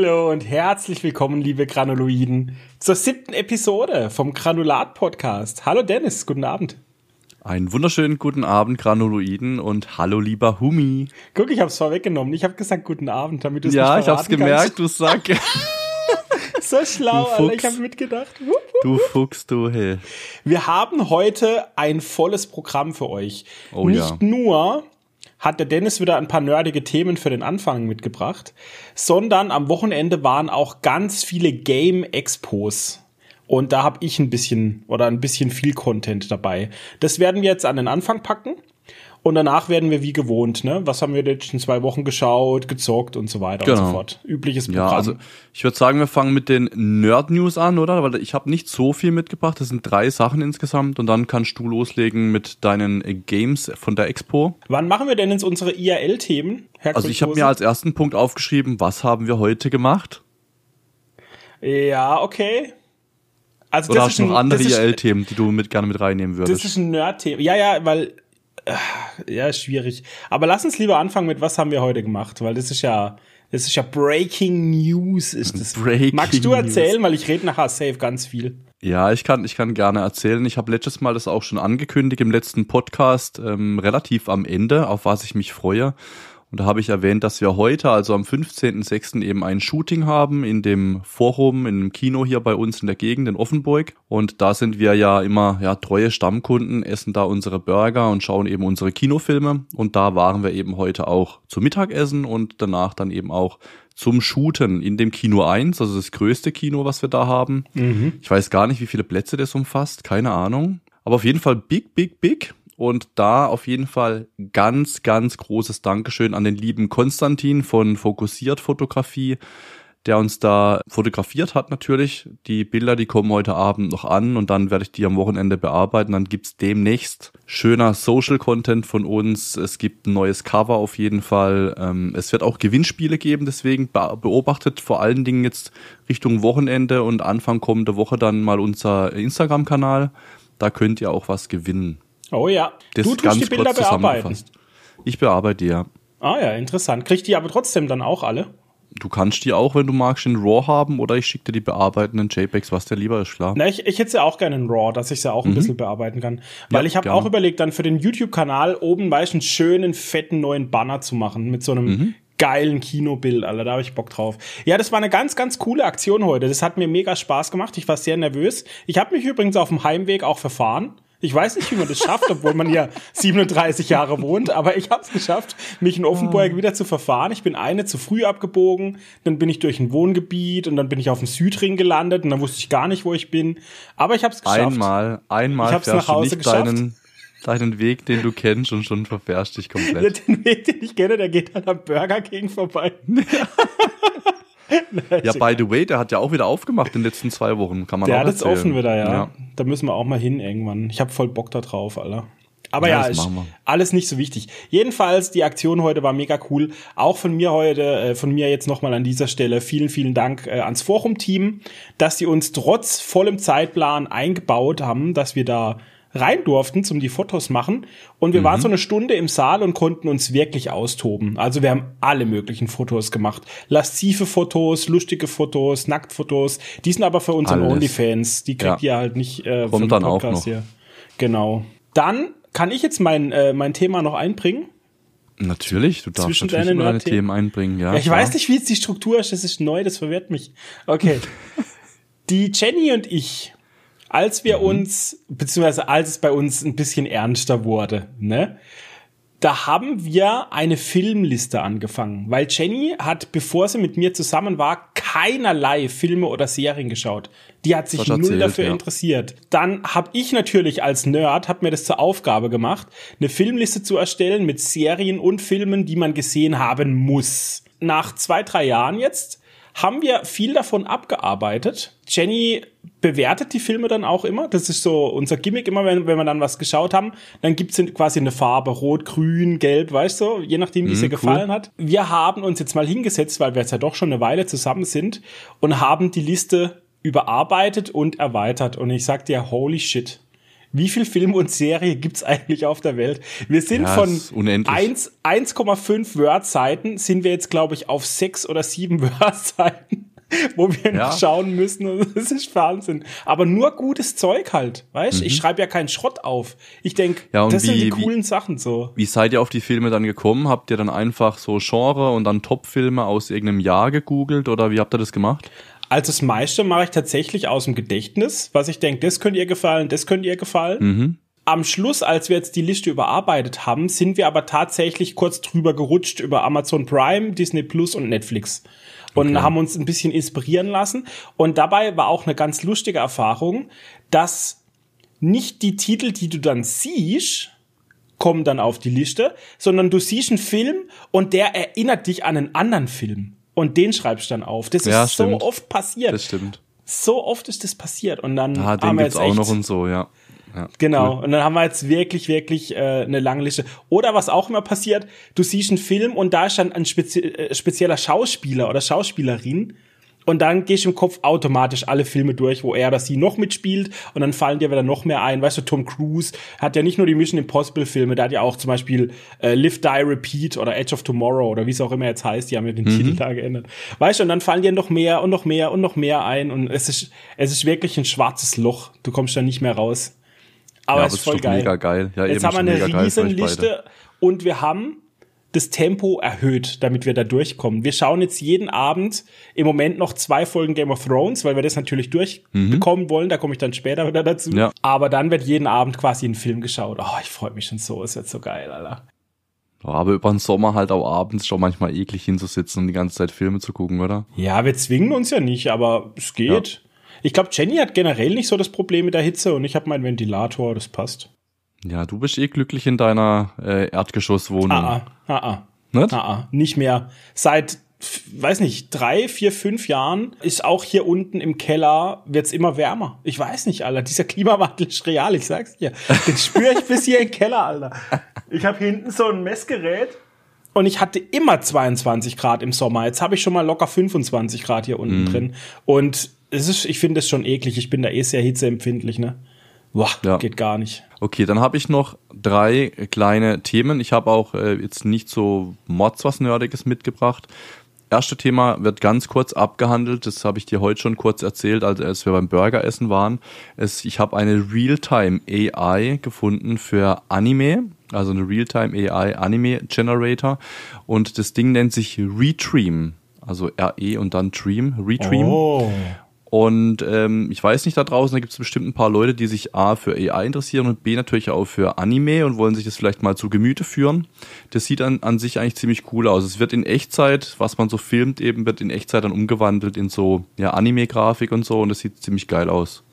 Hallo und herzlich willkommen, liebe Granuloiden, zur siebten Episode vom Granulat Podcast. Hallo Dennis, guten Abend. Einen wunderschönen guten Abend, Granuloiden und hallo lieber Humi. Guck, ich hab's vorweggenommen. Ich habe gesagt guten Abend, damit du es Ja, nicht ich hab's gemerkt, du sag. so schlau, Du Alter, ich habe mitgedacht. du Fuchs, du hey. Wir haben heute ein volles Programm für euch. Oh Nicht ja. nur hat der Dennis wieder ein paar nerdige Themen für den Anfang mitgebracht, sondern am Wochenende waren auch ganz viele Game Expos. Und da habe ich ein bisschen oder ein bisschen viel Content dabei. Das werden wir jetzt an den Anfang packen. Und danach werden wir wie gewohnt, ne? Was haben wir die letzten zwei Wochen geschaut, gezockt und so weiter und so Genau. fort. Übliches Programm. Ja, also ich würde sagen, wir fangen mit den Nerd-News an, oder? Weil ich habe nicht so viel mitgebracht. Das sind drei Sachen insgesamt. Und dann kannst du loslegen mit deinen äh, Games von der Expo. Wann machen wir denn jetzt unsere IRL-Themen? Also ich habe mir als ersten Punkt aufgeschrieben, was haben wir heute gemacht? Ja, okay. Also Oder das hast du noch andere das IRL-Themen, die du mit, gerne mit reinnehmen Das würdest? ist ein Nerd-Thema. Ja, ja, weil ja schwierig. Aber lass uns lieber anfangen mit was haben wir heute gemacht, weil das ist ja das ist ja Breaking News ist das. Breaking Magst du News. erzählen, weil ich rede nachher safe ganz viel. Ja, ich kann, ich kann gerne erzählen. Ich habe letztes Mal das auch schon angekündigt im letzten Podcast, ähm, relativ am Ende, auf was ich mich freue. Und da habe ich erwähnt, dass wir heute, also am 15.06. eben ein Shooting haben in dem Forum, in dem Kino hier bei uns in der Gegend in Offenburg. Und da sind wir ja immer ja, treue Stammkunden, essen da unsere Burger und schauen eben unsere Kinofilme. Und da waren wir eben heute auch zum Mittagessen und danach dann eben auch zum Shooten in dem Kino 1, also das größte Kino, was wir da haben. Ich weiß gar nicht, wie viele Plätze das umfasst, keine Ahnung. Aber auf jeden Fall big, big, big. Und da auf jeden Fall ganz, ganz großes Dankeschön an den lieben Konstantin von Fokussiert Fotografie, der uns da fotografiert hat natürlich. Die Bilder, die kommen heute Abend noch an und dann werde ich die am Wochenende bearbeiten. Dann gibt's demnächst schöner Social-Content von uns. Es gibt ein neues Cover auf jeden Fall. Ähm, Es wird auch Gewinnspiele geben, deswegen be- beobachtet vor allen Dingen jetzt Richtung Wochenende und Anfang kommende Woche dann mal unser Instagram-Kanal. Da könnt ihr auch was gewinnen. Oh ja. Das du tust die Bilder bearbeiten. Ich bearbeite die, ja. Ah ja, interessant. Kriegt die aber trotzdem dann auch alle? Du kannst die auch, wenn du magst, in RAW haben oder ich schicke dir die bearbeitenden JPEGs, was dir lieber ist, klar. Na, ich, ich hätte sie auch gerne in RAW, dass ich sie auch ein bisschen bearbeiten kann. Weil Mhm. Ja, ich habe auch überlegt, dann für den YouTube-Kanal oben weißt, einen schönen, fetten neuen Banner zu machen mit so einem Mhm. geilen Kinobild, Alter. Da habe ich Bock drauf. Ja, das war eine ganz, ganz coole Aktion heute. Das hat mir mega Spaß gemacht. Ich war sehr nervös. Ich habe mich übrigens auf dem Heimweg auch verfahren. Ich weiß nicht, wie man das schafft, obwohl man ja 37 Jahre wohnt, aber ich habe es geschafft, mich in Offenburg wieder zu verfahren. Ich bin eine zu früh abgebogen, dann bin ich durch ein Wohngebiet und dann bin ich auf dem Südring gelandet und dann wusste ich gar nicht, wo ich bin. Aber ich habe es geschafft. Einmal, einmal Ich hab's nach du Hause geschafft. deinen, deinen Weg, den du kennst und schon verfährst dich Ja, komplett. den Weg, den ich kenne, der geht halt am Burger King vorbei. Ja, by the way, der hat ja auch wieder aufgemacht in den letzten zwei Wochen, kann man Der auch hat jetzt offen wieder, ja. ja. Da müssen wir auch mal hin irgendwann. Ich habe voll Bock da drauf, Alter. Aber Ja, ja, ist alles nicht so wichtig. Jedenfalls, die Aktion heute war mega cool. Auch von mir heute, äh, von mir jetzt nochmal an dieser Stelle vielen, vielen Dank äh, ans Forum-Team, dass sie uns trotz vollem Zeitplan eingebaut haben, dass wir da rein durften zum die Fotos machen. Und wir Mhm. waren so eine Stunde im Saal und konnten uns wirklich austoben. Also wir haben alle möglichen Fotos gemacht. Laszive Fotos, lustige Fotos, Nacktfotos. Die sind aber für unseren Alles. OnlyFans. Die kriegt Ja. ihr halt nicht äh, Kommt dann auch Podcast noch. hier. Genau. Dann kann ich jetzt mein, äh, mein Thema noch einbringen. Natürlich, du darfst Zwischen natürlich deine Nerd-Themen. Themen einbringen, ja. Ja, ich klar. weiß nicht, wie jetzt die Struktur ist. Das ist neu, das verwirrt mich. Okay. die Jenny und ich, als wir uns, beziehungsweise als es bei uns ein bisschen ernster wurde, ne? Da haben wir eine Filmliste angefangen, weil Jenny hat, bevor sie mit mir zusammen war, keinerlei Filme oder Serien geschaut. Die hat sich hat null erzählt, dafür ja. interessiert. Dann habe ich natürlich als Nerd, hab mir das zur Aufgabe gemacht, eine Filmliste zu erstellen mit Serien und Filmen, die man gesehen haben muss. Nach zwei, drei Jahren jetzt haben wir viel davon abgearbeitet. Jenny bewertet die Filme dann auch immer. Das ist so unser Gimmick immer, wenn, wenn wir dann was geschaut haben. Dann gibt's quasi eine Farbe, rot, grün, gelb, weißt du, je nachdem, wie es Mhm, cool. gefallen hat. Wir haben uns jetzt mal hingesetzt, weil wir jetzt ja doch schon eine Weile zusammen sind und haben die Liste überarbeitet und erweitert. Und ich sag dir, holy shit. wie viel Film und Serie gibt's eigentlich auf der Welt? Wir sind Ja, von ist unendlich. 1 1,5 Word-Seiten sind wir jetzt, glaube ich, auf sechs oder sieben Word-Seiten, wo wir Ja. schauen müssen. Das ist Wahnsinn. Aber nur gutes Zeug halt, weißt? Ich schreibe ja keinen Schrott auf. Ich denk, Mhm. Ja, das sind die wie- wie- coolen Sachen so. Wie seid ihr auf die Filme dann gekommen? Habt ihr dann einfach so Genre und dann Top-Filme aus irgendeinem Jahr gegoogelt oder wie habt ihr das gemacht? Also das meiste mache ich tatsächlich aus dem Gedächtnis, was ich denke, das könnte ihr gefallen, das könnte ihr gefallen. Mhm. Am Schluss, als wir jetzt die Liste überarbeitet haben, sind wir aber tatsächlich kurz drüber gerutscht über Amazon Prime, Disney Plus und Netflix. Und Okay. haben uns ein bisschen inspirieren lassen. Und dabei war auch eine ganz lustige Erfahrung, dass nicht die Titel, die du dann siehst, kommen dann auf die Liste, sondern du siehst einen Film und der erinnert dich an einen anderen Film. Und den schreibst du dann auf. Das ist Ja, so stimmt. oft passiert. Das stimmt. So oft ist das passiert. Und dann Ah, haben wir jetzt auch noch und so, ja. Ja. Genau. Und dann haben wir jetzt wirklich, wirklich äh, eine lange Liste. Oder was auch immer passiert, du siehst einen Film und da ist dann ein spezi äh, spezieller Schauspieler oder Schauspielerin. Und dann gehst du im Kopf automatisch alle Filme durch, wo er oder sie noch mitspielt. Und dann fallen dir wieder noch mehr ein. Weißt du, Tom Cruise hat ja nicht nur die Mission Impossible Filme, der hat ja auch zum Beispiel äh, Live, Die, Repeat oder Edge of Tomorrow oder wie es auch immer jetzt heißt. Die haben ja den Titel da geändert. Weißt du, und dann fallen dir noch mehr und noch mehr und noch mehr ein. Und es ist, es ist wirklich ein schwarzes Loch. Du kommst da nicht mehr raus. Aber ja, es aber ist voll doch geil. mega geil. Ja, Jetzt eben haben wir eine. Riesenliste und wir haben das Tempo erhöht, damit wir da durchkommen. Wir schauen jetzt jeden Abend im Moment noch zwei Folgen Game of Thrones, weil wir das natürlich durchbekommen wollen. Da komme ich dann später wieder dazu. Mhm. Ja. Aber dann wird jeden Abend quasi ein Film geschaut. Oh, ich freue mich schon so. Ist jetzt so geil, Alter. Ja, aber über den Sommer halt auch abends schon manchmal eklig hinzusitzen und die ganze Zeit Filme zu gucken, oder? Ja, wir zwingen uns ja nicht, aber es geht. Ich glaube, Jenny hat generell nicht so das Problem mit der Hitze und ich habe meinen Ventilator, das passt. Ja, du bist eh glücklich in deiner äh, Erdgeschosswohnung. Ah, ah, ah, ah. Nicht? Ah, ah, nicht mehr. Seit, weiß nicht, drei, vier, fünf Jahren ist auch hier unten im Keller wird's immer wärmer. Ich weiß nicht, Alter. Dieser Klimawandel ist real, ich sag's dir. Den spüre ich bis hier im Keller, Alter. Ich habe hinten so ein Messgerät und ich hatte immer 22 Grad im Sommer. Jetzt habe ich schon mal locker 25 Grad hier Mhm. unten drin. Und es ist, ich finde es schon eklig. Ich bin da eh sehr hitzeempfindlich, ne? Boah, Ja. geht gar nicht. Okay, dann habe ich noch drei kleine Themen. Ich habe auch äh, jetzt nicht so Mods was Nerdiges mitgebracht. Erste Thema wird ganz kurz abgehandelt. Das habe ich dir heute schon kurz erzählt, als, wir beim Burgeressen waren. Es, ich habe eine Realtime AI gefunden für Anime, also eine Realtime AI Anime Generator. Und das Ding nennt sich Retream, also RE und dann Dream, Retream. Oh. Und ähm, ich weiß nicht, da draußen, da gibt es bestimmt ein paar Leute, die sich A für AI interessieren und B natürlich auch für Anime und wollen sich das vielleicht mal zu Gemüte führen. Das sieht an, an sich eigentlich ziemlich cool aus. Es wird in Echtzeit, was man so filmt, eben wird in Echtzeit dann umgewandelt in so ja, Anime-Grafik und so und das sieht ziemlich geil aus.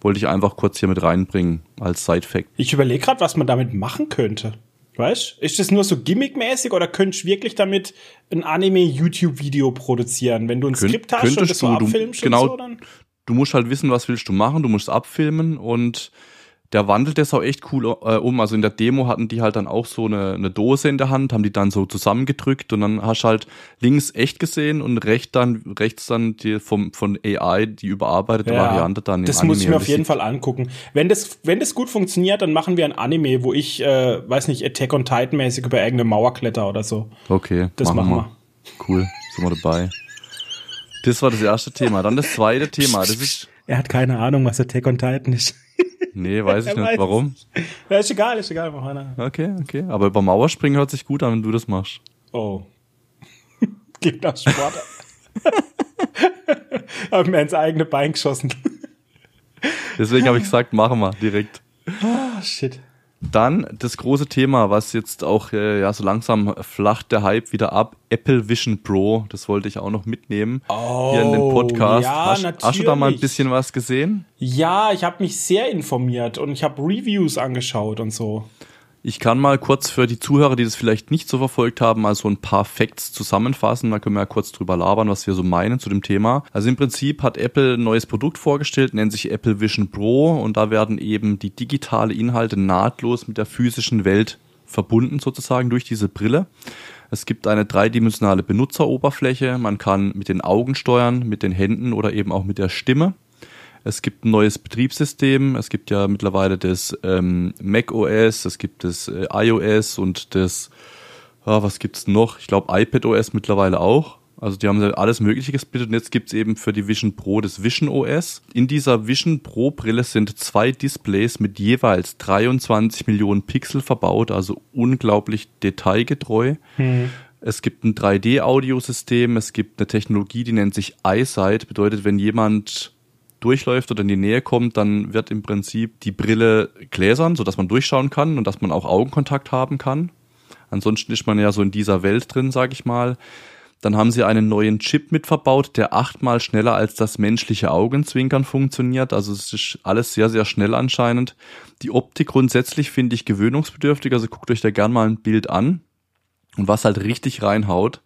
Wollte ich einfach kurz hier mit reinbringen als Side-Fact. Ich überlege gerade, was man damit machen könnte. Weißt? Ist das nur so gimmickmäßig oder könntest du wirklich damit ein Anime-YouTube-Video produzieren? Wenn du ein Könnt- Skript hast und das so du, du- abfilmst genau. und so, dann? Du musst halt wissen, was willst du machen, du musst abfilmen und der wandelt das auch echt cool äh, um. Also in der Demo hatten die halt dann auch so eine, eine Dose in der Hand, haben die dann so zusammengedrückt und dann hast du halt links echt gesehen und rechts dann, rechts dann die vom, von AI die überarbeitete Variante dann in das Anime. muss ich mir auf jeden Fall angucken. Wenn das, wenn das gut funktioniert, dann machen wir ein Anime, wo ich, äh, weiß nicht, Attack on Titan mäßig über irgendeine Mauer kletter oder so. Okay, Das machen wir. Cool, sind wir dabei. Das war das erste Thema. Dann das zweite Thema. Das ist, Er hat keine Ahnung, was Attack on Titan ist. Nee, weiß ich weiß nicht. es Warum? Ja, ist egal, ist egal, mach einer. Okay, okay. Aber über Mauerspringen hört sich gut an, wenn du das machst. Oh. Klingt nach Sport. Hab mir ins eigene Bein geschossen. Deswegen habe ich gesagt, machen wir direkt. Ah, shit. Dann das große Thema, was jetzt auch äh, ja so langsam flacht der Hype wieder ab. Apple Vision Pro, das wollte ich auch noch mitnehmen hier in den Oh, Podcast. ja, hast, hast du da mal ein natürlich. bisschen was gesehen? Ja, ich habe mich sehr informiert und ich habe Reviews angeschaut und so. Ich kann mal kurz für die Zuhörer, die das vielleicht nicht so verfolgt haben, mal so ein paar Facts zusammenfassen. Da können wir ja kurz drüber labern, was wir so meinen zu dem Thema. Also im Prinzip hat Apple ein neues Produkt vorgestellt, nennt sich Apple Vision Pro und da werden eben die digitale Inhalte nahtlos mit der physischen Welt verbunden sozusagen durch diese Brille. Es gibt eine dreidimensionale Benutzeroberfläche. Man kann mit den Augen steuern, mit den Händen oder eben auch mit der Stimme. Es gibt ein neues Betriebssystem. Es gibt ja mittlerweile das ähm, Mac OS, es gibt das äh, iOS und das, ah, was gibt's noch? Ich glaube iPad OS mittlerweile auch. Also die haben alles Mögliche gesplittet und jetzt gibt's eben für die Vision Pro das Vision OS. In dieser Vision Pro Brille sind zwei Displays mit jeweils 23 Millionen Pixel verbaut, also unglaublich detailgetreu. Hm. Es gibt ein 3D-Audiosystem, es gibt eine Technologie, die nennt sich EyeSight, bedeutet, wenn jemand durchläuft oder in die Nähe kommt, dann wird im Prinzip die Brille gläsern, sodass man durchschauen kann und dass man auch Augenkontakt haben kann. Ansonsten ist man ja so in dieser Welt drin, sag ich mal. Dann haben sie einen neuen Chip mit verbaut, der achtmal schneller als das menschliche Augenzwinkern funktioniert. Also es ist alles sehr, sehr schnell anscheinend. Die Optik grundsätzlich finde ich gewöhnungsbedürftig, also guckt euch da gern mal ein Bild an. Und was halt richtig reinhaut,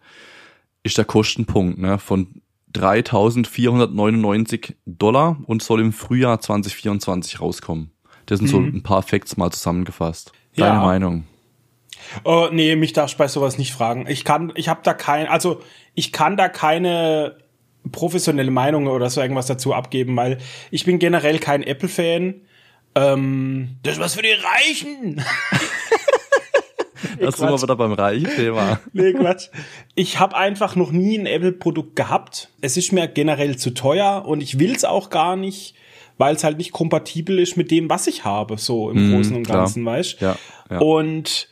ist der Kostenpunkt ne, von 3.499 Dollar und soll im Frühjahr 2024 rauskommen. Das sind mhm. so ein paar Facts mal zusammengefasst. Deine ja. Meinung? Oh, nee, mich darfst du bei sowas nicht fragen. Ich kann, ich habe da kein, also ich kann da keine professionelle Meinung oder so irgendwas dazu abgeben, weil ich bin generell kein Apple-Fan. Ähm, das ist was für die Reichen. das sind wir wieder beim reichen Thema. nee, Quatsch. Ich habe einfach noch nie ein Apple-Produkt gehabt. Es ist mir generell zu teuer und ich will's auch gar nicht, weil es halt nicht kompatibel ist mit dem, was ich habe, so im mm, Großen und Ganzen, weißt ja, ja. Und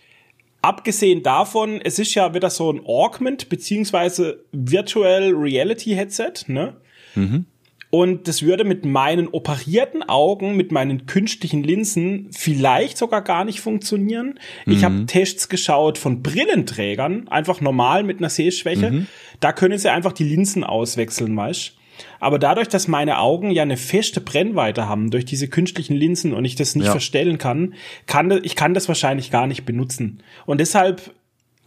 Abgesehen davon, es ist ja wieder so ein Augment beziehungsweise Virtual Reality Headset, ne? Mhm. Und das würde mit meinen operierten Augen, mit meinen künstlichen Linsen vielleicht sogar gar nicht funktionieren. Mhm. Ich habe Tests geschaut von Brillenträgern, einfach normal mit einer Sehschwäche. Mhm. Da können sie einfach die Linsen auswechseln, weißt aber dadurch, dass meine Augen ja eine feste Brennweite haben durch diese künstlichen Linsen und ich das nicht ja. verstellen kann, kann ich kann das wahrscheinlich gar nicht benutzen. Und deshalb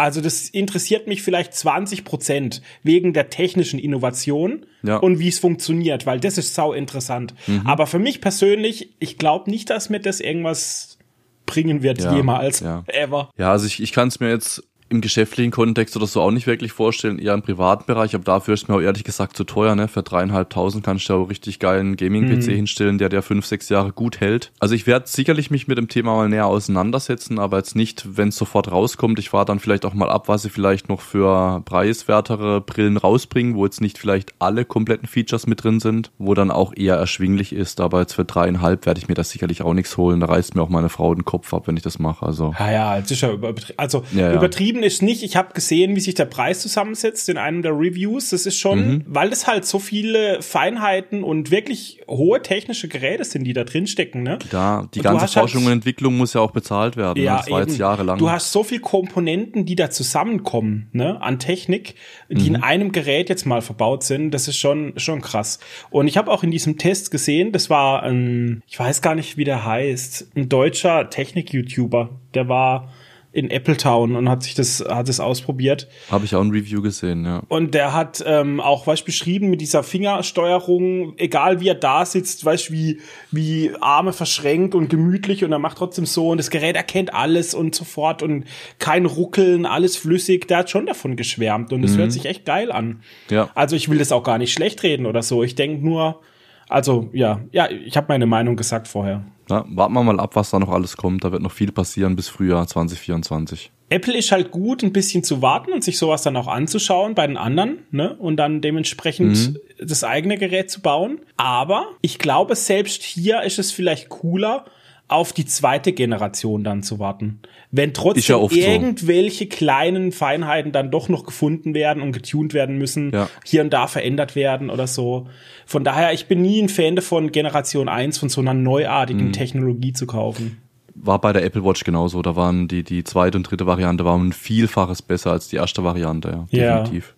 also das interessiert mich vielleicht 20 Prozent wegen der technischen Innovation ja. und wie es funktioniert, weil das ist sau interessant. Mhm. Aber für mich persönlich, ich glaube nicht, dass mir das irgendwas bringen wird ja, jemals, ja. ever. Ja, also ich, ich kann es mir jetzt im geschäftlichen Kontext oder so auch nicht wirklich vorstellen, eher im privaten Bereich, aber dafür ist mir auch ehrlich gesagt zu teuer, ne? Für dreieinhalbtausend kannst du ja auch richtig geilen Gaming-PC mhm. hinstellen, der der fünf, sechs Jahre gut hält. Also ich werde sicherlich mich mit dem Thema mal näher auseinandersetzen, aber jetzt nicht, wenn es sofort rauskommt. Ich fahre dann vielleicht auch mal ab, was sie vielleicht noch für preiswertere Brillen rausbringen, wo jetzt nicht vielleicht alle kompletten Features mit drin sind, wo dann auch eher erschwinglich ist. Aber jetzt für dreieinhalb werde ich mir das sicherlich auch nichts holen. Da reißt mir auch meine Frau den Kopf ab, wenn ich das mache. Also. Ja, ja, sicher also ja, ja. übertrieben Ist nicht, ich habe gesehen, wie sich der Preis zusammensetzt in einem der Reviews. Das ist schon, mhm. weil es halt so viele Feinheiten und wirklich hohe technische Geräte sind, die da drin stecken. Ne? Da, die und ganze Forschung halt, und Entwicklung muss ja auch bezahlt werden. Ne? Ja, ne? das war eben. jetzt jahrelang. Du hast so viele Komponenten, die da zusammenkommen, ne, an Technik, die mhm. in einem Gerät jetzt mal verbaut sind. Das ist schon, schon krass. Und ich habe auch in diesem Test gesehen, das war ein, ich weiß gar nicht, wie der heißt, ein deutscher Technik-YouTuber. Der war in Appletown und hat sich das hat es ausprobiert. Habe ich auch ein Review gesehen, ja. Und der hat ähm, auch was beschrieben mit dieser Fingersteuerung, egal wie er da sitzt, weißt wie wie Arme verschränkt und gemütlich und er macht trotzdem so und das Gerät erkennt alles und so fort und kein Ruckeln, alles flüssig. Der hat schon davon geschwärmt und es mhm. hört sich echt geil an. Ja. Also ich will das auch gar nicht schlecht reden oder so. Ich denke nur, also ja, ja, ich habe meine Meinung gesagt vorher. Na, warten wir mal ab, was da noch alles kommt. Da wird noch viel passieren bis Frühjahr 2024. Apple ist halt gut, ein bisschen zu warten und sich sowas dann auch anzuschauen bei den anderen, ne? Und dann dementsprechend mhm. das eigene Gerät zu bauen. Aber ich glaube, selbst hier ist es vielleicht cooler, auf die zweite Generation dann zu warten. Wenn trotzdem ja irgendwelche so. kleinen Feinheiten dann doch noch gefunden werden und getuned werden müssen, ja. hier und da verändert werden oder so. Von daher, ich bin nie ein Fan davon, Generation 1 von so einer neuartigen mhm. Technologie zu kaufen. War bei der Apple Watch genauso. Da waren die, die zweite und dritte Variante waren ein Vielfaches besser als die erste Variante, ja. Definitiv.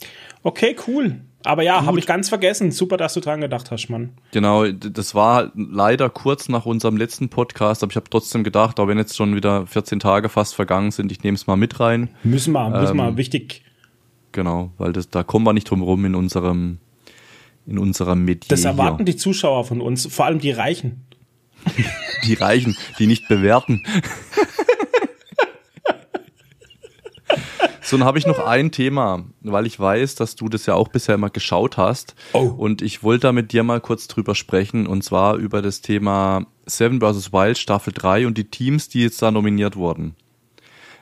Ja. Okay, cool. Aber ja, habe ich ganz vergessen. Super, dass du dran gedacht hast, Mann. Genau, das war leider kurz nach unserem letzten Podcast, aber ich habe trotzdem gedacht, auch wenn jetzt schon wieder 14 Tage fast vergangen sind, ich nehme es mal mit rein. Müssen wir, müssen wir, ähm, wichtig. Genau, weil das, da kommen wir nicht drum rum in unserem, in unserem Metier. Das erwarten hier. die Zuschauer von uns, vor allem die Reichen. die Reichen, die nicht bewerten. So, dann habe ich noch ein Thema, weil ich weiß, dass du das ja auch bisher immer geschaut hast. Oh. Und ich wollte da mit dir mal kurz drüber sprechen, und zwar über das Thema Seven vs. Wild Staffel 3 und die Teams, die jetzt da nominiert wurden.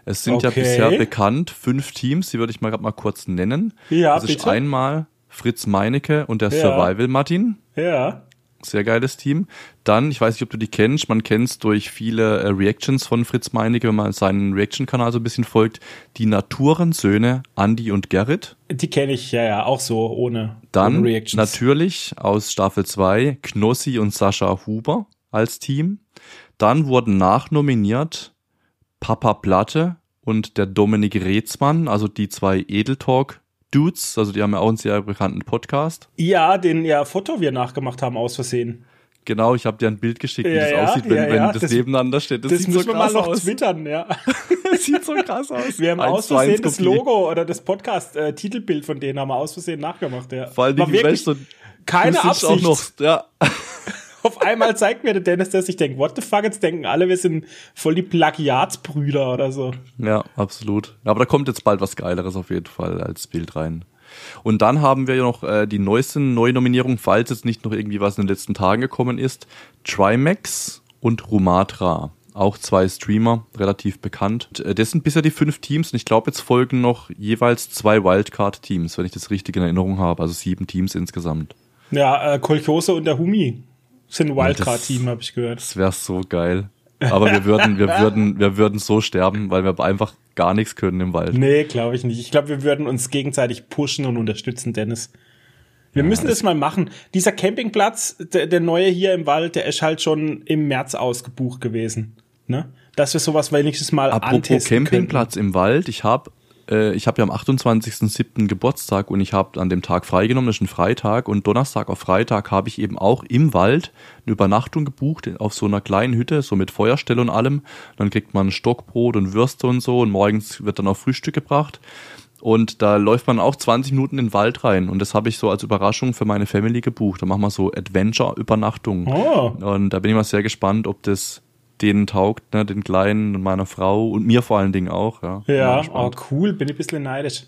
Es sind ja Okay. bisher bekannt fünf Teams, die würde ich mal grad mal kurz nennen. Ja, das ist bitte. einmal Fritz Meinecke und der Ja. Survival Martin. Ja. Sehr geiles Team. Dann, ich weiß nicht, ob du die kennst, man kennt es durch viele äh, Reactions von Fritz Meinecke, wenn man seinen Reaction-Kanal so ein bisschen folgt. Die Naturensöhne Andy und Gerrit. Die kenne ich ja, ja, auch so ohne, Dann ohne Reactions. natürlich aus Staffel 2 Knossi und Sascha Huber als Team. Dann wurden nachnominiert Papa Platte und der Dominik Reetzmann, also die zwei Edeltalk Dudes, also die haben ja auch einen sehr bekannten Podcast. Ja, den ja Foto wir nachgemacht haben aus Versehen. Genau, ich habe dir ein Bild geschickt, wie Ja, das ja, aussieht, wenn, ja, wenn das, das- nebeneinander steht. Das, Das, sieht müssen so wir mal krass noch aus. twittern, ja. Das sieht so krass aus. Wir haben Eins aus Versehen das. Logo oder das Podcast-Titelbild von denen haben wir aus Versehen nachgemacht, ja. Vor allem, War wirklich keine du sitzt Absicht. Auch noch, ja. Auf einmal zeigt mir der Dennis das, ich denke, what the fuck, jetzt denken alle, wir sind voll die Plagiatsbrüder oder so. ja, absolut. Aber da kommt jetzt bald was Geileres auf jeden Fall als Bild rein. Und dann haben wir ja noch äh, die neuesten Neunominierungen, falls jetzt nicht noch irgendwie was in den letzten Tagen gekommen ist. Trimax und Rumatra. Auch zwei Streamer, relativ bekannt. Und, äh, Das sind bisher die fünf Teams und ich glaube, jetzt folgen noch jeweils zwei Wildcard-Teams, wenn ich das richtig in Erinnerung habe. Also sieben Teams insgesamt. Ja, äh, Kolchose und der Humi sind Wildcard-Team, habe ich gehört. Das wäre so geil. Aber wir würden, wir würden, wir würden so sterben, weil wir einfach gar nichts können im Wald. Nee, glaube ich nicht. Ich glaube, wir würden uns gegenseitig pushen und unterstützen, Dennis. Wir müssen das mal machen. Dieser Campingplatz, der, der neue hier im Wald, der ist halt schon im März ausgebucht gewesen. Ne? Dass wir sowas wenigstens mal Apropos Campingplatz im Wald, ich habe äh, ich habe ja am 28.07. Geburtstag und ich habe an dem Tag freigenommen, das ist ein Freitag und Donnerstag auf Freitag habe ich eben auch im Wald eine Übernachtung gebucht auf so einer kleinen Hütte, so mit Feuerstelle und allem. Dann kriegt man Stockbrot und Würste und so und morgens wird dann auch Frühstück gebracht. Und da läuft man auch 20 Minuten in den Wald rein. Und das habe ich so als Überraschung für meine Family gebucht. Da machen wir so Adventure-Übernachtungen. Oh. Und da bin ich mal sehr gespannt, ob das denen taugt, ne, den Kleinen und meiner Frau und mir vor allen Dingen auch. Ja, Ja, oh, cool, bin ich ein bisschen neidisch.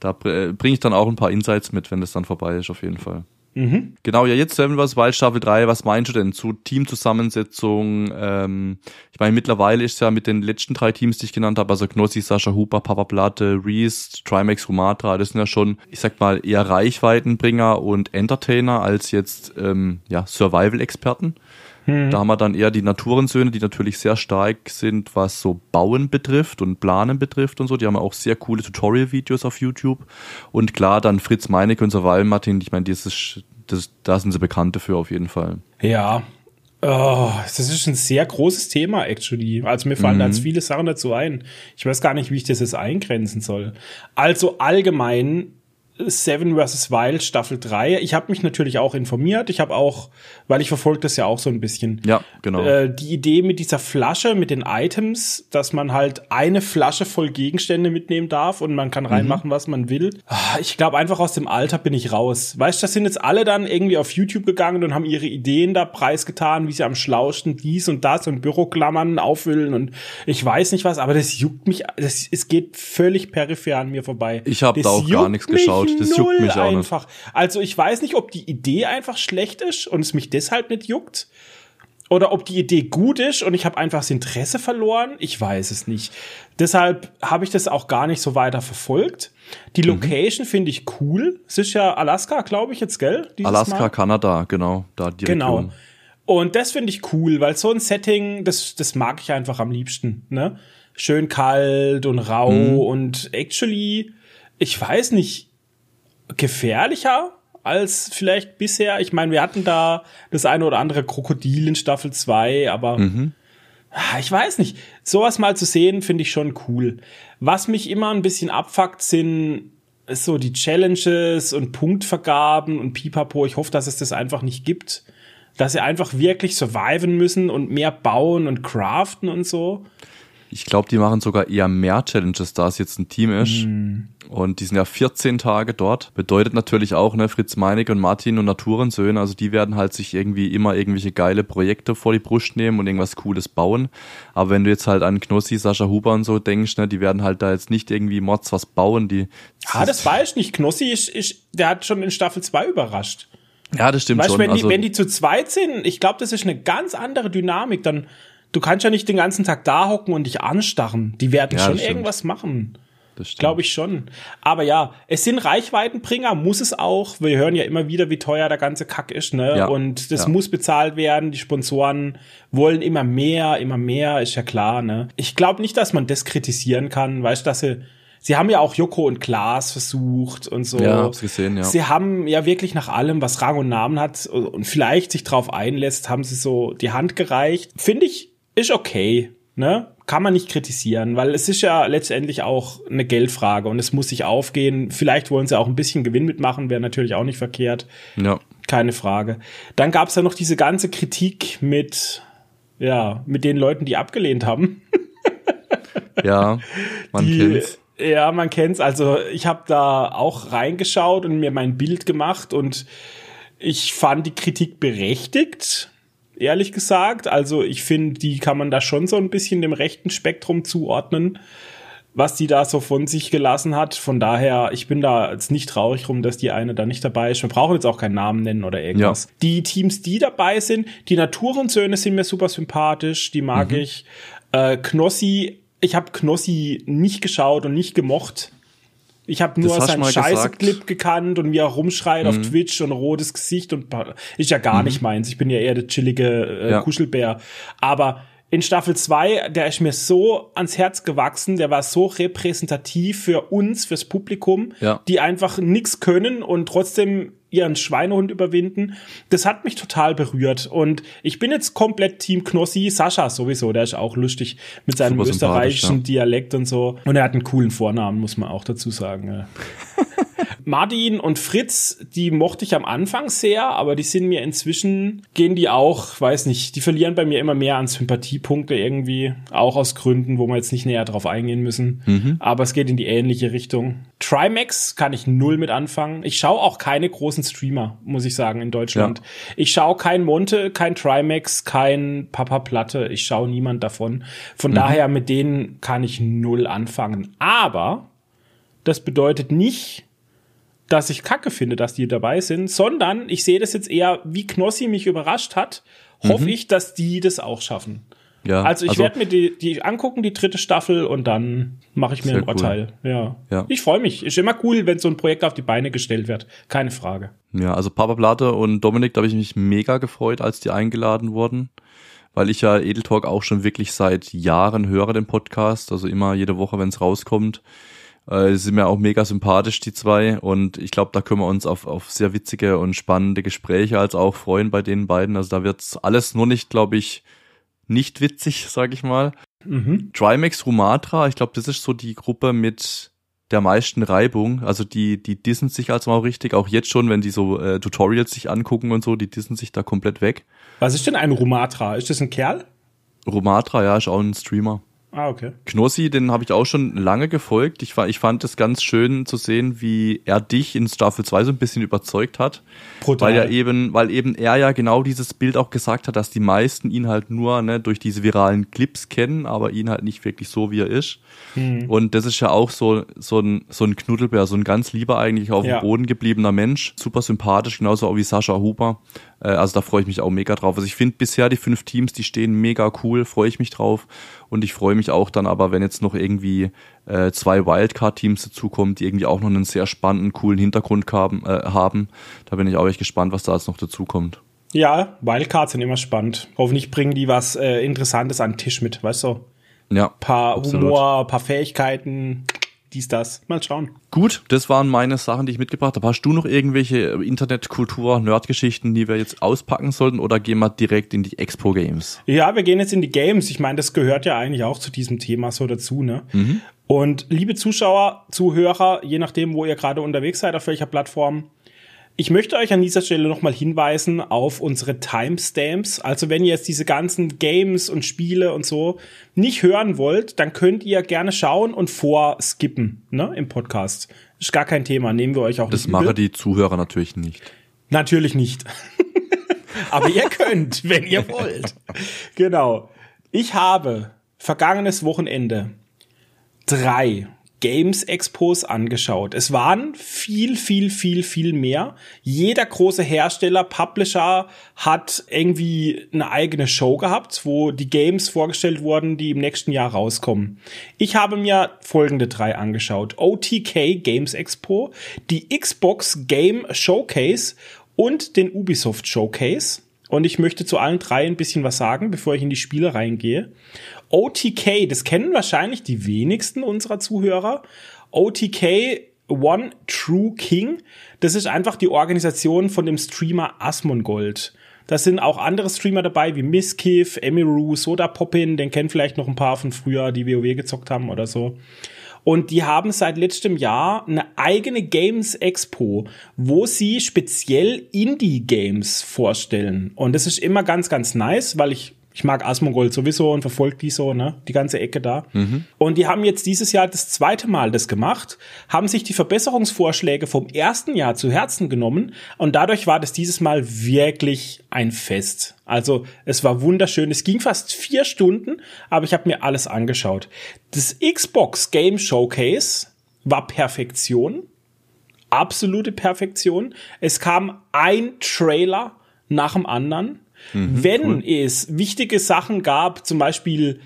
Da br- bringe ich dann auch ein paar Insights mit, wenn das dann vorbei ist, auf jeden Fall. Mhm. Genau, ja, jetzt Seven vs. Wild Staffel 3, was meinst du denn zu Teamzusammensetzung? Ähm, ich meine, mittlerweile ist ja mit den letzten drei Teams, die ich genannt habe, also Knossi, Sascha Huber, Papa Platte, Reese, Trimax, Rumatra, das sind ja schon, ich sag mal, eher Reichweitenbringer und Entertainer als jetzt ähm, ja, Survival-Experten. Da haben wir dann eher die Naturensöhne, die natürlich sehr stark sind, was so Bauen betrifft und Planen betrifft und so. Die haben auch sehr coole Tutorial-Videos auf YouTube. Und klar, dann Fritz Meinecke und Survival Martin, ich meine, dieses, das, da sind sie bekannt dafür auf jeden Fall. Ja. Oh, das ist ein sehr großes Thema, actually. Also mir fallen da jetzt viele Sachen dazu ein. Ich weiß gar nicht, wie ich das jetzt eingrenzen soll. Also allgemein Seven vs. Wild Staffel 3. Ich habe mich natürlich auch informiert. Ich habe auch, weil ich verfolge das ja auch so ein bisschen. Ja, genau. Äh, die Idee mit dieser Flasche, mit den Items, dass man halt eine Flasche voll Gegenstände mitnehmen darf und man kann reinmachen, was man will. Ah, Ich glaube, einfach aus dem Alter bin ich raus. Weißt du, das sind jetzt alle dann irgendwie auf YouTube gegangen und haben ihre Ideen da preisgetan, wie sie am schlausten dies und das und Büroklammern auffüllen und ich weiß nicht was, aber das juckt mich, das, es geht völlig peripher an mir vorbei. Ich hab Das da auch gar nichts geschaut. Das juckt mich auch nicht. einfach. Also ich weiß nicht, ob die Idee einfach schlecht ist und es mich deshalb nicht juckt. Oder ob die Idee gut ist und ich habe einfach das Interesse verloren. Ich weiß es nicht. Deshalb habe ich das auch gar nicht so weiter verfolgt. Mhm. Die Location finde ich cool. Es ist ja Alaska, glaube ich jetzt, gell? Dieses Alaska, Mal. Kanada, genau, da die Genau. Region. Und das finde ich cool, weil so ein Setting, das, das mag ich einfach am liebsten. Ne? Schön kalt und rau Mhm. und actually, ich weiß nicht, gefährlicher als vielleicht bisher. Ich meine, wir hatten da das eine oder andere Krokodil in Staffel 2, aber Mhm. ah, ich weiß nicht. Sowas mal zu sehen, finde ich schon cool. Was mich immer ein bisschen abfuckt, sind so die Challenges und Punktvergaben und Pipapo. Ich hoffe, dass es das einfach nicht gibt. Dass sie einfach wirklich surviven müssen und mehr bauen und craften und so. Ich glaube, die machen sogar eher mehr Challenges, da es jetzt ein Team ist. Mm. Und die sind ja 14 Tage dort. Bedeutet natürlich auch, ne, Fritz Meinig und Martin und Naturensöhne, also die werden halt sich irgendwie immer irgendwelche geile Projekte vor die Brust nehmen und irgendwas Cooles bauen. Aber wenn du jetzt halt an Knossi, Sascha Huber und so denkst, ne, die werden halt da jetzt nicht irgendwie Mods was bauen, die. Ah, das weiß ich nicht. Knossi ist, ist, der hat schon in Staffel 2 überrascht. Ja, das stimmt weißt, schon. Wenn, also, die, wenn die zu zweit sind, ich glaube, das ist eine ganz andere Dynamik. Dann, du kannst ja nicht den ganzen Tag da hocken und dich anstarren. Die werden ja, schon irgendwas machen. Glaube ich schon. Aber ja, es sind Reichweitenbringer, muss es auch. Wir hören ja immer wieder, wie teuer der ganze Kack ist, ne? Ja. Und das ja. muss bezahlt werden. Die Sponsoren wollen immer mehr, immer mehr, ist ja klar, ne? Ich glaube nicht, dass man das kritisieren kann, weißt du, dass sie Sie haben ja auch Joko und Klaas versucht und so. Ja, hab's gesehen, ja. Sie haben ja wirklich nach allem, was Rang und Namen hat und vielleicht sich drauf einlässt, haben sie so die Hand gereicht. Finde ich, ist okay, ne? Kann man nicht kritisieren, weil es ist ja letztendlich auch eine Geldfrage und es muss sich aufgehen. Vielleicht wollen sie auch ein bisschen Gewinn mitmachen, wäre natürlich auch nicht verkehrt. Ja. Keine Frage. Dann gab es ja noch diese ganze Kritik mit, ja, mit den Leuten, die abgelehnt haben. ja, man die, kennt's ja, man kennt's. Also ich habe da auch reingeschaut und mir mein Bild gemacht und ich fand die Kritik berechtigt, ehrlich gesagt. Also ich finde, die kann man da schon so ein bisschen dem rechten Spektrum zuordnen, was die da so von sich gelassen hat. Von daher, ich bin da jetzt nicht traurig rum, dass die eine da nicht dabei ist. Wir brauchen jetzt auch keinen Namen nennen oder irgendwas. Ja. Die Teams, die dabei sind, die Naturensöhne sind mir super sympathisch, die mag mhm. ich. Äh, Knossi ich habe Knossi nicht geschaut und nicht gemocht. Ich habe nur seinen Scheiße-Clip gekannt und wie er rumschreit mhm. auf Twitch und rotes Gesicht und ist ja gar mhm. nicht meins. Ich bin ja eher der chillige äh, ja. Kuschelbär. Aber in Staffel 2, der ist mir so ans Herz gewachsen, der war so repräsentativ für uns, fürs Publikum, ja. die einfach nix können und trotzdem ihren Schweinehund überwinden. Das hat mich total berührt. Und ich bin jetzt komplett Team Knossi. Sascha sowieso, der ist auch lustig mit seinem Super österreichischen ja. Dialekt und so. Und er hat einen coolen Vornamen, muss man auch dazu sagen. Martin und Fritz, die mochte ich am Anfang sehr, aber die sind mir inzwischen, gehen die auch, weiß nicht, die verlieren bei mir immer mehr an Sympathiepunkte irgendwie, auch aus Gründen, wo wir jetzt nicht näher drauf eingehen müssen. Mhm. Aber es geht in die ähnliche Richtung. Trimax kann ich null mit anfangen. Ich schaue auch keine großen Streamer, muss ich sagen, in Deutschland. Ja. Ich schaue kein Monte, kein Trimax, kein Papa Platte. Ich schaue niemand davon. Von mhm. daher mit denen kann ich null anfangen. Aber das bedeutet nicht, dass ich kacke finde, dass die dabei sind, sondern ich sehe das jetzt eher, wie Knossi mich überrascht hat, hoffe mhm. ich, dass die das auch schaffen. Ja, also ich also, werde mir die, die angucken, die dritte Staffel, und dann mache ich mir ein Urteil. Cool. Ja. ja. Ich freue mich. Ist immer cool, wenn so ein Projekt auf die Beine gestellt wird. Keine Frage. Ja, also Papa Platte und Dominik, da habe ich mich mega gefreut, als die eingeladen wurden. Weil ich ja Edeltalk auch schon wirklich seit Jahren höre, den Podcast. Also immer jede Woche, wenn es rauskommt. Äh, sind mir auch mega sympathisch, die zwei. Und ich glaube, da können wir uns auf, auf sehr witzige und spannende Gespräche als auch freuen bei den beiden. Also da wird's alles nur nicht, glaube ich, nicht witzig, sag ich mal. Mhm. Trimax Rumatra, ich glaube, das ist so die Gruppe mit der meisten Reibung. Also die, die dissen sich also mal richtig, auch jetzt schon, wenn die so äh, Tutorials sich angucken und so, die dissen sich da komplett weg. Was ist denn ein Rumatra? Ist das ein Kerl? Rumatra, ja, ist auch ein Streamer. Ah, okay. Knossi, den habe ich auch schon lange gefolgt. Ich, ich fand es ganz schön zu sehen, wie er dich in Staffel 2 so ein bisschen überzeugt hat. Brutal. Weil er eben, weil eben er ja genau dieses Bild auch gesagt hat, dass die meisten ihn halt nur ne, durch diese viralen Clips kennen, aber ihn halt nicht wirklich so, wie er ist. Mhm. Und das ist ja auch so, so, ein, so ein Knuddelbär, so ein ganz lieber eigentlich auf ja. dem Boden gebliebener Mensch. Super sympathisch, genauso auch wie Sascha Huber. Äh, also da freue ich mich auch mega drauf. Also ich finde bisher die fünf Teams, die stehen mega cool, freue ich mich drauf. Und ich freue mich auch dann aber, wenn jetzt noch irgendwie äh, zwei Wildcard-Teams dazukommen, die irgendwie auch noch einen sehr spannenden, coolen Hintergrund haben. Äh, haben. Da bin ich auch echt gespannt, was da jetzt noch dazukommt. Ja, Wildcards sind immer spannend. Hoffentlich bringen die was äh, Interessantes an den Tisch mit, weißt du? Ja. Paar absolut. Humor, paar Fähigkeiten, dies, das. Mal schauen. Gut, das waren meine Sachen, die ich mitgebracht habe. Hast du noch irgendwelche Internetkultur, Nerdgeschichten, die wir jetzt auspacken sollten oder gehen wir direkt in die Expo Games? Ja, wir gehen jetzt in die Games. Ich meine, das gehört ja eigentlich auch zu diesem Thema so dazu, ne? Mhm. Und liebe Zuschauer, Zuhörer, je nachdem, wo ihr gerade unterwegs seid, auf welcher Plattform, Ich möchte euch an dieser Stelle nochmal hinweisen auf unsere Timestamps. Also wenn ihr jetzt diese ganzen Games und Spiele und so nicht hören wollt, dann könnt ihr gerne schauen und vorskippen ne, im Podcast. Ist gar kein Thema, nehmen wir euch auch Das machen die Zuhörer natürlich nicht. Natürlich nicht. Aber ihr könnt, wenn ihr wollt. Genau. Ich habe vergangenes Wochenende drei Games Expos angeschaut. Es waren viel, viel, viel, viel mehr. Jeder große Hersteller, Publisher hat irgendwie eine eigene Show gehabt, wo die Games vorgestellt wurden, die im nächsten Jahr rauskommen. Ich habe mir folgende drei angeschaut. OTK Games Expo, die Xbox Game Showcase und den Ubisoft Showcase. Und ich möchte zu allen drei ein bisschen was sagen, bevor ich in die Spiele reingehe. OTK, das kennen wahrscheinlich die wenigsten unserer Zuhörer. OTK One True King, das ist einfach die Organisation von dem Streamer Asmongold. Da sind auch andere Streamer dabei, wie Miskiff, Emiru, Soda Poppin, den kennen vielleicht noch ein paar von früher, die WoW gezockt haben oder so. Und die haben seit letztem Jahr eine eigene Games Expo, wo sie speziell Indie-Games vorstellen. Und das ist immer ganz, ganz nice, weil ich ich mag Asmongold sowieso und verfolge die so, ne? Die ganze Ecke da. Mhm. Und die haben jetzt dieses Jahr das zweite Mal das gemacht, haben sich die Verbesserungsvorschläge vom ersten Jahr zu Herzen genommen und dadurch war das dieses Mal wirklich ein Fest. Also es war wunderschön. Es ging fast vier Stunden, aber ich habe mir alles angeschaut. Das Xbox Game Showcase war Perfektion. Absolute Perfektion. Es kam ein Trailer nach dem anderen. Mhm, Wenn cool. es wichtige Sachen gab, zum Beispiel,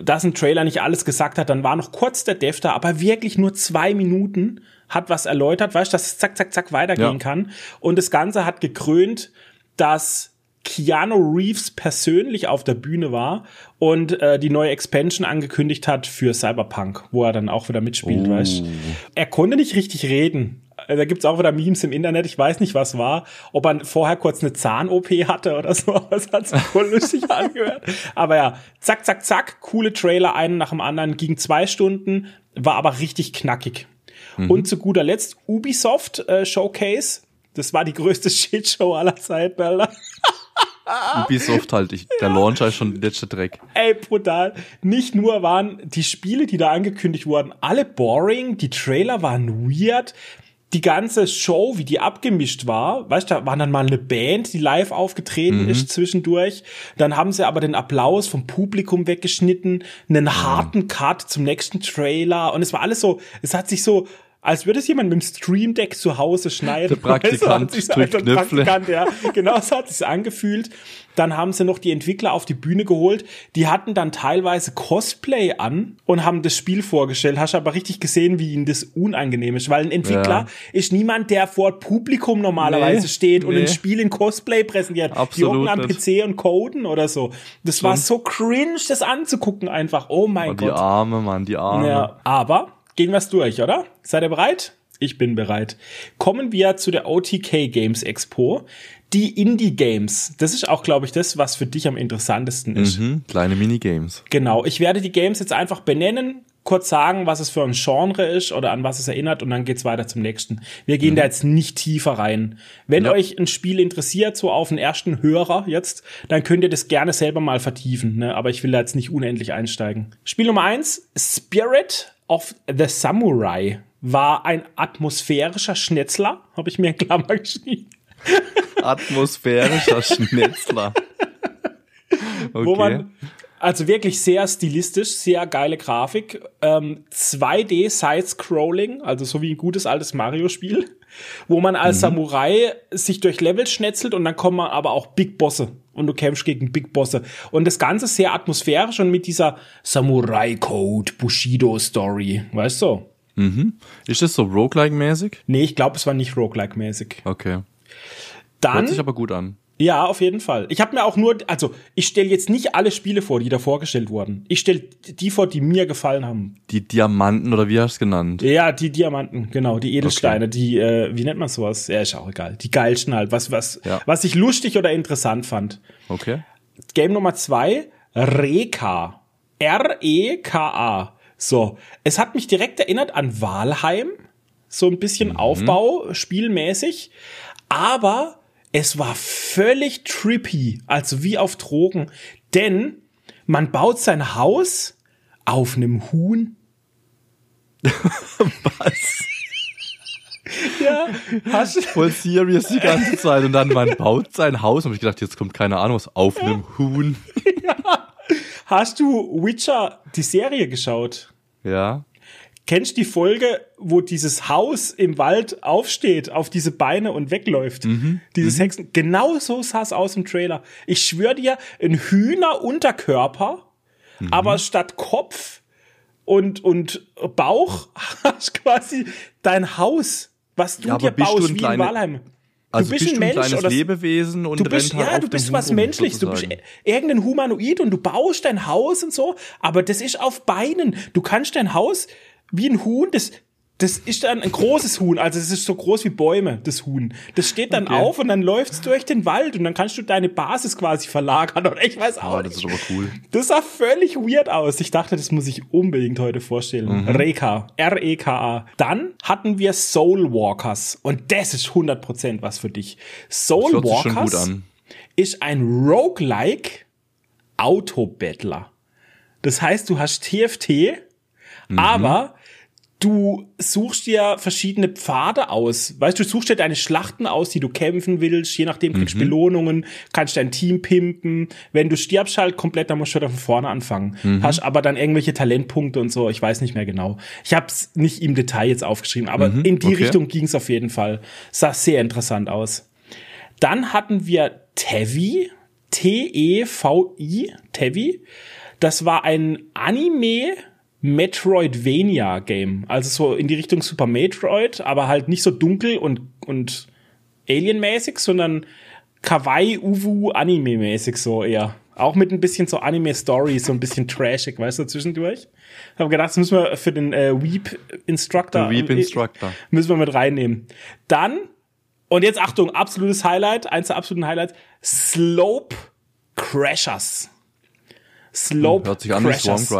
dass ein Trailer nicht alles gesagt hat, dann war noch kurz der Dev da, aber wirklich nur zwei Minuten hat was erläutert, weißt du, dass es zack, zack, zack weitergehen ja. kann. Und das Ganze hat gekrönt, dass Keanu Reeves persönlich auf der Bühne war und äh, die neue Expansion angekündigt hat für Cyberpunk, wo er dann auch wieder mitspielt, oh. weißt Er konnte nicht richtig reden. Da gibt's auch wieder Memes im Internet, ich weiß nicht, was war, ob er vorher kurz eine Zahn-OP hatte oder so, das hat sich voll lustig angehört. Aber ja, zack, zack, zack, coole Trailer, einen nach dem anderen, ging zwei Stunden, war aber richtig knackig. Mhm. Und zu guter Letzt Ubisoft äh, Showcase, das war die größte Shitshow aller Zeiten, Alter. Ubisoft halt, ich, der Launcher ist schon der letzte Dreck. Ey, brutal. Nicht nur waren die Spiele, die da angekündigt wurden, alle boring, die Trailer waren weird, die ganze Show, wie die abgemischt war, weißt du, da war dann mal eine Band, die live aufgetreten mhm. ist zwischendurch. Dann haben sie aber den Applaus vom Publikum weggeschnitten, einen mhm. harten Cut zum nächsten Trailer und es war alles so, es hat sich so als würde es jemand mit dem Stream Deck zu Hause schneiden. Der Praktikant weißt drückt Knöpfe. Praktikant, ja, genau so hat sich angefühlt. Dann haben sie noch die Entwickler auf die Bühne geholt. Die hatten dann teilweise Cosplay an und haben das Spiel vorgestellt. Hast aber richtig gesehen, wie ihnen das unangenehm ist, weil ein Entwickler ja. ist niemand, der vor Publikum normalerweise nee, steht und nee. ein Spiel in Cosplay präsentiert. Absolut die am PC und coden oder so. Das war so cringe, das anzugucken einfach. Oh mein oh, Gott. Die Arme, Mann, die Arme. Ja, aber gehen wir es durch, oder? Seid ihr bereit? Ich bin bereit. Kommen wir zu der OTK Games Expo. Die Indie Games, das ist auch, glaube ich, das, was für dich am interessantesten ist. Mhm, kleine Minigames. Genau. Ich werde die Games jetzt einfach benennen, kurz sagen, was es für ein Genre ist oder an was es erinnert und dann geht's weiter zum nächsten. Wir gehen mhm. da jetzt nicht tiefer rein. Wenn ja. euch ein Spiel interessiert, so auf den ersten Hörer jetzt, dann könnt ihr das gerne selber mal vertiefen, ne? aber ich will da jetzt nicht unendlich einsteigen. Spiel Nummer eins, Spirit of the Samurai war ein atmosphärischer Schnetzler, habe ich mir in Klammer geschrieben. Atmosphärischer Schnetzler. Okay. Wo man also wirklich sehr stilistisch, sehr geile Grafik, ähm, 2D Side-Scrolling, also so wie ein gutes altes Mario-Spiel, wo man als mhm. Samurai sich durch Level schnetzelt und dann kommen aber auch Big Bosse und du kämpfst gegen Big Bosse. Und das Ganze sehr atmosphärisch und mit dieser Samurai-Code Bushido-Story, weißt du? Mhm. Ist das so roguelike-mäßig? Nee, ich glaube, es war nicht roguelike-mäßig. Okay. Dann, Hört sich aber gut an. Ja, auf jeden Fall. Ich habe mir auch nur, also ich stelle jetzt nicht alle Spiele vor, die da vorgestellt wurden. Ich stelle die vor, die mir gefallen haben. Die Diamanten oder wie hast du es genannt? Ja, die Diamanten, genau, die Edelsteine, okay. die, äh, wie nennt man sowas? Ja, ist auch egal. Die geilsten halt, was, was, ja. was ich lustig oder interessant fand. Okay. Game Nummer zwei, Reka. R-E-K-A. So, es hat mich direkt erinnert an Walheim. So ein bisschen mhm. Aufbau, spielmäßig Aber es war völlig trippy, also wie auf Drogen, denn man baut sein Haus auf einem Huhn. Was? Ja, hast Voll serious die ganze Zeit. Und dann, man baut sein Haus. Und ich gedacht, jetzt kommt keine Ahnung was auf einem Huhn. Hast du Witcher die Serie geschaut? Ja. Kennst du die Folge, wo dieses Haus im Wald aufsteht, auf diese Beine und wegläuft? Mhm. Dieses Hexen. Genau so sah es aus im Trailer. Ich schwöre dir, ein Hühnerunterkörper, Mhm. aber statt Kopf und, und Bauch hast quasi dein Haus, was du Ja, dir bist du baust, ein wie in Walheim. Also du bist, ein ein Mensch kleines oder Lebewesen und du bist, halt ja, du bist was rum, Menschliches. Du bist sozusagen. irgendein Humanoid und du baust dein Haus und so, aber das ist auf Beinen. Du kannst dein Haus wie ein Huhn, das, das ist dann ein großes Huhn, also es ist so groß wie Bäume, das Huhn. Das steht dann Okay. auf und dann läuft's durch den Wald und dann kannst du deine Basis quasi verlagern oder ich weiß auch Ah, das ist aber cool. Das sah völlig weird aus. Ich dachte, das muss ich unbedingt heute vorstellen. Mhm. Reka. R-E-K-A. Dann hatten wir Soul Walkers. Und das ist 100% was für dich. Soul Walkers ist ein Roguelike Autobattler. Das heißt, du hast TFT, Mhm. aber du suchst dir verschiedene Pfade aus. Weißt du, du suchst dir deine Schlachten aus, die du kämpfen willst. Je nachdem kriegst du Belohnungen, kannst dein Team pimpen. Wenn du stirbst halt komplett, dann musst du wieder von vorne anfangen. Hast aber dann irgendwelche Talentpunkte und so. Ich weiß nicht mehr genau. Ich habe es nicht im Detail jetzt aufgeschrieben, aber in die okay. Richtung ging es auf jeden Fall. Sah sehr interessant aus. Dann hatten wir Tevi, T-E-V-I, Tevi. Das war ein Anime Metroidvania Game. Also so in die Richtung Super Metroid, aber halt nicht so dunkel und, und alienmäßig, sondern Kawaii Uwu Anime mäßig so eher. Auch mit ein bisschen so Anime Story, so ein bisschen trashig, weißt du, zwischendurch. Ich habe gedacht, das müssen wir für den äh, Weep Instructor Der Weep Instructor. müssen wir mit reinnehmen. Dann, und jetzt Achtung, absolutes Highlight, eins der absoluten Highlights, Slope Crashers. Slope Hört sich an wie Crashers.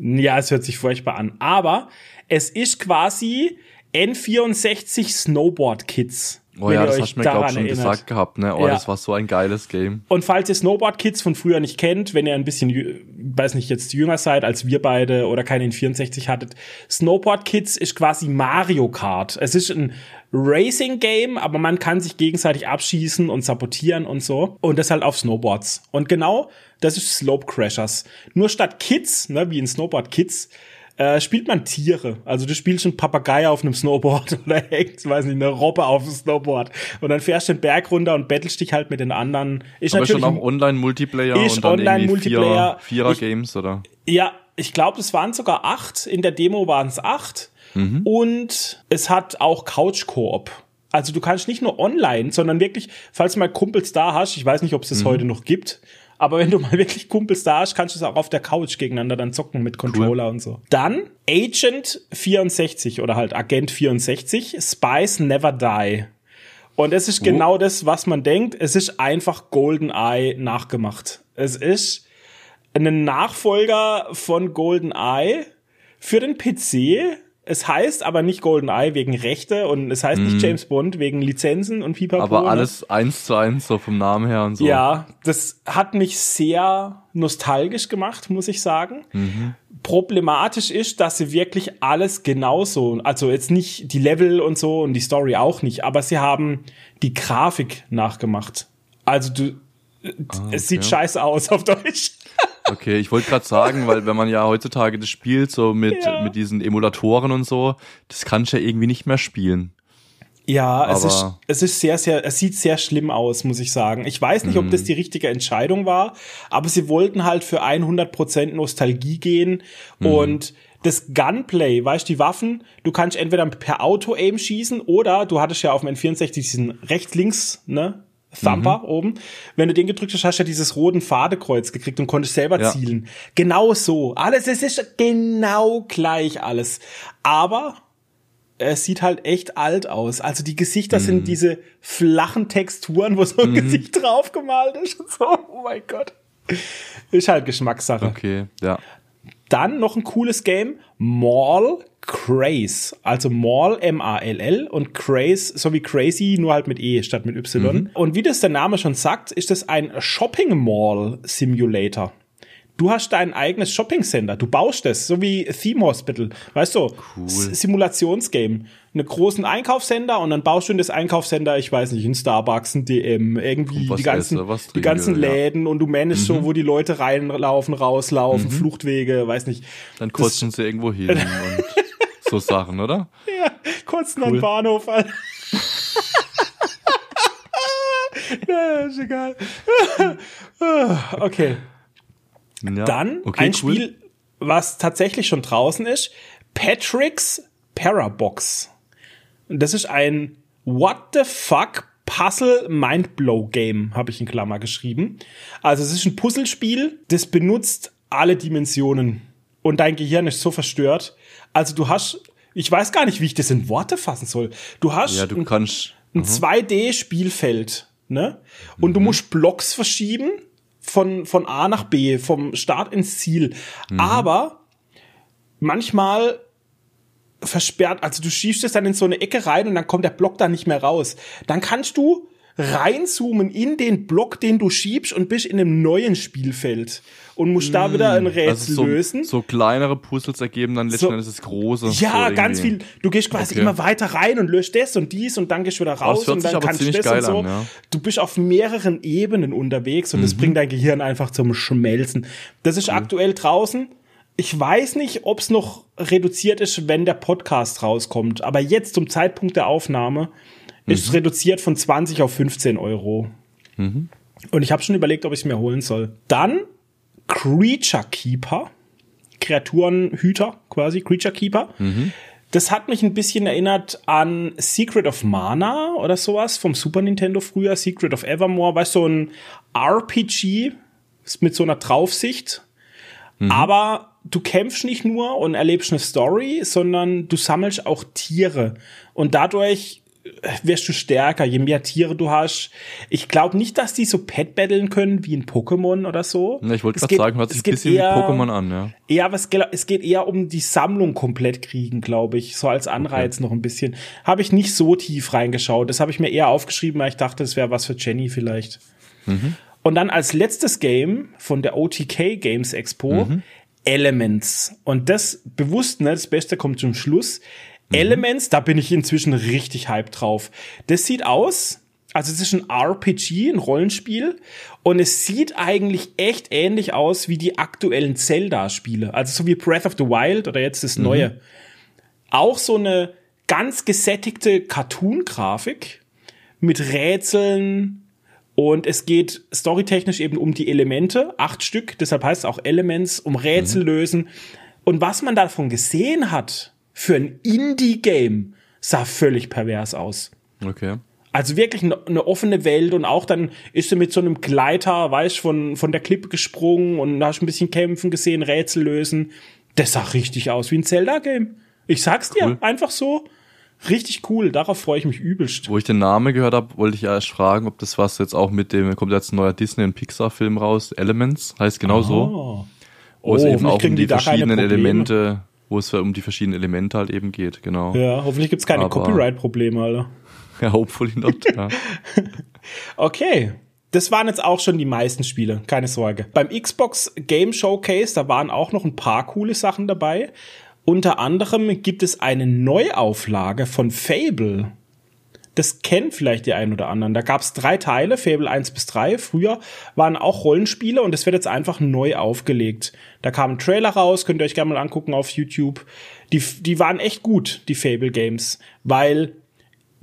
Ja, es hört sich furchtbar an. Aber es ist quasi N64 Snowboard Kids. Oh ja, das hast du mir, glaube ich, schon erinnert. gesagt gehabt, ne? Oh, Ja. das war so ein geiles Game. Und falls ihr Snowboard Kids von früher nicht kennt, wenn ihr ein bisschen, weiß nicht, jetzt jünger seid als wir beide oder keine N64 hattet, Snowboard Kids ist quasi Mario Kart. Es ist ein Racing Game, aber man kann sich gegenseitig abschießen und sabotieren und so. Und das halt auf Snowboards. Und genau, das ist Slope Crashers. Nur statt Kids, ne, wie in Snowboard Kids, äh, spielt man Tiere. Also du spielst einen Papagei auf einem Snowboard oder hängt, weiß nicht, eine Robbe auf dem Snowboard. Und dann fährst du den Berg runter und battlest dich halt mit den anderen. Ist Aber schon natürlich auch Online-Multiplayer Ist und dann irgendwie Online-Multiplayer. Vierer, Ich- Vierer-Games, oder? Ja, ich glaube, es waren sogar acht. In der Demo waren es acht. Und es hat auch Couch-Koop. Also du kannst nicht nur online, sondern wirklich, falls du mal Kumpels da hast, ich weiß nicht, ob es das heute noch gibt, aber wenn du mal wirklich Kumpels da hast, kannst du es auch auf der Couch gegeneinander dann zocken mit Controller und so. Dann Agent 64 oder halt Agent 64, Spice Never Die. Und es ist genau das, was man denkt. Es ist einfach GoldenEye nachgemacht. Es ist ein Nachfolger von GoldenEye für den PC. Es heißt aber nicht GoldenEye wegen Rechte und es heißt nicht James Bond wegen Lizenzen und Pipapo. Aber ne? alles eins zu eins, so vom Namen her und so. Ja, das hat mich sehr nostalgisch gemacht, muss ich sagen. Problematisch ist, dass sie wirklich alles genauso, also jetzt nicht die Level und so und die Story auch nicht, aber sie haben die Grafik nachgemacht. Also du, es sieht okay. scheiße aus auf Deutsch. Okay, ich wollte gerade sagen, weil wenn man ja heutzutage das spielt, so mit, Ja. mit diesen Emulatoren und so, das kannst du ja irgendwie nicht mehr spielen. Ja, es ist, es ist sehr, sehr, es sieht sehr schlimm aus, muss ich sagen. Ich weiß nicht, ob das die richtige Entscheidung war, aber sie wollten halt für 100% Nostalgie gehen und das Gunplay, weißt du, die Waffen, du kannst entweder per Auto-Aim schießen oder du hattest ja auf dem N64 diesen rechts-links, ne, Thumper oben. Wenn du den gedrückt hast, hast du ja dieses roten Fadekreuz gekriegt und konntest selber Ja. zielen. Genau so. Alles, es ist genau gleich alles. Aber es sieht halt echt alt aus. Also die Gesichter Mhm. sind diese flachen Texturen, wo so ein Gesicht draufgemalt ist und so. Oh mein Gott. Ist halt Geschmackssache. Okay, ja. Dann noch ein cooles Game, Mall Craze. Also Mall, M-A-L-L und Craze, so wie Crazy, nur halt mit E statt mit Y. Mhm. Und wie das der Name schon sagt, ist das ein Shopping Mall Simulator. Du hast dein eigenes Shopping Center. Du baust es, so wie Theme Hospital. Weißt du, cool. Simulationsgame. Einen großen Einkaufscenter und dann baust du in das Einkaufscenter, ich weiß nicht, ein Starbucks, ein DM, irgendwie die ganzen, esse, die ganzen Läden ja. und du managst mhm. so, wo die Leute reinlaufen, rauslaufen, mhm. Fluchtwege, weiß nicht. Dann kotzen sie irgendwo hin und so Sachen, oder? Ja, kotzen cool. am Bahnhof. ja, ist egal. okay. Ja, Dann okay, ein cool. Spiel, was tatsächlich schon draußen ist, Patrick's Parabox. Das ist ein What the fuck Puzzle Mindblow Game, habe ich in Klammer geschrieben. Also es ist ein Puzzlespiel, das benutzt alle Dimensionen und dein Gehirn ist so verstört. Also du hast, ich weiß gar nicht, wie ich das in Worte fassen soll. Du hast ja, du kannst, ein, ein 2D-Spielfeld, ne? Und mhm. du musst Blocks verschieben von, von A nach B, vom Start ins Ziel. Mhm. Aber manchmal versperrt, also du schiebst es dann in so eine Ecke rein und dann kommt der Block da nicht mehr raus. Dann kannst du reinzoomen in den Block, den du schiebst und bist in einem neuen Spielfeld und musst mm, da wieder ein Rätsel also so, lösen. So kleinere Puzzles ergeben dann letztendlich so, das große. Ja, so ganz viel. Du gehst quasi okay. immer weiter rein und löst das und dies und dann gehst du wieder raus und dann kannst du das und so. An, ja. Du bist auf mehreren Ebenen unterwegs und mhm. das bringt dein Gehirn einfach zum Schmelzen. Das ist cool. aktuell draußen. Ich weiß nicht, ob es noch reduziert ist, wenn der Podcast rauskommt. Aber jetzt zum Zeitpunkt der Aufnahme mhm. ist reduziert von 20 auf 15 Euro. Mhm. Und ich habe schon überlegt, ob ich es mir holen soll. Dann Creature Keeper. Kreaturenhüter quasi, Creature Keeper. Mhm. Das hat mich ein bisschen erinnert an Secret of Mana oder sowas vom Super Nintendo früher, Secret of Evermore, weißt du, so ein RPG mit so einer Draufsicht. Mhm. Aber du kämpfst nicht nur und erlebst eine Story, sondern du sammelst auch Tiere. Und dadurch wirst du stärker, je mehr Tiere du hast. Ich glaube nicht, dass die so Pet battlen können wie ein Pokémon oder so. Ja, ich wollte gerade sagen, hört sich ein bisschen eher, wie Pokémon an, ja. Ja, aber es, es, geht eher um die Sammlung komplett kriegen, glaube ich. So als Anreiz okay. noch ein bisschen. Habe ich nicht so tief reingeschaut. Das habe ich mir eher aufgeschrieben, weil ich dachte, das wäre was für Jenny vielleicht. Mhm. Und dann als letztes Game von der OTK Games Expo, mhm. Elements. Und das bewusst, ne, das Beste kommt zum Schluss. Mhm. Elements, da bin ich inzwischen richtig hype drauf. Das sieht aus, also es ist ein RPG, ein Rollenspiel und es sieht eigentlich echt ähnlich aus wie die aktuellen Zelda-Spiele. Also so wie Breath of the Wild oder jetzt das mhm. neue. Auch so eine ganz gesättigte Cartoon-Grafik mit Rätseln und es geht storytechnisch eben um die Elemente, acht Stück, deshalb heißt es auch Elements, um Rätsel mhm. lösen. Und was man davon gesehen hat, für ein Indie-Game sah völlig pervers aus. Okay. Also wirklich eine, eine offene Welt und auch dann ist sie mit so einem Gleiter, weißt von, von der Klippe gesprungen und hast ein bisschen kämpfen gesehen, Rätsel lösen. Das sah richtig aus wie ein Zelda-Game. Ich sag's cool. dir, einfach so. Richtig cool, darauf freue ich mich übelst. Wo ich den Namen gehört habe, wollte ich ja erst fragen, ob das was jetzt auch mit dem, kommt jetzt ein neuer Disney- und Pixar-Film raus, Elements, heißt genau so. Wo oh, es eben auch um die verschiedenen Elemente wo es um die verschiedenen Elemente halt eben geht, genau. Ja, hoffentlich gibt's keine Copyright-Probleme, Alter. Ja, hopefully not, ja. okay. Das waren jetzt auch schon die meisten Spiele, keine Sorge. Beim Xbox Game Showcase, da waren auch noch ein paar coole Sachen dabei. Unter anderem gibt es eine Neuauflage von Fable. Das kennen vielleicht die einen oder anderen. Da gab es drei Teile, Fable 1 bis 3. Früher waren auch Rollenspiele und das wird jetzt einfach neu aufgelegt. Da kam ein Trailer raus, könnt ihr euch gerne mal angucken auf YouTube. Die, die waren echt gut, die Fable Games, weil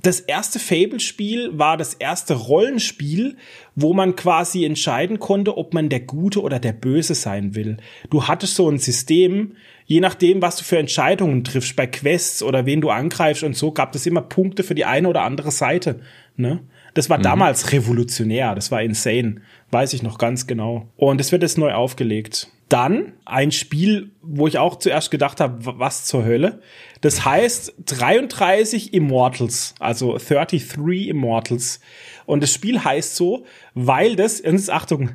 das erste Fable-Spiel war das erste Rollenspiel, wo man quasi entscheiden konnte, ob man der Gute oder der Böse sein will. Du hattest so ein System, je nachdem, was du für Entscheidungen triffst, bei Quests oder wen du angreifst und so, gab es immer Punkte für die eine oder andere Seite. Ne? Das war mhm. damals revolutionär, das war insane, weiß ich noch ganz genau. Und es wird jetzt neu aufgelegt. Dann ein Spiel, wo ich auch zuerst gedacht habe, was zur Hölle. Das heißt 33 Immortals, also 33 Immortals. Und das Spiel heißt so, weil das, jetzt Achtung,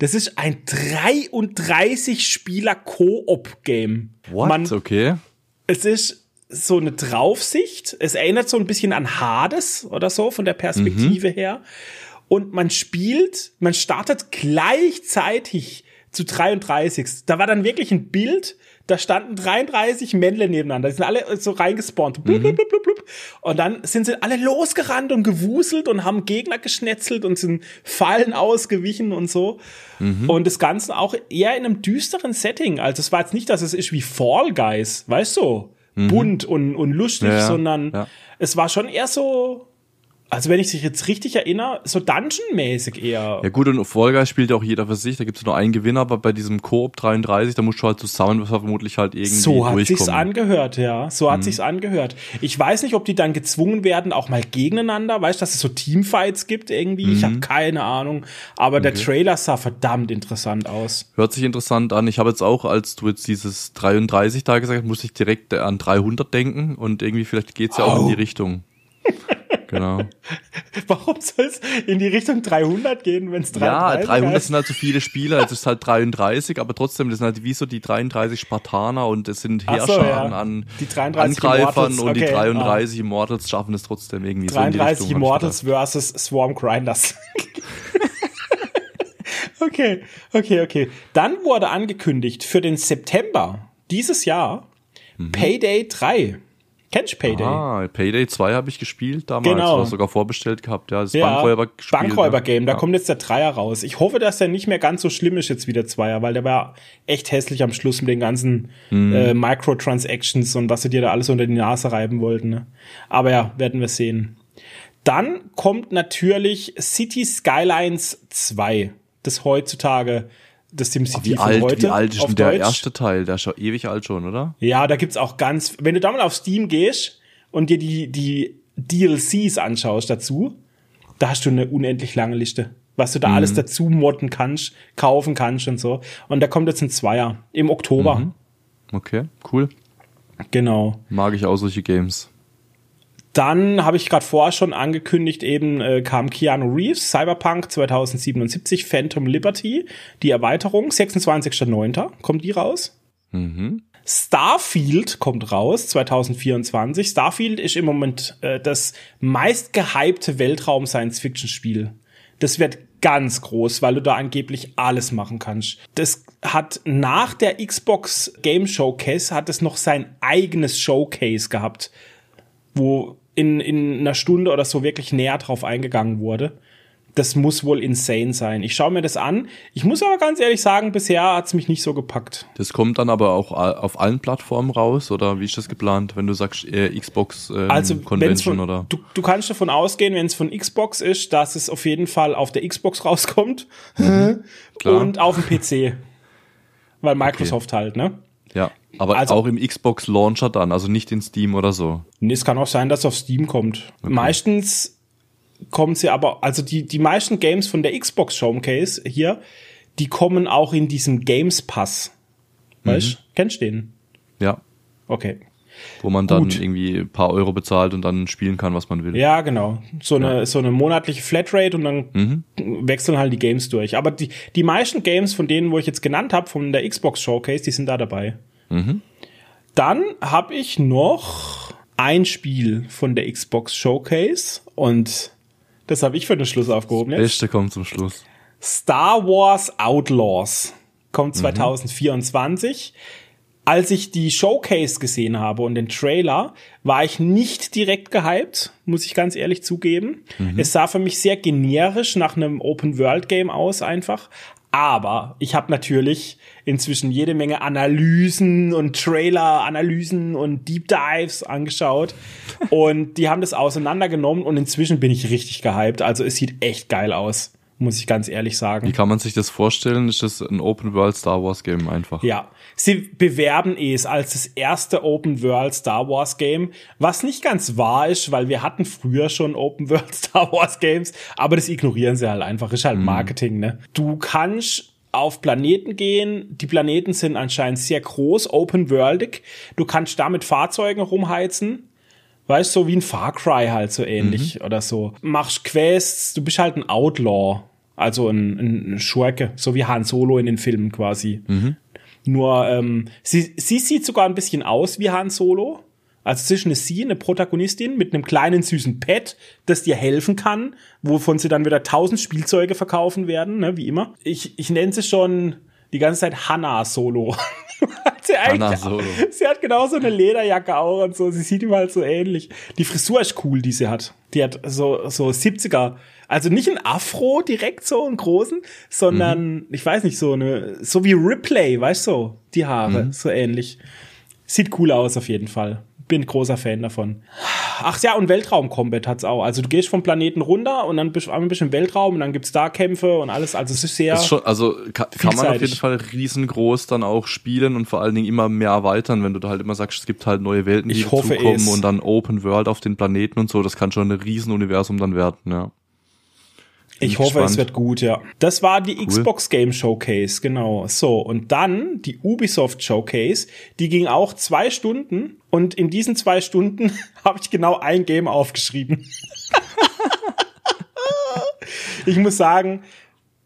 das ist ein 33 Spieler Koop Game. What? Man, okay. Es ist so eine Draufsicht. Es erinnert so ein bisschen an Hades oder so von der Perspektive mhm. her. Und man spielt, man startet gleichzeitig zu 33. Da war dann wirklich ein Bild, da standen 33 Männle nebeneinander. Die sind alle so reingespawnt. Blub, blub, blub, blub. Und dann sind sie alle losgerannt und gewuselt und haben Gegner geschnetzelt und sind Fallen ausgewichen und so. Mhm. Und das Ganze auch eher in einem düsteren Setting. Also es war jetzt nicht, dass es ist wie Fall Guys, weißt du? Mhm. Bunt und, und lustig, ja, sondern ja. es war schon eher so also wenn ich sich jetzt richtig erinnere, so Dungeon-mäßig eher. Ja gut, und Fall Guys spielt ja auch jeder für sich, da gibt es nur einen Gewinner, aber bei diesem Coop 33, da musst du halt zusammen, vermutlich halt irgendwie So hat durchkommen. sich's angehört, ja. So hat mhm. sich's angehört. Ich weiß nicht, ob die dann gezwungen werden, auch mal gegeneinander, weißt du, dass es so Teamfights gibt irgendwie. Mhm. Ich habe keine Ahnung. Aber okay. der Trailer sah verdammt interessant aus. Hört sich interessant an. Ich habe jetzt auch, als du jetzt dieses 33 da gesagt hast, musste ich direkt an 300 denken und irgendwie vielleicht geht's ja oh. auch in die Richtung. Genau. Warum soll es in die Richtung 300 gehen, wenn es 33 Ja, 300 heißt? sind halt so viele Spieler, es ist halt 33, aber trotzdem, das sind halt wie so die 33 Spartaner und es sind Herrscher so, ja. an, Angreifern und okay. die 33 ah. Immortals schaffen es trotzdem irgendwie 33 so Immortals versus Swarm Grinders. okay, okay, okay. Dann wurde angekündigt für den September dieses Jahr mhm. Payday 3. Kennst du Payday? Ah, Payday 2 habe ich gespielt damals, genau. oder sogar vorbestellt gehabt. Ja, das ja, Bankräuber Bankräuber-Game, da ja. kommt jetzt der Dreier raus. Ich hoffe, dass der nicht mehr ganz so schlimm ist jetzt wie der Zweier, weil der war echt hässlich am Schluss mit den ganzen mhm. äh, Microtransactions und was sie dir da alles unter die Nase reiben wollten. Ne? Aber ja, werden wir sehen. Dann kommt natürlich City Skylines 2, das heutzutage das SimCity wie alt, heute. Wie alt ist denn der Deutsch. erste Teil? Der ist schon ewig alt schon, oder? Ja, da gibt's auch ganz, wenn du da mal auf Steam gehst und dir die, die DLCs anschaust dazu, da hast du eine unendlich lange Liste. Was du da mhm. alles dazu modden kannst, kaufen kannst und so. Und da kommt jetzt ein Zweier im Oktober. Mhm. Okay, cool. Genau. Mag ich auch solche Games. Dann habe ich gerade vorher schon angekündigt, eben äh, kam Keanu Reeves, Cyberpunk 2077, Phantom Liberty, die Erweiterung, 26.09. kommt die raus. Mhm. Starfield kommt raus 2024. Starfield ist im Moment äh, das meistgehypte Weltraum-Science-Fiction-Spiel. Das wird ganz groß, weil du da angeblich alles machen kannst. Das hat nach der Xbox Game Showcase hat es noch sein eigenes Showcase gehabt, wo in, in einer Stunde oder so wirklich näher drauf eingegangen wurde. Das muss wohl insane sein. Ich schaue mir das an. Ich muss aber ganz ehrlich sagen, bisher hat's mich nicht so gepackt. Das kommt dann aber auch auf allen Plattformen raus oder wie ist das geplant, wenn du sagst äh, Xbox ähm, also, Convention von, oder? Du, du kannst davon ausgehen, wenn es von Xbox ist, dass es auf jeden Fall auf der Xbox rauskommt mhm, und auf dem PC. Weil Microsoft okay. halt, ne? Ja. Aber also, auch im Xbox Launcher dann, also nicht in Steam oder so. Nee, es kann auch sein, dass es auf Steam kommt. Okay. Meistens kommen sie aber, also die, die meisten Games von der Xbox Showcase hier, die kommen auch in diesem Games Pass. Weißt mhm. Kennst du den? Ja. Okay. Wo man dann Gut. irgendwie ein paar Euro bezahlt und dann spielen kann, was man will. Ja, genau. So eine, ja. so eine monatliche Flatrate und dann mhm. wechseln halt die Games durch. Aber die, die meisten Games von denen, wo ich jetzt genannt habe, von der Xbox Showcase, die sind da dabei. Mhm. Dann habe ich noch ein Spiel von der Xbox Showcase und das habe ich für den Schluss aufgehoben. Das Beste kommt zum Schluss. Star Wars Outlaws kommt 2024. Mhm. Als ich die Showcase gesehen habe und den Trailer, war ich nicht direkt gehypt, muss ich ganz ehrlich zugeben. Mhm. Es sah für mich sehr generisch nach einem Open-World-Game aus einfach. Aber ich habe natürlich inzwischen jede Menge Analysen und Trailer-Analysen und Deep Dives angeschaut. und die haben das auseinandergenommen und inzwischen bin ich richtig gehypt. Also es sieht echt geil aus muss ich ganz ehrlich sagen. Wie kann man sich das vorstellen? Ist das ein Open World Star Wars Game einfach? Ja, sie bewerben es als das erste Open World Star Wars Game, was nicht ganz wahr ist, weil wir hatten früher schon Open World Star Wars Games, aber das ignorieren sie halt einfach, ist halt mhm. Marketing, ne? Du kannst auf Planeten gehen. Die Planeten sind anscheinend sehr groß, open-worldig. Du kannst da mit Fahrzeugen rumheizen. Weißt du, so wie ein Far Cry halt so ähnlich mhm. oder so. Machst Quests, du bist halt ein Outlaw. Also ein, ein Schurke, so wie Han Solo in den Filmen quasi. Mhm. Nur, ähm, sie, sie sieht sogar ein bisschen aus wie Han Solo. Also zwischen eine sie, eine Protagonistin mit einem kleinen süßen Pet, das dir helfen kann, wovon sie dann wieder tausend Spielzeuge verkaufen werden, ne, wie immer. Ich, ich nenne sie schon die ganze Zeit Hannah Solo. sie, Hannah Solo. sie hat genauso eine Lederjacke auch und so. Sie sieht ihm halt so ähnlich. Die Frisur ist cool, die sie hat. Die hat so, so 70er. Also nicht ein Afro direkt so einen großen, sondern, mhm. ich weiß nicht, so eine, so wie Ripley, weißt du, so, die Haare, mhm. so ähnlich. Sieht cool aus auf jeden Fall bin großer Fan davon. Ach ja, und Weltraum-Combat hat's auch. Also du gehst vom Planeten runter und dann bist du ein bisschen im Weltraum und dann gibt's da Kämpfe und alles. Also es ist sehr. Ist schon, also kann, kann man auf jeden Fall riesengroß dann auch spielen und vor allen Dingen immer mehr erweitern, wenn du da halt immer sagst, es gibt halt neue Welten, die dazukommen und dann Open World auf den Planeten und so. Das kann schon ein Riesenuniversum dann werden, ja. Ich hoffe, gespannt. es wird gut, ja. Das war die cool. Xbox Game Showcase, genau. So, und dann die Ubisoft Showcase, die ging auch zwei Stunden und in diesen zwei Stunden habe ich genau ein Game aufgeschrieben. ich muss sagen,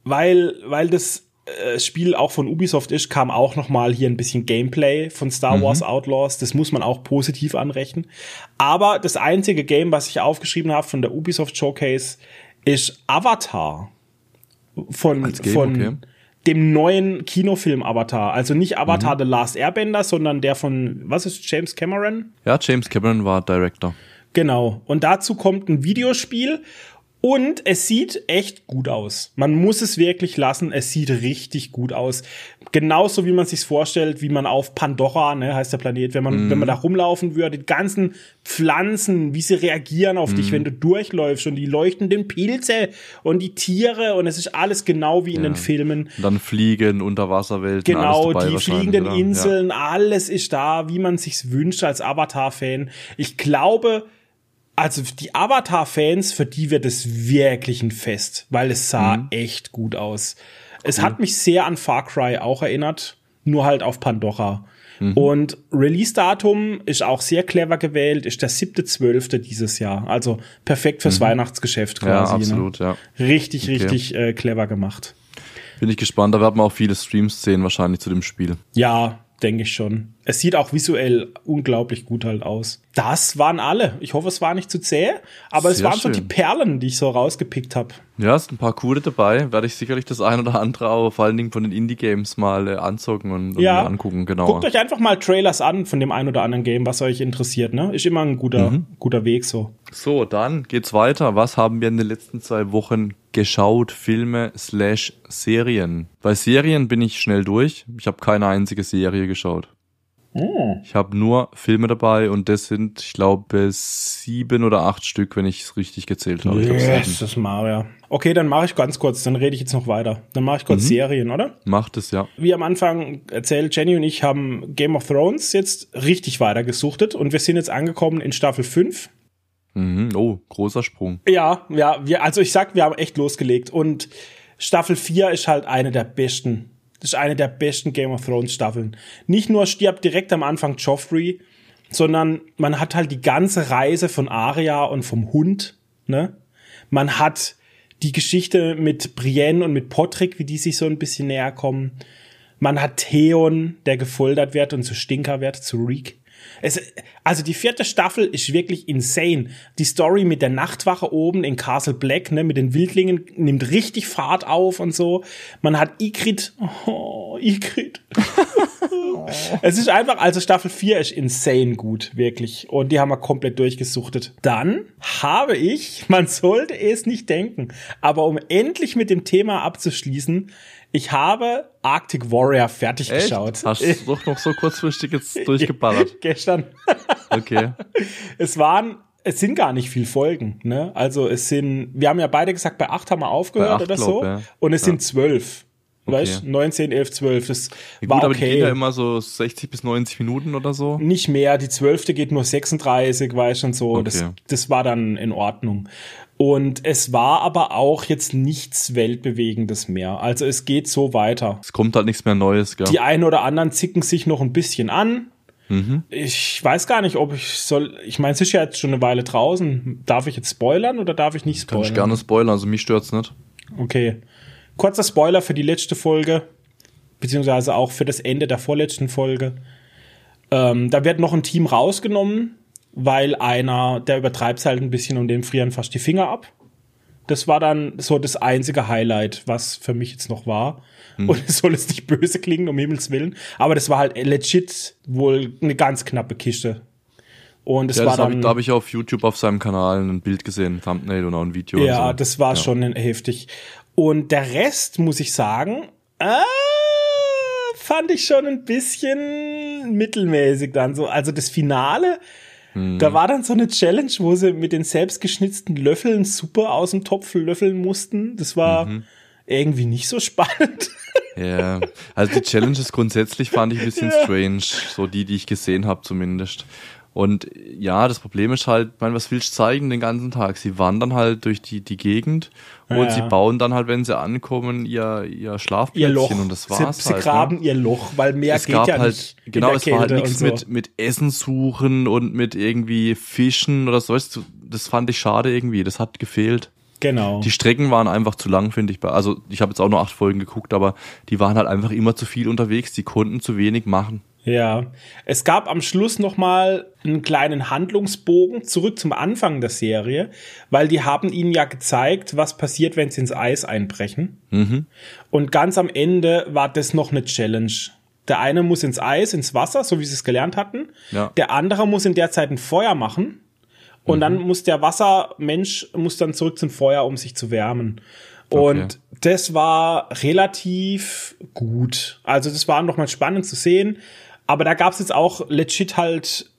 weil, weil das äh, Spiel auch von Ubisoft ist, kam auch noch mal hier ein bisschen Gameplay von Star Wars mhm. Outlaws. Das muss man auch positiv anrechnen. Aber das einzige Game, was ich aufgeschrieben habe von der Ubisoft Showcase, ist Avatar von, Game, von okay. dem neuen Kinofilm Avatar. Also nicht Avatar mhm. The Last Airbender, sondern der von, was ist James Cameron? Ja, James Cameron war Director. Genau. Und dazu kommt ein Videospiel und es sieht echt gut aus. Man muss es wirklich lassen. Es sieht richtig gut aus. Genauso wie man sich's vorstellt, wie man auf Pandora, ne, heißt der Planet, wenn man, mm. wenn man da rumlaufen würde, die ganzen Pflanzen, wie sie reagieren auf mm. dich, mhm. wenn du durchläufst und die leuchtenden Pilze und die Tiere und es ist alles genau wie in ja. den Filmen. Und dann Fliegen, Unterwasserwelten, Genau, die fliegenden Inseln, ja. alles ist da, wie man sich's wünscht als Avatar-Fan. Ich glaube, also die Avatar-Fans, für die wird es wirklich ein Fest, weil es sah mhm. echt gut aus. Es hat mich sehr an Far Cry auch erinnert, nur halt auf Pandora. Mhm. Und Release-Datum ist auch sehr clever gewählt, ist der 7.12. dieses Jahr. Also perfekt fürs mhm. Weihnachtsgeschäft quasi. Ja, ne? absolut, ne? ja. Richtig, okay. richtig äh, clever gemacht. Bin ich gespannt, da werden wir auch viele Streams sehen wahrscheinlich zu dem Spiel. Ja, denke ich schon. Es sieht auch visuell unglaublich gut halt aus. Das waren alle. Ich hoffe, es war nicht zu zäh, aber Sehr es waren schön. so die Perlen, die ich so rausgepickt habe. Ja, es sind ein paar coole dabei. Werde ich sicherlich das ein oder andere auch vor allen Dingen von den Indie-Games mal äh, anzocken und, und ja. angucken, genau. Guckt euch einfach mal Trailers an von dem ein oder anderen Game, was euch interessiert, ne? Ist immer ein guter, mhm. guter Weg so. So, dann geht's weiter. Was haben wir in den letzten zwei Wochen geschaut? Filme slash Serien. Bei Serien bin ich schnell durch. Ich habe keine einzige Serie geschaut. Oh. Ich habe nur Filme dabei und das sind, ich glaube, sieben oder acht Stück, wenn ich es richtig gezählt habe. Yes, das Maria. Okay, dann mache ich ganz kurz, dann rede ich jetzt noch weiter. Dann mache ich kurz mhm. Serien, oder? Macht es, ja. Wie am Anfang erzählt, Jenny und ich haben Game of Thrones jetzt richtig weitergesuchtet und wir sind jetzt angekommen in Staffel 5. Mhm. Oh, großer Sprung. Ja, ja, wir, also ich sag, wir haben echt losgelegt und Staffel 4 ist halt eine der besten das ist eine der besten Game of Thrones Staffeln. Nicht nur stirbt direkt am Anfang Joffrey, sondern man hat halt die ganze Reise von Arya und vom Hund, ne? Man hat die Geschichte mit Brienne und mit Potrick, wie die sich so ein bisschen näher kommen. Man hat Theon, der gefoltert wird und zu Stinker wird, zu Reek. Es, also die vierte Staffel ist wirklich insane. Die Story mit der Nachtwache oben in Castle Black, ne, mit den Wildlingen, nimmt richtig Fahrt auf und so. Man hat Ikrit. Oh, Ikrit. es ist einfach, also Staffel 4 ist insane gut, wirklich. Und die haben wir komplett durchgesuchtet. Dann habe ich, man sollte es nicht denken, aber um endlich mit dem Thema abzuschließen, ich habe Arctic Warrior fertig Echt? geschaut. Hast du doch noch so kurzfristig jetzt durchgeballert? Gestern. Okay. es waren, es sind gar nicht viel Folgen, ne? Also es sind, wir haben ja beide gesagt, bei acht haben wir aufgehört acht, oder so. Ja. Und es ja. sind zwölf. Okay. Weißt 19, 11, 12. Das ja, war gut, aber okay. die gehen ja immer so 60 bis 90 Minuten oder so. Nicht mehr. Die zwölfte geht nur 36, weißt du, und so. Okay. Das, das war dann in Ordnung. Und es war aber auch jetzt nichts Weltbewegendes mehr. Also es geht so weiter. Es kommt halt nichts mehr Neues, gell? Die einen oder anderen zicken sich noch ein bisschen an. Mhm. Ich weiß gar nicht, ob ich soll. Ich meine, es ist ja jetzt schon eine Weile draußen. Darf ich jetzt spoilern oder darf ich nicht spoilern? Kann ich gerne spoilern, also mich stört's nicht. Okay. Kurzer Spoiler für die letzte Folge, beziehungsweise auch für das Ende der vorletzten Folge. Ähm, da wird noch ein Team rausgenommen weil einer, der übertreibt halt ein bisschen und dem frieren fast die Finger ab. Das war dann so das einzige Highlight, was für mich jetzt noch war. Mhm. Und es soll jetzt nicht böse klingen, um Himmels Willen. Aber das war halt legit wohl eine ganz knappe Kiste. Und es ja, war dann. Hab ich, da habe ich auf YouTube auf seinem Kanal ein Bild gesehen, ein Thumbnail und auch ein Video. Ja, so. das war ja. schon heftig. Und der Rest, muss ich sagen, äh, fand ich schon ein bisschen mittelmäßig dann so. Also das Finale, hm. da war dann so eine Challenge, wo sie mit den selbstgeschnitzten Löffeln super aus dem Topf löffeln mussten. Das war mhm. irgendwie nicht so spannend. Ja, also die Challenges grundsätzlich fand ich ein bisschen ja. strange, so die, die ich gesehen habe zumindest. Und ja, das Problem ist halt, mein, was willst du zeigen den ganzen Tag? Sie wandern halt durch die, die Gegend und ja. sie bauen dann halt, wenn sie ankommen, ihr, ihr Schlafplätzchen ihr Loch. und das war's sie, halt. Sie graben ne? ihr Loch, weil mehr es geht gab ja halt, nicht. Genau, es war halt nichts so. mit, mit Essen suchen und mit irgendwie Fischen oder so. Das fand ich schade irgendwie, das hat gefehlt. Genau. Die Strecken waren einfach zu lang, finde ich. Also ich habe jetzt auch nur acht Folgen geguckt, aber die waren halt einfach immer zu viel unterwegs. Die konnten zu wenig machen. Ja, es gab am Schluss noch mal einen kleinen Handlungsbogen zurück zum Anfang der Serie, weil die haben ihnen ja gezeigt, was passiert, wenn sie ins Eis einbrechen. Mhm. Und ganz am Ende war das noch eine Challenge. Der eine muss ins Eis, ins Wasser, so wie sie es gelernt hatten. Ja. Der andere muss in der Zeit ein Feuer machen. Und mhm. dann muss der Wassermensch muss dann zurück zum Feuer, um sich zu wärmen. Und okay. das war relativ gut. Also das war noch mal spannend zu sehen. Aber da gab's jetzt auch legit halt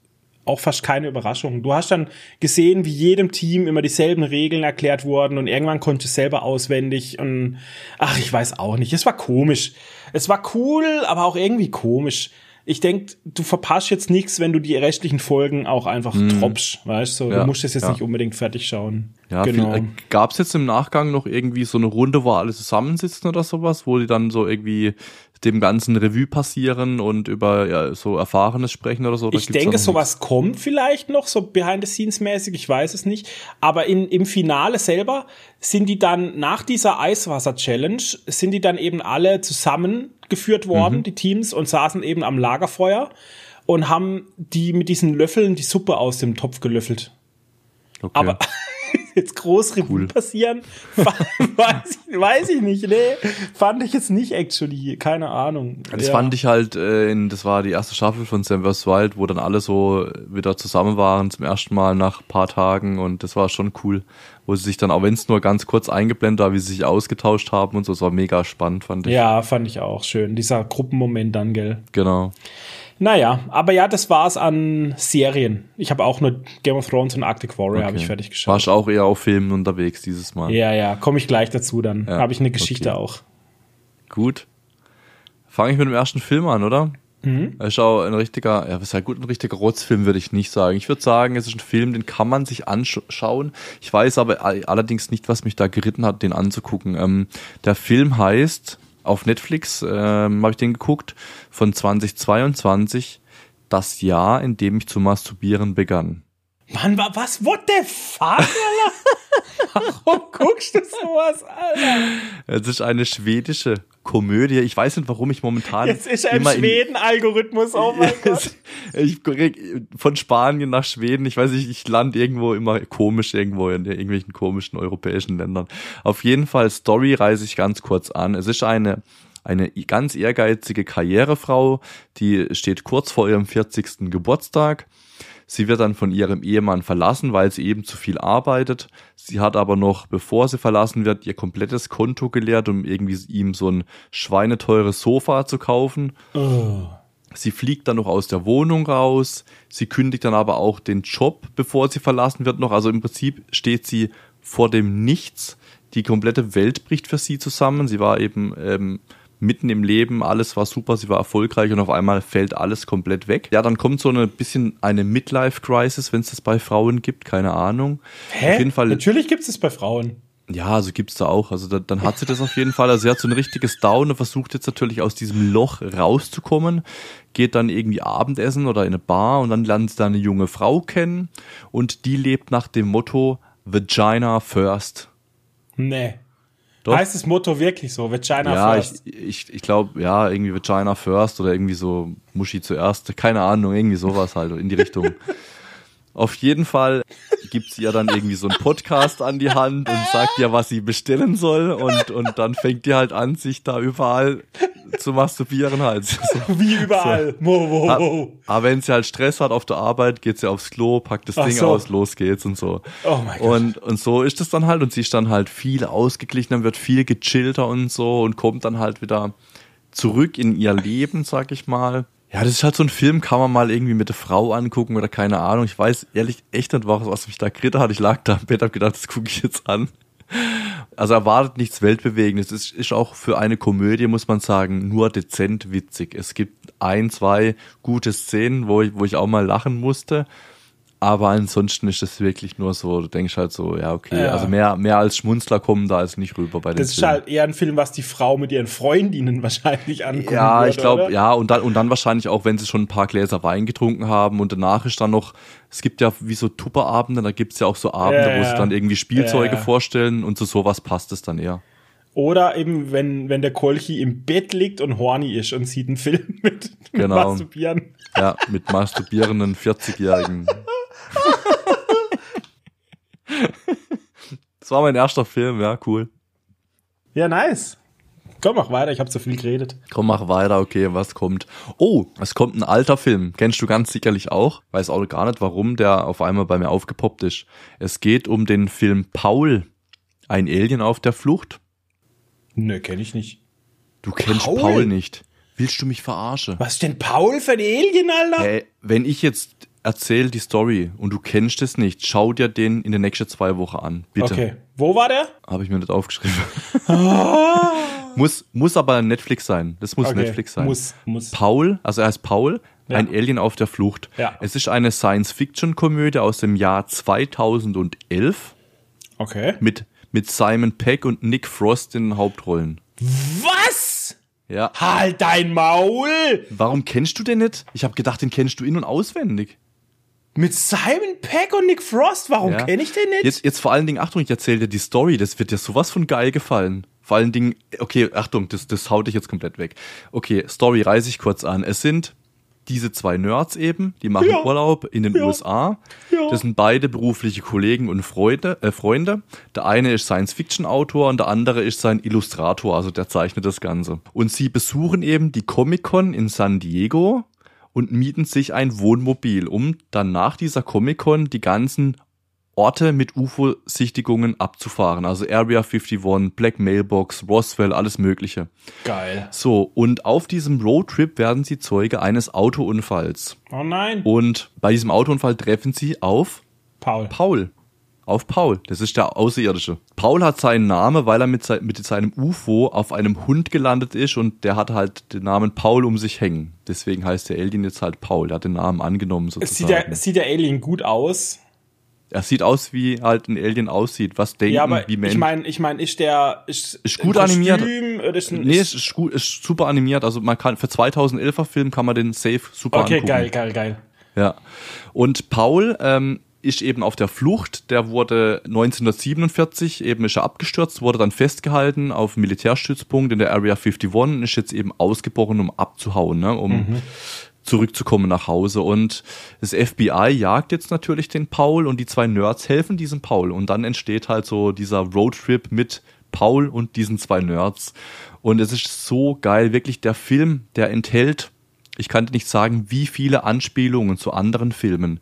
auch fast keine Überraschung. Du hast dann gesehen, wie jedem Team immer dieselben Regeln erklärt wurden und irgendwann konnte es selber auswendig und ach, ich weiß auch nicht. Es war komisch. Es war cool, aber auch irgendwie komisch. Ich denk, du verpasst jetzt nichts, wenn du die restlichen Folgen auch einfach mm. droppst, weißt du? Ja, du musst es jetzt ja. nicht unbedingt fertig schauen. Ja, genau. Äh, gab's jetzt im Nachgang noch irgendwie so eine Runde, wo alle zusammensitzen oder sowas, wo die dann so irgendwie dem ganzen Revue passieren und über ja, so Erfahrenes sprechen oder so? ich denke, sowas kommt vielleicht noch, so behind-the-scenes-mäßig, ich weiß es nicht. Aber in, im Finale selber sind die dann nach dieser Eiswasser-Challenge, sind die dann eben alle zusammengeführt worden, mhm. die Teams, und saßen eben am Lagerfeuer und haben die mit diesen Löffeln die Suppe aus dem Topf gelöffelt. Okay. Aber jetzt groß Revue cool. passieren? weiß, ich, weiß ich nicht, nee. Fand ich jetzt nicht actually, keine Ahnung. Das ja. fand ich halt, äh, in, das war die erste Staffel von Sam vs. Wild, wo dann alle so wieder zusammen waren zum ersten Mal nach paar Tagen und das war schon cool, wo sie sich dann, auch wenn es nur ganz kurz eingeblendet war, wie sie sich ausgetauscht haben und so, das war mega spannend, fand ich. Ja, fand ich auch schön, dieser Gruppenmoment dann, gell? Genau. Naja, aber ja, das war's an Serien. Ich habe auch nur Game of Thrones und Arctic Warrior okay. habe ich fertig geschaut. Warst auch eher auf Filmen unterwegs dieses Mal. Ja, ja, komme ich gleich dazu dann. Ja, habe ich eine Geschichte okay. auch. Gut. Fange ich mit dem ersten Film an, oder? Mhm. ist auch ein richtiger, ja, was heißt gut, ein richtiger Rotzfilm würde ich nicht sagen. Ich würde sagen, es ist ein Film, den kann man sich anschauen. Ich weiß aber allerdings nicht, was mich da geritten hat, den anzugucken. Ähm, der Film heißt auf Netflix ähm, habe ich den geguckt, von 2022, das Jahr, in dem ich zu masturbieren begann. Mann, was? What the fuck, Alter? Warum guckst du sowas, Alter? Es ist eine schwedische Komödie. Ich weiß nicht, warum ich momentan. Jetzt ist ein Schweden-Algorithmus, oh mein Gott. Ich von Spanien nach Schweden. Ich weiß nicht, ich lande irgendwo immer komisch irgendwo in irgendwelchen komischen europäischen Ländern. Auf jeden Fall, Story reise ich ganz kurz an. Es ist eine eine ganz ehrgeizige Karrierefrau, die steht kurz vor ihrem 40. Geburtstag Sie wird dann von ihrem Ehemann verlassen, weil sie eben zu viel arbeitet. Sie hat aber noch, bevor sie verlassen wird, ihr komplettes Konto geleert, um irgendwie ihm so ein schweineteures Sofa zu kaufen. Oh. Sie fliegt dann noch aus der Wohnung raus. Sie kündigt dann aber auch den Job, bevor sie verlassen wird noch. Also im Prinzip steht sie vor dem Nichts. Die komplette Welt bricht für sie zusammen. Sie war eben ähm, mitten im Leben, alles war super, sie war erfolgreich und auf einmal fällt alles komplett weg. Ja, dann kommt so ein bisschen eine Midlife-Crisis, wenn es das bei Frauen gibt, keine Ahnung. Hä? Auf jeden Fall, Natürlich gibt es es bei Frauen. Ja, also gibt's da auch. Also da, dann hat sie das auf jeden Fall. Also sie hat so ein richtiges Down und versucht jetzt natürlich aus diesem Loch rauszukommen. Geht dann irgendwie Abendessen oder in eine Bar und dann lernt sie da eine junge Frau kennen und die lebt nach dem Motto Vagina First. Nee. Doch. Heißt das Motto wirklich so? Vagina ja, first? Ich, ich, ich glaube, ja, irgendwie Vagina first oder irgendwie so Muschi zuerst. Keine Ahnung, irgendwie sowas halt in die Richtung. Auf jeden Fall gibt sie ja dann irgendwie so einen Podcast an die Hand und sagt ja, was sie bestellen soll und, und dann fängt die halt an, sich da überall zu masturbieren halt. So. Wie überall. So. Wow, wow, wow. Aber wenn sie halt Stress hat auf der Arbeit, geht sie aufs Klo, packt das Ach Ding so. aus, los geht's und so. Oh mein Gott. Und, und so ist es dann halt und sie ist dann halt viel ausgeglichener, wird viel gechillter und so und kommt dann halt wieder zurück in ihr Leben, sag ich mal. Ja, das ist halt so ein Film, kann man mal irgendwie mit der Frau angucken oder keine Ahnung. Ich weiß ehrlich echt nicht, was, was mich da kritter hat. Ich lag da im Bett, hab gedacht, das gucke ich jetzt an. Also erwartet nichts Weltbewegendes. Es ist auch für eine Komödie, muss man sagen, nur dezent witzig. Es gibt ein, zwei gute Szenen, wo ich, wo ich auch mal lachen musste. Aber ansonsten ist das wirklich nur so, du denkst halt so, ja, okay, ja. also mehr, mehr als Schmunzler kommen da als nicht rüber bei dem Das ist halt eher ein Film, was die Frau mit ihren Freundinnen wahrscheinlich anguckt. Ja, ich glaube, ja, und dann, und dann wahrscheinlich auch, wenn sie schon ein paar Gläser Wein getrunken haben und danach ist dann noch, es gibt ja wie so Tupperabende, da gibt's ja auch so Abende, ja, wo sie dann irgendwie Spielzeuge vorstellen und zu sowas passt es dann eher. Oder eben, wenn, wenn der Kolchi im Bett liegt und horny ist und sieht einen Film mit, mit genau. Masturbieren. Ja, mit masturbierenden 40-Jährigen. das war mein erster Film, ja, cool. Ja, nice. Komm, mach weiter, ich habe zu viel geredet. Komm, mach weiter, okay, was kommt? Oh, es kommt ein alter Film. Kennst du ganz sicherlich auch. Weiß auch gar nicht, warum der auf einmal bei mir aufgepoppt ist. Es geht um den Film Paul. Ein Alien auf der Flucht. Nö, kenn ich nicht. Du kennst Paul, Paul nicht. Willst du mich verarschen? Was ist denn Paul für ein Alien, Alter? Hey, wenn ich jetzt erzähl die Story und du kennst es nicht, schau dir den in den nächsten zwei Wochen an. Bitte. Okay. Wo war der? Habe ich mir nicht aufgeschrieben. muss, muss aber Netflix sein. Das muss okay. Netflix sein. Muss, muss. Paul, also er heißt Paul, ja. ein Alien auf der Flucht. Ja. Es ist eine Science-Fiction-Komödie aus dem Jahr 2011. Okay. Mit, mit Simon Peck und Nick Frost in den Hauptrollen. Was? Ja. Halt dein Maul! Warum kennst du den nicht? Ich habe gedacht, den kennst du in- und auswendig. Mit Simon Peck und Nick Frost, warum ja. kenne ich den nicht? Jetzt, jetzt vor allen Dingen, Achtung, ich erzähle dir die Story, das wird dir sowas von geil gefallen. Vor allen Dingen, okay, Achtung, das, das haut dich jetzt komplett weg. Okay, Story reiße ich kurz an. Es sind diese zwei Nerds eben, die machen ja. Urlaub in den ja. USA. Ja. Das sind beide berufliche Kollegen und Freunde, äh, Freunde. Der eine ist Science-Fiction-Autor und der andere ist sein Illustrator, also der zeichnet das Ganze. Und sie besuchen eben die Comic-Con in San Diego und mieten sich ein Wohnmobil, um dann nach dieser Comic-Con die ganzen Orte mit UFO-Sichtigungen abzufahren. Also Area 51, Black Mailbox, Roswell, alles Mögliche. Geil. So, und auf diesem Roadtrip werden sie Zeuge eines Autounfalls. Oh nein. Und bei diesem Autounfall treffen sie auf Paul. Paul auf Paul. Das ist der Außerirdische. Paul hat seinen Namen, weil er mit, se mit seinem UFO auf einem Hund gelandet ist und der hat halt den Namen Paul um sich hängen. Deswegen heißt der Alien jetzt halt Paul. Der hat den Namen angenommen sozusagen. Sieht der, sieht der Alien gut aus? Er sieht aus, wie halt ein Alien aussieht. Was denken, ja, aber wie Menschen. Ich meine, ich meine, ist der ist, ist gut animiert? Ist ein, nee, ist, ist gut, ist super animiert. Also man kann für 2011er Film kann man den safe super okay, angucken. Okay, geil, geil, geil. Ja. Und Paul ähm, ist eben auf der Flucht. Der wurde 1947 eben ist er abgestürzt, wurde dann festgehalten auf Militärstützpunkt in der Area 51 und ist jetzt eben ausgebrochen, um abzuhauen, ne, um mhm. zurückzukommen nach Hause. Und das FBI jagt jetzt natürlich den Paul und die zwei Nerds helfen diesem Paul. Und dann entsteht halt so dieser Roadtrip mit Paul und diesen zwei Nerds. Und es ist so geil, wirklich der Film, der enthält ich kann dir nicht sagen, wie viele Anspielungen zu anderen Filmen,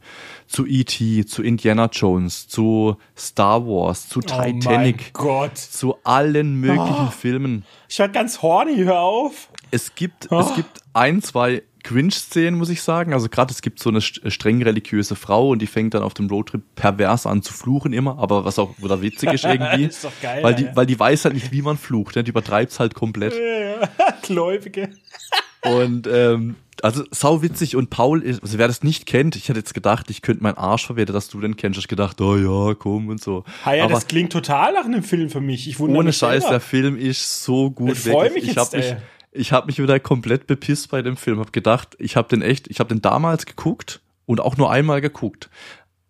zu E.T., zu Indiana Jones, zu Star Wars, zu Titanic, oh zu allen möglichen oh, Filmen. Ich werde ganz horny, hör auf. Es gibt, oh. es gibt ein, zwei Cringe-Szenen, muss ich sagen. Also gerade es gibt so eine streng religiöse Frau und die fängt dann auf dem Roadtrip pervers an zu fluchen immer, aber was auch oder witzig ist irgendwie. ist doch geil, weil die, weil die weiß halt nicht, wie man flucht. Ne? Die übertreibt's halt komplett. Gläubige. Und ähm, also sau witzig und Paul, also wer das nicht kennt, ich hätte jetzt gedacht, ich könnte meinen Arsch verwerten, dass du den kennst. Ich gedacht, oh ja, komm und so. Ha ja, Aber das klingt total nach einem Film für mich. Ich wundere ohne Scheiß, der Film ist so gut. Ich freue mich ich jetzt, hab mich, ich habe mich wieder komplett bepisst bei dem Film. Hab gedacht, ich habe den echt, ich habe den damals geguckt und auch nur einmal geguckt.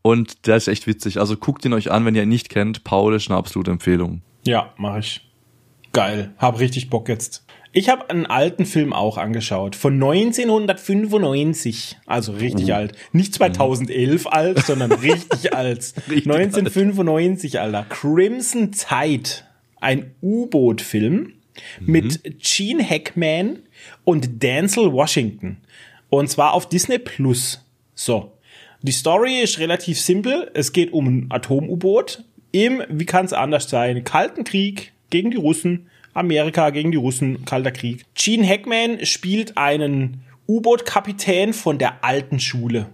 Und der ist echt witzig. Also guckt ihn euch an, wenn ihr ihn nicht kennt. Paul ist eine absolute Empfehlung. Ja, mach ich. Geil. Hab richtig Bock jetzt. Ich habe einen alten Film auch angeschaut, von 1995, also richtig Uh. alt. Nicht 2011 alt, sondern richtig alt. Richtig 1995, Alter. Crimson Tide, ein U-Boot-Film mit Gene Hackman und Denzel Washington. Und zwar auf Disney Plus. So. Die Story ist relativ simpel. Es geht um ein Atom-U-Boot im, wie kann es anders sein, Kalten Krieg gegen die Russen. Amerika gegen die Russen, Kalter Krieg. Gene Hackman spielt einen U-Boot-Kapitän von der alten Schule.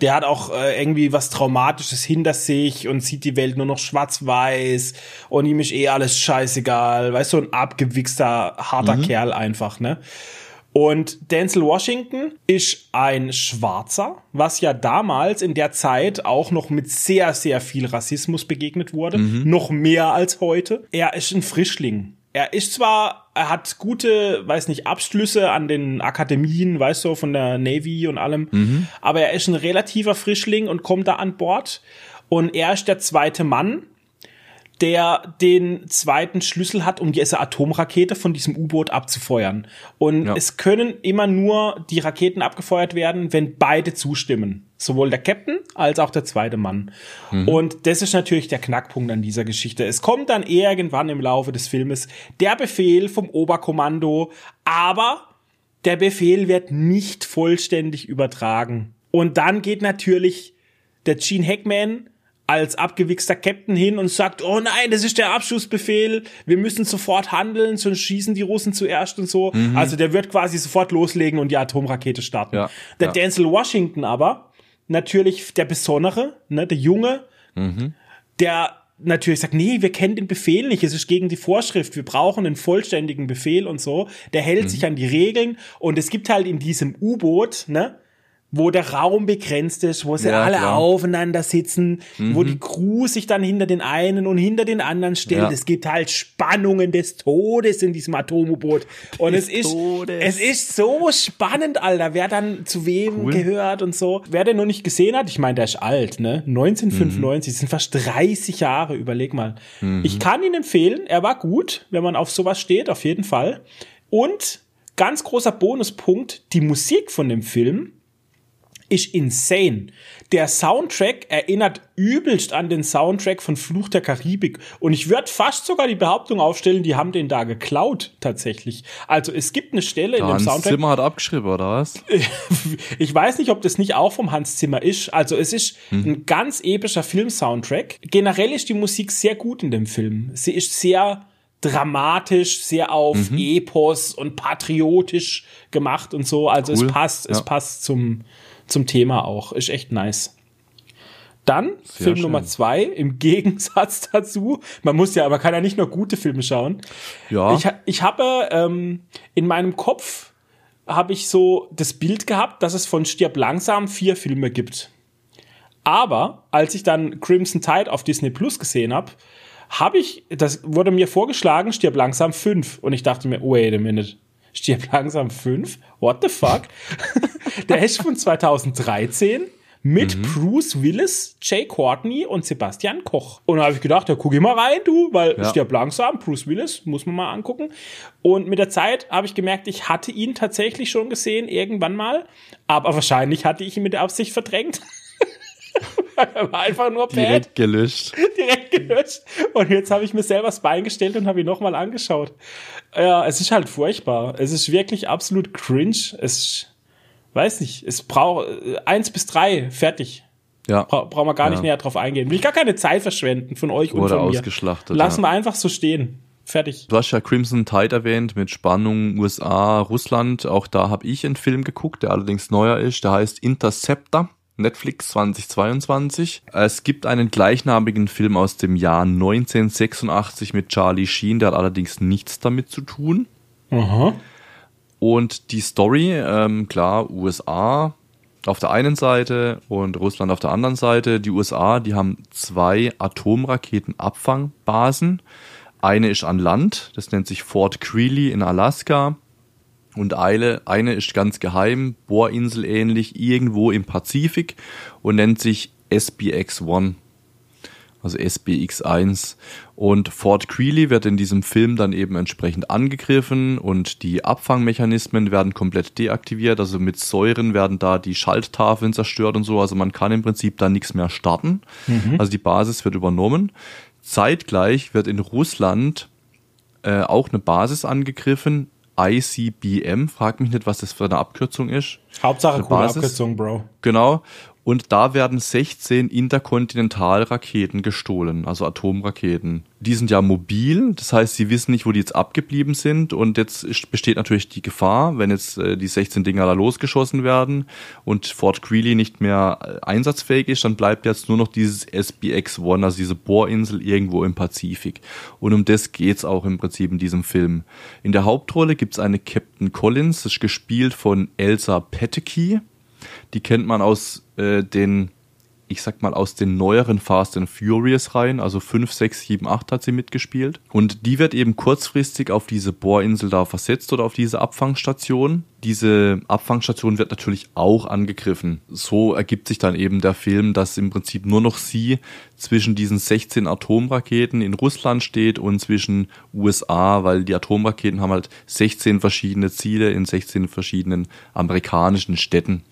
Der hat auch äh, irgendwie was Traumatisches hinter sich und sieht die Welt nur noch schwarz-weiß und ihm ist eh alles scheißegal. Weißt du, so ein abgewichster, harter Kerl einfach, ne? Und Denzel Washington ist ein Schwarzer, was ja damals in der Zeit auch noch mit sehr, sehr viel Rassismus begegnet wurde. Noch mehr als heute. Er ist ein Frischling. Er ist zwar, er hat gute, weiß nicht, Abschlüsse an den Akademien, weißt du, von der Navy und allem, aber er ist ein relativer Frischling und kommt da an Bord. Und er ist der zweite Mann, der den zweiten Schlüssel hat, um diese Atomrakete von diesem U-Boot abzufeuern. Und Ja. es können immer nur die Raketen abgefeuert werden, wenn beide zustimmen. Sowohl der Captain als auch der zweite Mann. Und das ist natürlich der Knackpunkt an dieser Geschichte. Es kommt dann irgendwann im Laufe des Filmes der Befehl vom Oberkommando, aber der Befehl wird nicht vollständig übertragen. Und dann geht natürlich der Gene Hackman als abgewichster Captain hin und sagt, oh nein, das ist der Abschussbefehl, wir müssen sofort handeln, sonst schießen die Russen zuerst und so. Also der wird quasi sofort loslegen und die Atomrakete starten. Ja, Der ja. Denzel Washington aber, natürlich der Besondere, ne, der Junge, der natürlich sagt, nee, wir kennen den Befehl nicht, es ist gegen die Vorschrift, wir brauchen einen vollständigen Befehl und so. Der hält Mhm. sich an die Regeln und es gibt halt in diesem U-Boot, ne, wo der Raum begrenzt ist, wo sie Ja, alle klar. Mhm. aufeinander sitzen, wo die Crew sich dann hinter den einen und hinter den anderen stellt. Ja. Es gibt halt Spannungen des Todes in diesem Atom-U-Boot. Und es ist, Todes. es ist so spannend, Alter, wer dann zu wem Cool. gehört und so. Wer den noch nicht gesehen hat, ich meine, der ist alt, ne? 1995, das sind fast 30 Jahre, überleg mal. Ich kann ihn empfehlen, er war gut, wenn man auf sowas steht, auf jeden Fall. Und ganz großer Bonuspunkt, die Musik von dem Film ist insane. Der Soundtrack erinnert übelst an den Soundtrack von Fluch der Karibik. Und ich würde fast sogar die Behauptung aufstellen, die haben den da geklaut, tatsächlich. Also es gibt eine Stelle in dem Hans Soundtrack. Zimmer hat abgeschrieben, oder was? ich weiß nicht, ob das nicht auch vom Hans Zimmer ist. Also es ist ein ganz epischer Film-Soundtrack. Generell ist die Musik sehr gut in dem Film. Sie ist sehr dramatisch, sehr auf Epos und patriotisch gemacht und so. Also Cool. es passt, es Ja. passt zum, zum Thema auch. Ist echt nice. Dann Sehr Film schön. Nummer zwei, im Gegensatz dazu. Man muss ja, aber kann ja nicht nur gute Filme schauen. Ja. Ich, ich habe ähm, in meinem Kopf habe ich so das Bild gehabt, dass es von Stirb langsam vier Filme gibt. Aber als ich dann Crimson Tide auf Disney Plus gesehen habe, habe ich, das wurde mir vorgeschlagen, Stirb langsam fünf. Und ich dachte mir, wait a minute. Stirb langsam fünf? What the fuck? Der ist von 2013 mit Bruce Willis, Jay Courtney und Sebastian Koch. Und da habe ich gedacht, da guck ich mal rein, du, weil Ja. Stirb langsam, Bruce Willis, muss man mal angucken. Und mit der Zeit habe ich gemerkt, ich hatte ihn tatsächlich schon gesehen, irgendwann mal. Aber wahrscheinlich hatte ich ihn mit der Absicht verdrängt. er war einfach nur bad Direkt gelöscht. direkt gelöscht. Und jetzt habe ich mir selber das Bein gestellt und habe ihn nochmal angeschaut. Ja, es ist halt furchtbar. Es ist wirklich absolut cringe. Es weiß nicht, es braucht eins bis drei, fertig. Ja. Bra brauchen wir gar nicht Ja. näher drauf eingehen. Will ich gar keine Zeit verschwenden von euch und Wurde von mir. ausgeschlachtet, Lassen ja. wir einfach so stehen. Fertig. Du hast ja Crimson Tide erwähnt mit Spannung USA, Russland. Auch da habe ich einen Film geguckt, der allerdings neuer ist. Der heißt Interceptor. Netflix 2022. Es gibt einen gleichnamigen Film aus dem Jahr 1986 mit Charlie Sheen, der hat allerdings nichts damit zu tun. Aha. Und die Story, ähm, klar, USA auf der einen Seite und Russland auf der anderen Seite. Die USA, die haben zwei Atomraketenabfangbasen. Eine ist an Land, das nennt sich Fort Greely in Alaska. Und eine, eine ist ganz geheim, Bohrinsel ähnlich, irgendwo im Pazifik und nennt sich SBX-1. also SBX1. Und Fort Greely wird in diesem Film dann eben entsprechend angegriffen und die Abfangmechanismen werden komplett deaktiviert. Also mit Säuren werden da die Schalttafeln zerstört und so. Also man kann im Prinzip da nichts mehr starten. Mhm. Also die Basis wird übernommen. Zeitgleich wird in Russland äh, auch eine Basis angegriffen. ICBM, frag mich nicht, was das für eine Abkürzung ist. Hauptsache coole Abkürzung, Bro. Genau. Und da werden 16 Interkontinentalraketen gestohlen, also Atomraketen. Die sind ja mobil, das heißt, sie wissen nicht, wo die jetzt abgeblieben sind. Und jetzt besteht natürlich die Gefahr, wenn jetzt äh, die 16 Dinger da losgeschossen werden und Fort Greely nicht mehr äh, einsatzfähig ist, dann bleibt jetzt nur noch dieses SBX-1, also diese Bohrinsel irgendwo im Pazifik. Und um das geht's auch im Prinzip in diesem Film. In der Hauptrolle gibt's eine Captain Collins, das ist gespielt von Elsa Peteke. Die kennt man aus äh, den, ich sag mal, aus den neueren Fast and Furious Reihen, also 5, 6, 7, 8 hat sie mitgespielt. Und die wird eben kurzfristig auf diese Bohrinsel da versetzt oder auf diese Abfangstation. Diese Abfangstation wird natürlich auch angegriffen. So ergibt sich dann eben der Film, dass im Prinzip nur noch sie zwischen diesen 16 Atomraketen in Russland steht und zwischen USA, weil die Atomraketen haben halt 16 verschiedene Ziele in 16 verschiedenen amerikanischen Städten.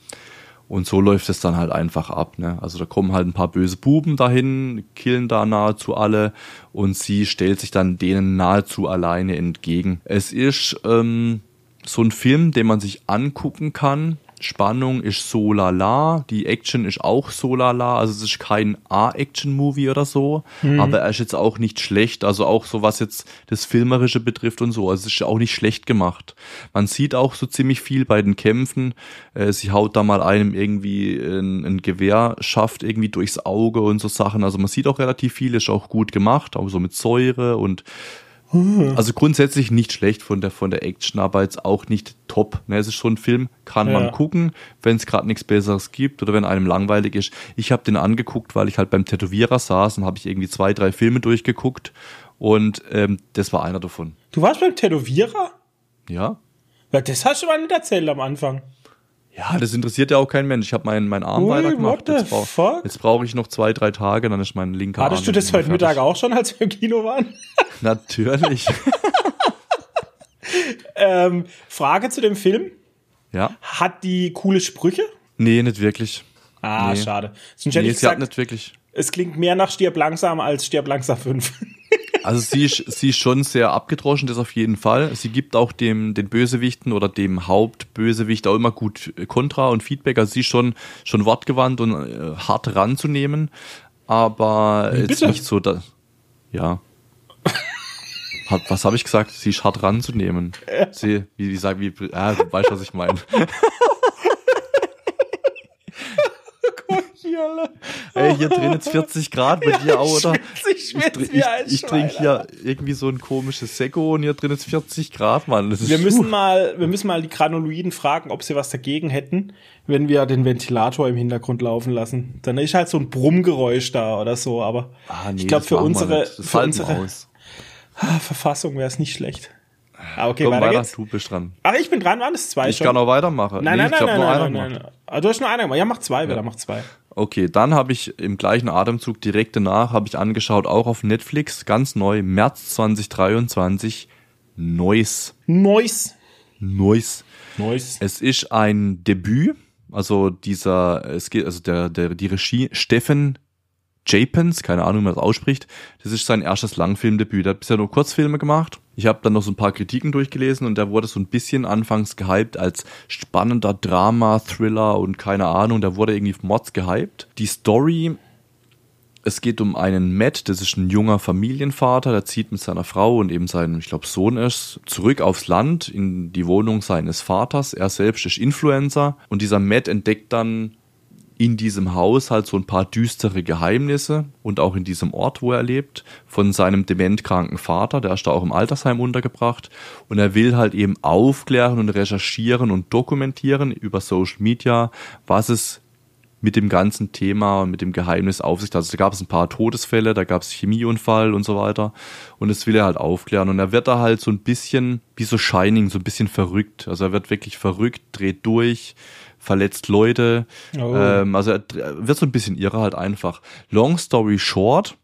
Und so läuft es dann halt einfach ab. Ne? Also da kommen halt ein paar böse Buben dahin, killen da nahezu alle und sie stellt sich dann denen nahezu alleine entgegen. Es ist ähm, so ein Film, den man sich angucken kann, Spannung ist so lala, die Action ist auch so lala, also es ist kein A-Action-Movie oder so, mhm. aber er ist jetzt auch nicht schlecht, also auch so was jetzt das Filmerische betrifft und so, also es ist auch nicht schlecht gemacht. Man sieht auch so ziemlich viel bei den Kämpfen, äh, sie haut da mal einem irgendwie ein, ein Gewehr, schafft irgendwie durchs Auge und so Sachen, also man sieht auch relativ viel, ist auch gut gemacht, auch so mit Säure und also grundsätzlich nicht schlecht von der von der Action, aber jetzt auch nicht top. Ne, es ist schon ein Film, kann ja. man gucken, wenn es gerade nichts Besseres gibt oder wenn einem langweilig ist. Ich habe den angeguckt, weil ich halt beim Tätowierer saß und habe ich irgendwie zwei, drei Filme durchgeguckt und ähm, das war einer davon. Du warst beim Tätowierer? Ja. Ja, das hast du mal nicht erzählt am Anfang. Ja, das interessiert ja auch kein Mensch. Ich habe meinen mein Arm Ui, weitergemacht. Jetzt, brauch, jetzt brauche ich noch zwei, drei Tage, dann ist mein linker Hattest Arm. Hattest du das heute Mittag auch schon, als wir im Kino waren? Natürlich. ähm, Frage zu dem Film. Ja. Hat die coole Sprüche? Nee, nicht wirklich. Ah, nee. schade. Sonst nee, sie gesagt, nicht wirklich. Es klingt mehr nach Stirb langsam als Stirb langsam 5. Also sie ist, sie ist schon sehr abgedroschen, das auf jeden Fall. Sie gibt auch dem den Bösewichten oder dem Hauptbösewicht auch immer gut Kontra und Feedback. Also sie ist schon, schon wortgewandt und äh, hart ranzunehmen. Aber Bitte? jetzt nicht so, dass. Ja. was habe ich gesagt? Sie ist hart ranzunehmen. Sie, wie, wie sag, wie, ah, du weißt, was ich meine. hier, Ey, hier drin jetzt 40 Grad bei dir auch, oder? Ich, ich, ich, ich trinke hier irgendwie so ein komisches Sekko und hier drin ist 40 Grad, Mann. wir müssen mal, wir müssen mal die Granuloiden fragen, ob sie was dagegen hätten, wenn wir den Ventilator im Hintergrund laufen lassen. Dann ist halt so ein Brummgeräusch da oder so, aber ah, nee, ich glaube für unsere, für unsere ah, Verfassung wäre es nicht schlecht. Ah, okay, Komm weiter, weiter du bist dran. Ach, ich bin dran, waren es zwei ich schon? Ich kann auch weitermachen. Nein, nee, nein, nein, nein, nein, nein, nein, nein. Du hast nur einer gemacht. Ja, mach zwei, ja. wieder, mach zwei. Okay, dann habe ich im gleichen Atemzug direkt danach habe ich angeschaut, auch auf Netflix, ganz neu, März 2023, Noise. Noise. Noise. Noise. Es ist ein Debüt, also dieser, es geht, also der, der, die Regie Steffen Japens, keine Ahnung, wie man das ausspricht. Das ist sein erstes Langfilmdebüt. Er hat bisher nur Kurzfilme gemacht. Ich habe dann noch so ein paar Kritiken durchgelesen und der wurde so ein bisschen anfangs gehypt als spannender Drama, Thriller und keine Ahnung. Der wurde irgendwie Mods gehypt. Die Story, es geht um einen Matt, das ist ein junger Familienvater, der zieht mit seiner Frau und eben seinem, ich glaube, Sohn ist, zurück aufs Land in die Wohnung seines Vaters. Er selbst ist Influencer und dieser Matt entdeckt dann in diesem Haus halt so ein paar düstere Geheimnisse und auch in diesem Ort, wo er lebt, von seinem dementkranken Vater, der ist da auch im Altersheim untergebracht und er will halt eben aufklären und recherchieren und dokumentieren über Social Media, was es mit dem ganzen Thema und mit dem Geheimnis auf sich. Also da gab es ein paar Todesfälle, da gab es Chemieunfall und so weiter. Und das will er halt aufklären. Und er wird da halt so ein bisschen, wie so Shining, so ein bisschen verrückt. Also er wird wirklich verrückt, dreht durch, verletzt Leute. Oh. Ähm, also er wird so ein bisschen irre halt einfach. Long story short,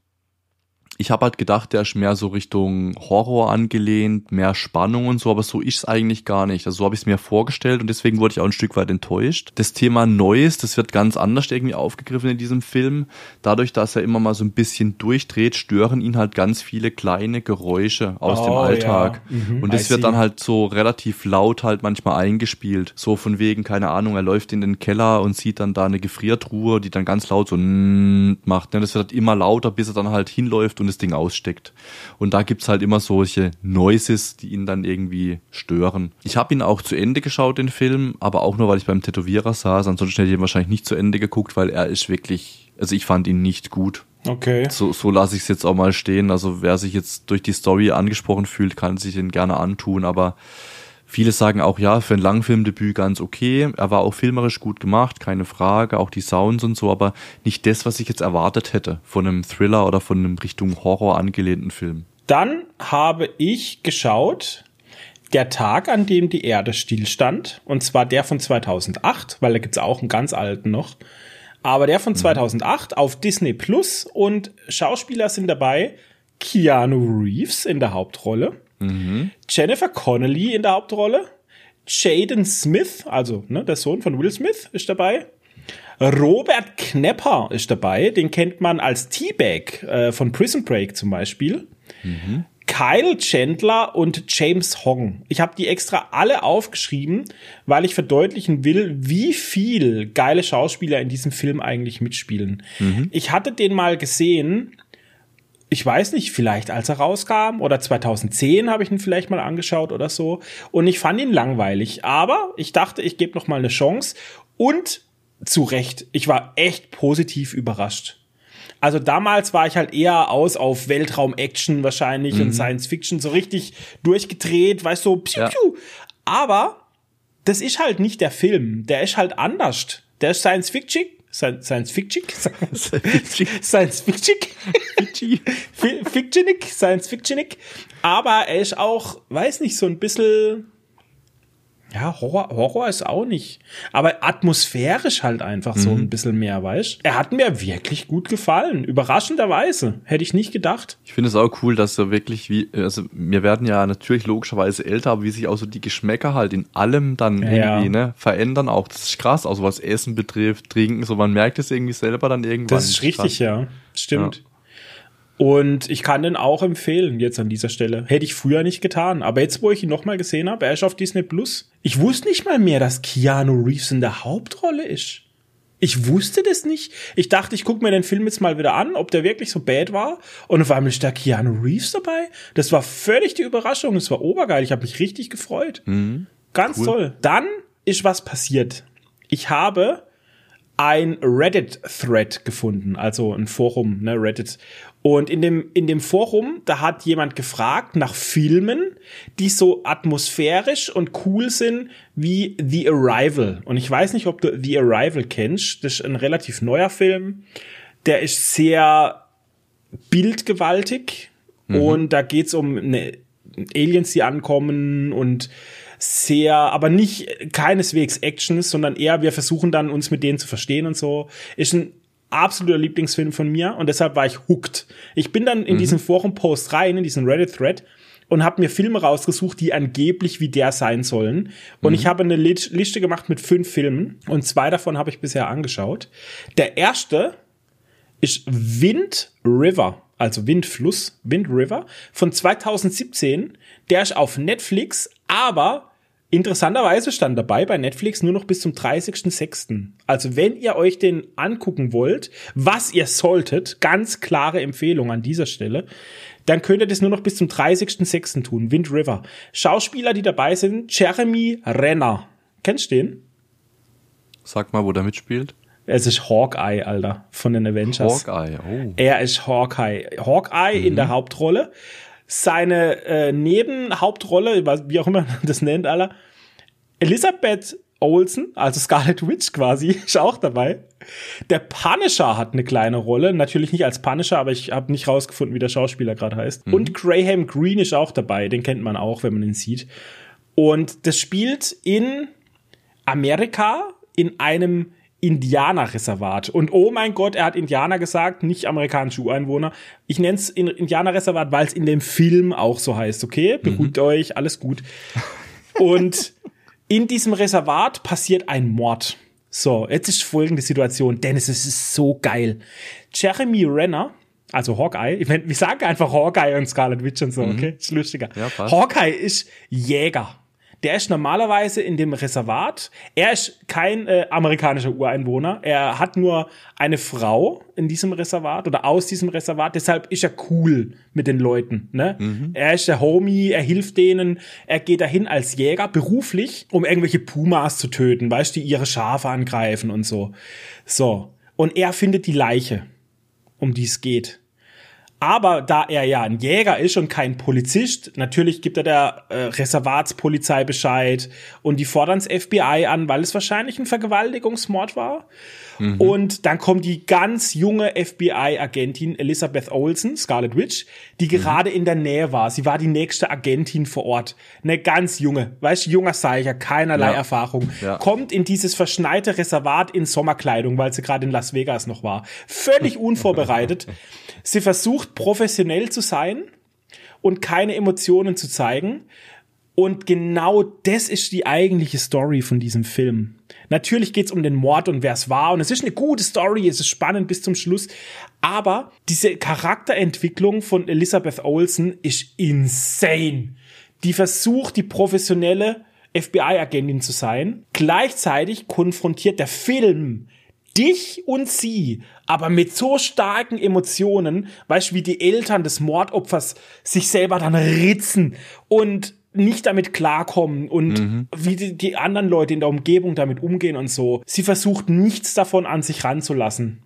ich habe halt gedacht, der ist mehr so Richtung Horror angelehnt, mehr Spannung und so, aber so ist es eigentlich gar nicht. Also so habe ich es mir vorgestellt und deswegen wurde ich auch ein Stück weit enttäuscht. Das Thema Neues, das wird ganz anders irgendwie aufgegriffen in diesem Film. Dadurch, dass er immer mal so ein bisschen durchdreht, stören ihn halt ganz viele kleine Geräusche aus oh, dem Alltag. Ja. Mhm, und das wird dann halt so relativ laut halt manchmal eingespielt. So von wegen, keine Ahnung, er läuft in den Keller und sieht dann da eine Gefriertruhe, die dann ganz laut so macht. Das wird halt immer lauter, bis er dann halt hinläuft und das Ding aussteckt. Und da gibt's halt immer solche Noises, die ihn dann irgendwie stören. Ich habe ihn auch zu Ende geschaut, den Film, aber auch nur, weil ich beim Tätowierer saß. Ansonsten hätte ich ihn wahrscheinlich nicht zu Ende geguckt, weil er ist wirklich, also ich fand ihn nicht gut. Okay. So, so lasse ich es jetzt auch mal stehen. Also wer sich jetzt durch die Story angesprochen fühlt, kann sich den gerne antun, aber Viele sagen auch, ja, für ein Langfilmdebüt ganz okay. Er war auch filmerisch gut gemacht, keine Frage, auch die Sounds und so, aber nicht das, was ich jetzt erwartet hätte von einem Thriller oder von einem Richtung Horror angelehnten Film. Dann habe ich geschaut, der Tag, an dem die Erde stillstand, und zwar der von 2008, weil da gibt's auch einen ganz alten noch, aber der von 2008 mhm. auf Disney Plus und Schauspieler sind dabei Keanu Reeves in der Hauptrolle. Mhm. Jennifer Connelly in der Hauptrolle. Jaden Smith, also ne, der Sohn von Will Smith, ist dabei. Robert Knepper ist dabei, den kennt man als Teabag äh, von Prison Break zum Beispiel. Mhm. Kyle Chandler und James Hong. Ich habe die extra alle aufgeschrieben, weil ich verdeutlichen will, wie viel geile Schauspieler in diesem Film eigentlich mitspielen. Mhm. Ich hatte den mal gesehen ich weiß nicht, vielleicht als er rauskam oder 2010 habe ich ihn vielleicht mal angeschaut oder so und ich fand ihn langweilig, aber ich dachte, ich gebe noch mal eine Chance und zu Recht, ich war echt positiv überrascht. Also damals war ich halt eher aus auf Weltraum-Action wahrscheinlich mhm. und Science-Fiction so richtig durchgedreht, weißt du, so, piu, piu. aber das ist halt nicht der Film, der ist halt anders. Der ist Science-Fiction, Science Fiction? Science Fiction? Fictionig? Science Fictionig. Aber er ist auch, weiß nicht, so ein bisschen ja, Horror, Horror ist auch nicht. Aber atmosphärisch halt einfach so mhm. ein bisschen mehr, weißt Er hat mir wirklich gut gefallen. Überraschenderweise. Hätte ich nicht gedacht. Ich finde es auch cool, dass so wirklich wie, also wir werden ja natürlich logischerweise älter, aber wie sich auch so die Geschmäcker halt in allem dann ja. irgendwie, ne, verändern auch. Das ist krass, auch so was Essen betrifft, Trinken, so man merkt es irgendwie selber dann irgendwann. Das ist richtig, krass. ja. Stimmt. Ja. Und ich kann den auch empfehlen jetzt an dieser Stelle. Hätte ich früher nicht getan. Aber jetzt, wo ich ihn nochmal gesehen habe, er ist auf Disney Plus. Ich wusste nicht mal mehr, dass Keanu Reeves in der Hauptrolle ist. Ich wusste das nicht. Ich dachte, ich gucke mir den Film jetzt mal wieder an, ob der wirklich so bad war. Und auf einmal ist da Keanu Reeves dabei. Das war völlig die Überraschung. Das war obergeil. Ich habe mich richtig gefreut. Mhm. Ganz cool. toll. Dann ist was passiert. Ich habe ein Reddit-Thread gefunden, also ein Forum, ne, Reddit. Und in dem, in dem Forum, da hat jemand gefragt nach Filmen, die so atmosphärisch und cool sind wie The Arrival. Und ich weiß nicht, ob du The Arrival kennst. Das ist ein relativ neuer Film. Der ist sehr bildgewaltig. Mhm. Und da geht's um eine Aliens, die ankommen und sehr, aber nicht keineswegs Actions, sondern eher wir versuchen dann uns mit denen zu verstehen und so. Ist ein absoluter Lieblingsfilm von mir und deshalb war ich hooked. Ich bin dann in mhm. diesen Forum-Post rein, in diesen Reddit-Thread und habe mir Filme rausgesucht, die angeblich wie der sein sollen. Und mhm. ich habe eine Liste gemacht mit fünf Filmen und zwei davon habe ich bisher angeschaut. Der erste ist Wind River, also Windfluss, Wind River von 2017. Der ist auf Netflix, aber Interessanterweise stand dabei bei Netflix nur noch bis zum 30.06. Also wenn ihr euch den angucken wollt, was ihr solltet, ganz klare Empfehlung an dieser Stelle, dann könnt ihr das nur noch bis zum 30.06. tun. Wind River. Schauspieler, die dabei sind, Jeremy Renner. Kennst du den? Sag mal, wo der mitspielt. Es ist Hawkeye, Alter, von den Avengers. Hawkeye, oh. Er ist Hawkeye. Hawkeye mhm. in der Hauptrolle seine äh, Nebenhauptrolle, wie auch immer man das nennt, aller Elisabeth Olsen, also Scarlet Witch quasi, ist auch dabei. Der Punisher hat eine kleine Rolle, natürlich nicht als Punisher, aber ich habe nicht rausgefunden, wie der Schauspieler gerade heißt. Mhm. Und Graham Greene ist auch dabei, den kennt man auch, wenn man ihn sieht. Und das spielt in Amerika in einem Indianerreservat. Und oh mein Gott, er hat Indianer gesagt, nicht amerikanische Ureinwohner. Ich nenne es Indianerreservat, weil es in dem Film auch so heißt. Okay, beruhigt mhm. euch, alles gut. Und in diesem Reservat passiert ein Mord. So, jetzt ist folgende Situation. Dennis, es ist so geil. Jeremy Renner, also Hawkeye, ich mein, wir sagen einfach Hawkeye und Scarlet Witch und so, mhm. okay? Ist lustiger. Ja, Hawkeye ist Jäger der ist normalerweise in dem Reservat. Er ist kein äh, amerikanischer Ureinwohner. Er hat nur eine Frau in diesem Reservat oder aus diesem Reservat. Deshalb ist er cool mit den Leuten. Ne? Mhm. Er ist der Homie, er hilft denen. Er geht dahin als Jäger beruflich, um irgendwelche Pumas zu töten, weißt du, die ihre Schafe angreifen und so. So. Und er findet die Leiche, um die es geht. Aber da er ja ein Jäger ist und kein Polizist, natürlich gibt er der äh, Reservatspolizei Bescheid und die fordern das FBI an, weil es wahrscheinlich ein Vergewaltigungsmord war. Mhm. Und dann kommt die ganz junge FBI-Agentin Elizabeth Olsen, Scarlet Witch, die mhm. gerade in der Nähe war. Sie war die nächste Agentin vor Ort. Eine ganz junge, weißt du, junger Seicher, keinerlei ja. Erfahrung. Ja. Kommt in dieses verschneite Reservat in Sommerkleidung, weil sie gerade in Las Vegas noch war. Völlig unvorbereitet. Sie versucht professionell zu sein und keine Emotionen zu zeigen. Und genau das ist die eigentliche Story von diesem Film. Natürlich geht's um den Mord und wer es war. Und es ist eine gute Story, es ist spannend bis zum Schluss. Aber diese Charakterentwicklung von Elizabeth Olsen ist insane. Die versucht, die professionelle FBI-Agentin zu sein. Gleichzeitig konfrontiert der Film dich und sie, aber mit so starken Emotionen, weißt du, wie die Eltern des Mordopfers sich selber dann ritzen und nicht damit klarkommen und mhm. wie die, die, anderen Leute in der Umgebung damit umgehen und so. Sie versucht nichts davon an sich ranzulassen.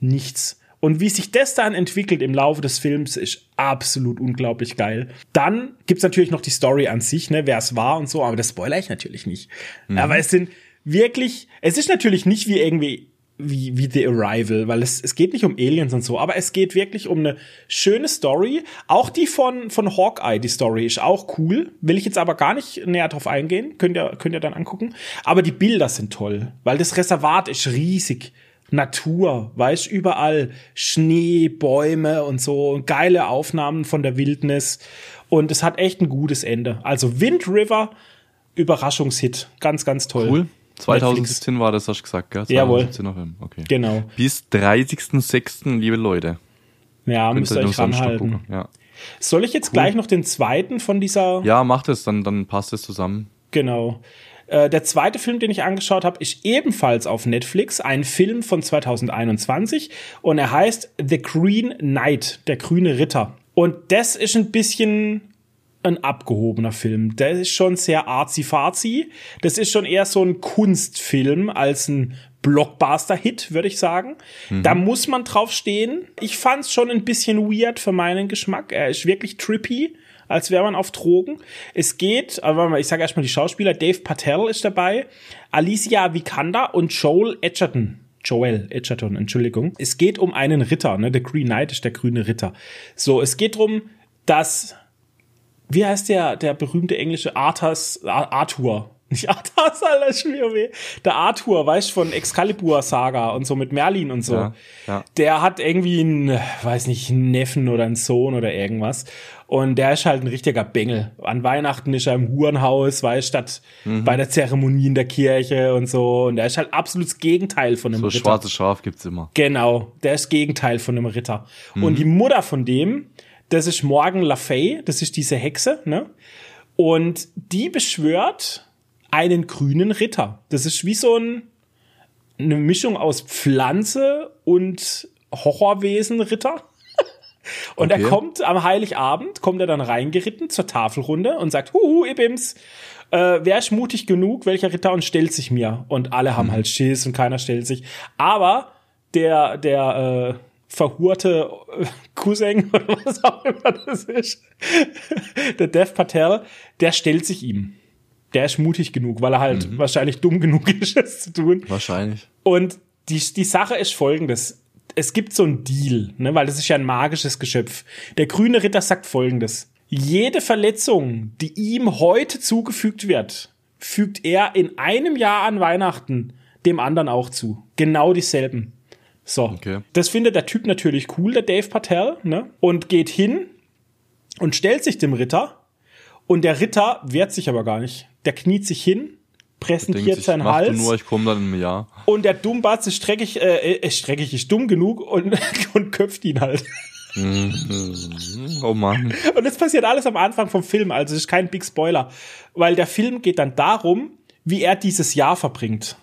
Nichts. Und wie sich das dann entwickelt im Laufe des Films, ist absolut unglaublich geil. Dann gibt's natürlich noch die Story an sich, ne, wer es war und so, aber das spoiler ich natürlich nicht. Mhm. Aber es sind wirklich, es ist natürlich nicht wie irgendwie wie, wie The Arrival, weil es, es geht nicht um Aliens und so, aber es geht wirklich um eine schöne Story. Auch die von, von Hawkeye, die Story, ist auch cool. Will ich jetzt aber gar nicht näher drauf eingehen. Könnt ihr, könnt ihr dann angucken. Aber die Bilder sind toll, weil das Reservat ist riesig. Natur, weißt überall Schnee, Bäume und so, geile Aufnahmen von der Wildnis und es hat echt ein gutes Ende. Also Wind River, Überraschungshit, ganz, ganz toll. Cool. 2017 Netflix. war das, hast du gesagt, gell? Jawohl. Okay. Genau. Bis 30.06., liebe Leute. Ja, müsst ihr euch ranhalten. Ja. Soll ich jetzt cool. gleich noch den zweiten von dieser... Ja, mach das, dann, dann passt es zusammen. Genau. Äh, der zweite Film, den ich angeschaut habe, ist ebenfalls auf Netflix, ein Film von 2021 und er heißt The Green Knight, der grüne Ritter. Und das ist ein bisschen ein abgehobener Film. Der ist schon sehr arzi-fazi. Das ist schon eher so ein Kunstfilm als ein Blockbuster-Hit, würde ich sagen. Mhm. Da muss man drauf stehen. Ich fand es schon ein bisschen weird für meinen Geschmack. Er ist wirklich trippy, als wäre man auf Drogen. Es geht, aber ich sage erstmal die Schauspieler, Dave Patel ist dabei, Alicia Vikander und Joel Edgerton. Joel Edgerton, Entschuldigung. Es geht um einen Ritter, ne? Der Green Knight ist der grüne Ritter. So, es geht darum, dass wie heißt der, der berühmte englische Arthas, Arthur? Nicht Arthas, Alter, weh. Der Arthur, weißt du, von Excalibur-Saga und so mit Merlin und so. Ja, ja. Der hat irgendwie einen, weiß nicht, einen Neffen oder einen Sohn oder irgendwas. Und der ist halt ein richtiger Bengel. An Weihnachten ist er im Hurenhaus, weil statt mhm. bei der Zeremonie in der Kirche und so. Und der ist halt absolutes Gegenteil von einem so Ritter. So schwarzes Schaf gibt's immer. Genau, der ist Gegenteil von einem Ritter. Mhm. Und die Mutter von dem, das ist Morgan Le Fay, das ist diese Hexe, ne? Und die beschwört einen grünen Ritter. Das ist wie so ein, eine Mischung aus Pflanze und Horrorwesen-Ritter. Und okay. er kommt am Heiligabend, kommt er dann reingeritten zur Tafelrunde und sagt, huhu, Ibims, äh, wer ist mutig genug, welcher Ritter und stellt sich mir? Und alle haben mhm. halt Schiss und keiner stellt sich. Aber der, der, äh, verhurte äh, Cousin oder was auch immer das ist, der Dev Patel, der stellt sich ihm. Der ist mutig genug, weil er halt mhm. wahrscheinlich dumm genug ist, es zu tun. Wahrscheinlich. Und die, die Sache ist folgendes. Es gibt so ein Deal, ne, weil das ist ja ein magisches Geschöpf. Der grüne Ritter sagt folgendes. Jede Verletzung, die ihm heute zugefügt wird, fügt er in einem Jahr an Weihnachten dem anderen auch zu. Genau dieselben. So. Okay. Das findet der Typ natürlich cool, der Dave Patel, ne? Und geht hin und stellt sich dem Ritter. Und der Ritter wehrt sich aber gar nicht. Der kniet sich hin, präsentiert sich, seinen Hals. nur, ich komme dann im Jahr. Und der Dummbatz ist streckig, äh, ist streckig, ist dumm genug und, und köpft ihn halt. Oh Mann. Und das passiert alles am Anfang vom Film, also es ist kein Big Spoiler. Weil der Film geht dann darum, wie er dieses Jahr verbringt.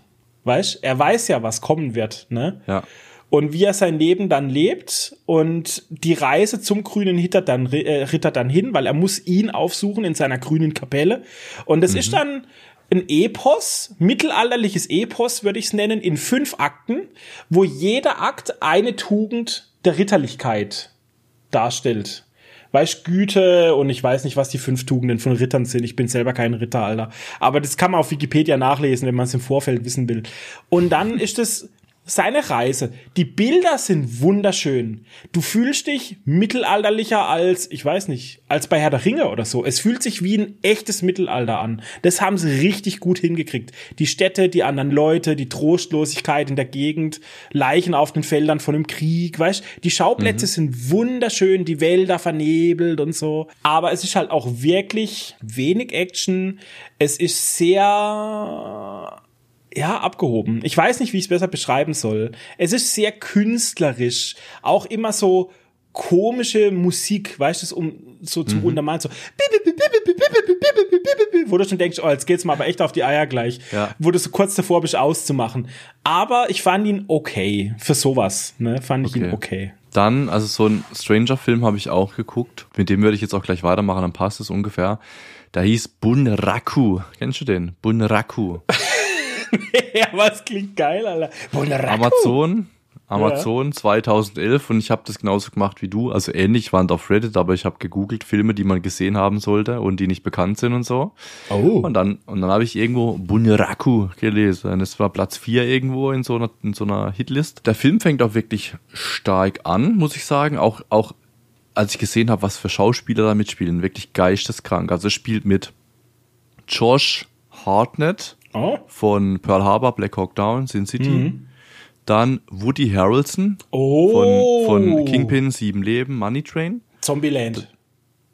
Weißt? Er weiß ja, was kommen wird, ne? Ja. Und wie er sein Leben dann lebt und die Reise zum grünen Ritter dann, äh, Ritter dann hin, weil er muss ihn aufsuchen in seiner grünen Kapelle. Und das ist dann ein Epos, mittelalterliches Epos, würde ich es nennen, in fünf Akten, wo jeder Akt eine Tugend der Ritterlichkeit darstellt. Weißt, Güte und ich weiß nicht, was die fünf Tugenden von Rittern sind. Ich bin selber kein Ritter, Alter. Aber das kann man auf Wikipedia nachlesen, wenn man es im Vorfeld wissen will. Und dann ist es seine Reise. Die Bilder sind wunderschön. Du fühlst dich mittelalterlicher als, ich weiß nicht, als bei Herr der Ringe oder so. Es fühlt sich wie ein echtes Mittelalter an. Das haben sie richtig gut hingekriegt. Die Städte, die anderen Leute, die Trostlosigkeit in der Gegend, Leichen auf den Feldern von dem Krieg, weißt? Die Schauplätze sind wunderschön, die Wälder vernebelt und so. Aber es ist halt auch wirklich wenig Action. Es ist sehr ja, abgehoben. Ich weiß nicht, wie ich es besser beschreiben soll. Es ist sehr künstlerisch, auch immer so komische Musik, weißt du, um so zum Untermalen so wo du schon denkst, oh, jetzt geht's mal aber echt auf die Eier gleich. Ja. Wo du so kurz davor bist auszumachen. Aber ich fand ihn okay für sowas, ne? Fand ich ihn Okay. okay. Dann, also so ein Stranger-Film habe ich auch geguckt. Mit dem würde ich jetzt auch gleich weitermachen, dann passt es ungefähr. Da hieß Bunraku. Kennst du den? Bunraku. ja, was klingt geil, Alter. Bonaraku. Amazon. Amazon 2011 und ich habe das genauso gemacht wie du, also ähnlich, waren auf Reddit, aber ich habe gegoogelt Filme, die man gesehen haben sollte und die nicht bekannt sind und so. Oh. Und dann und dann habe ich irgendwo Bunraku gelesen. Und es war Platz 4 irgendwo in so einer in so einer Hitlist. Der Film fängt auch wirklich stark an, muss ich sagen, auch auch als ich gesehen habe, was für Schauspieler da mitspielen, wirklich geisteskrank. Also spielt mit Josh Hartnett Oh. von Pearl Harbor, Black Hawk Down, Sin City. Dann Woody Harrelson Oh. von, von Kingpin, Sieben Leben, Money Train. Zombieland.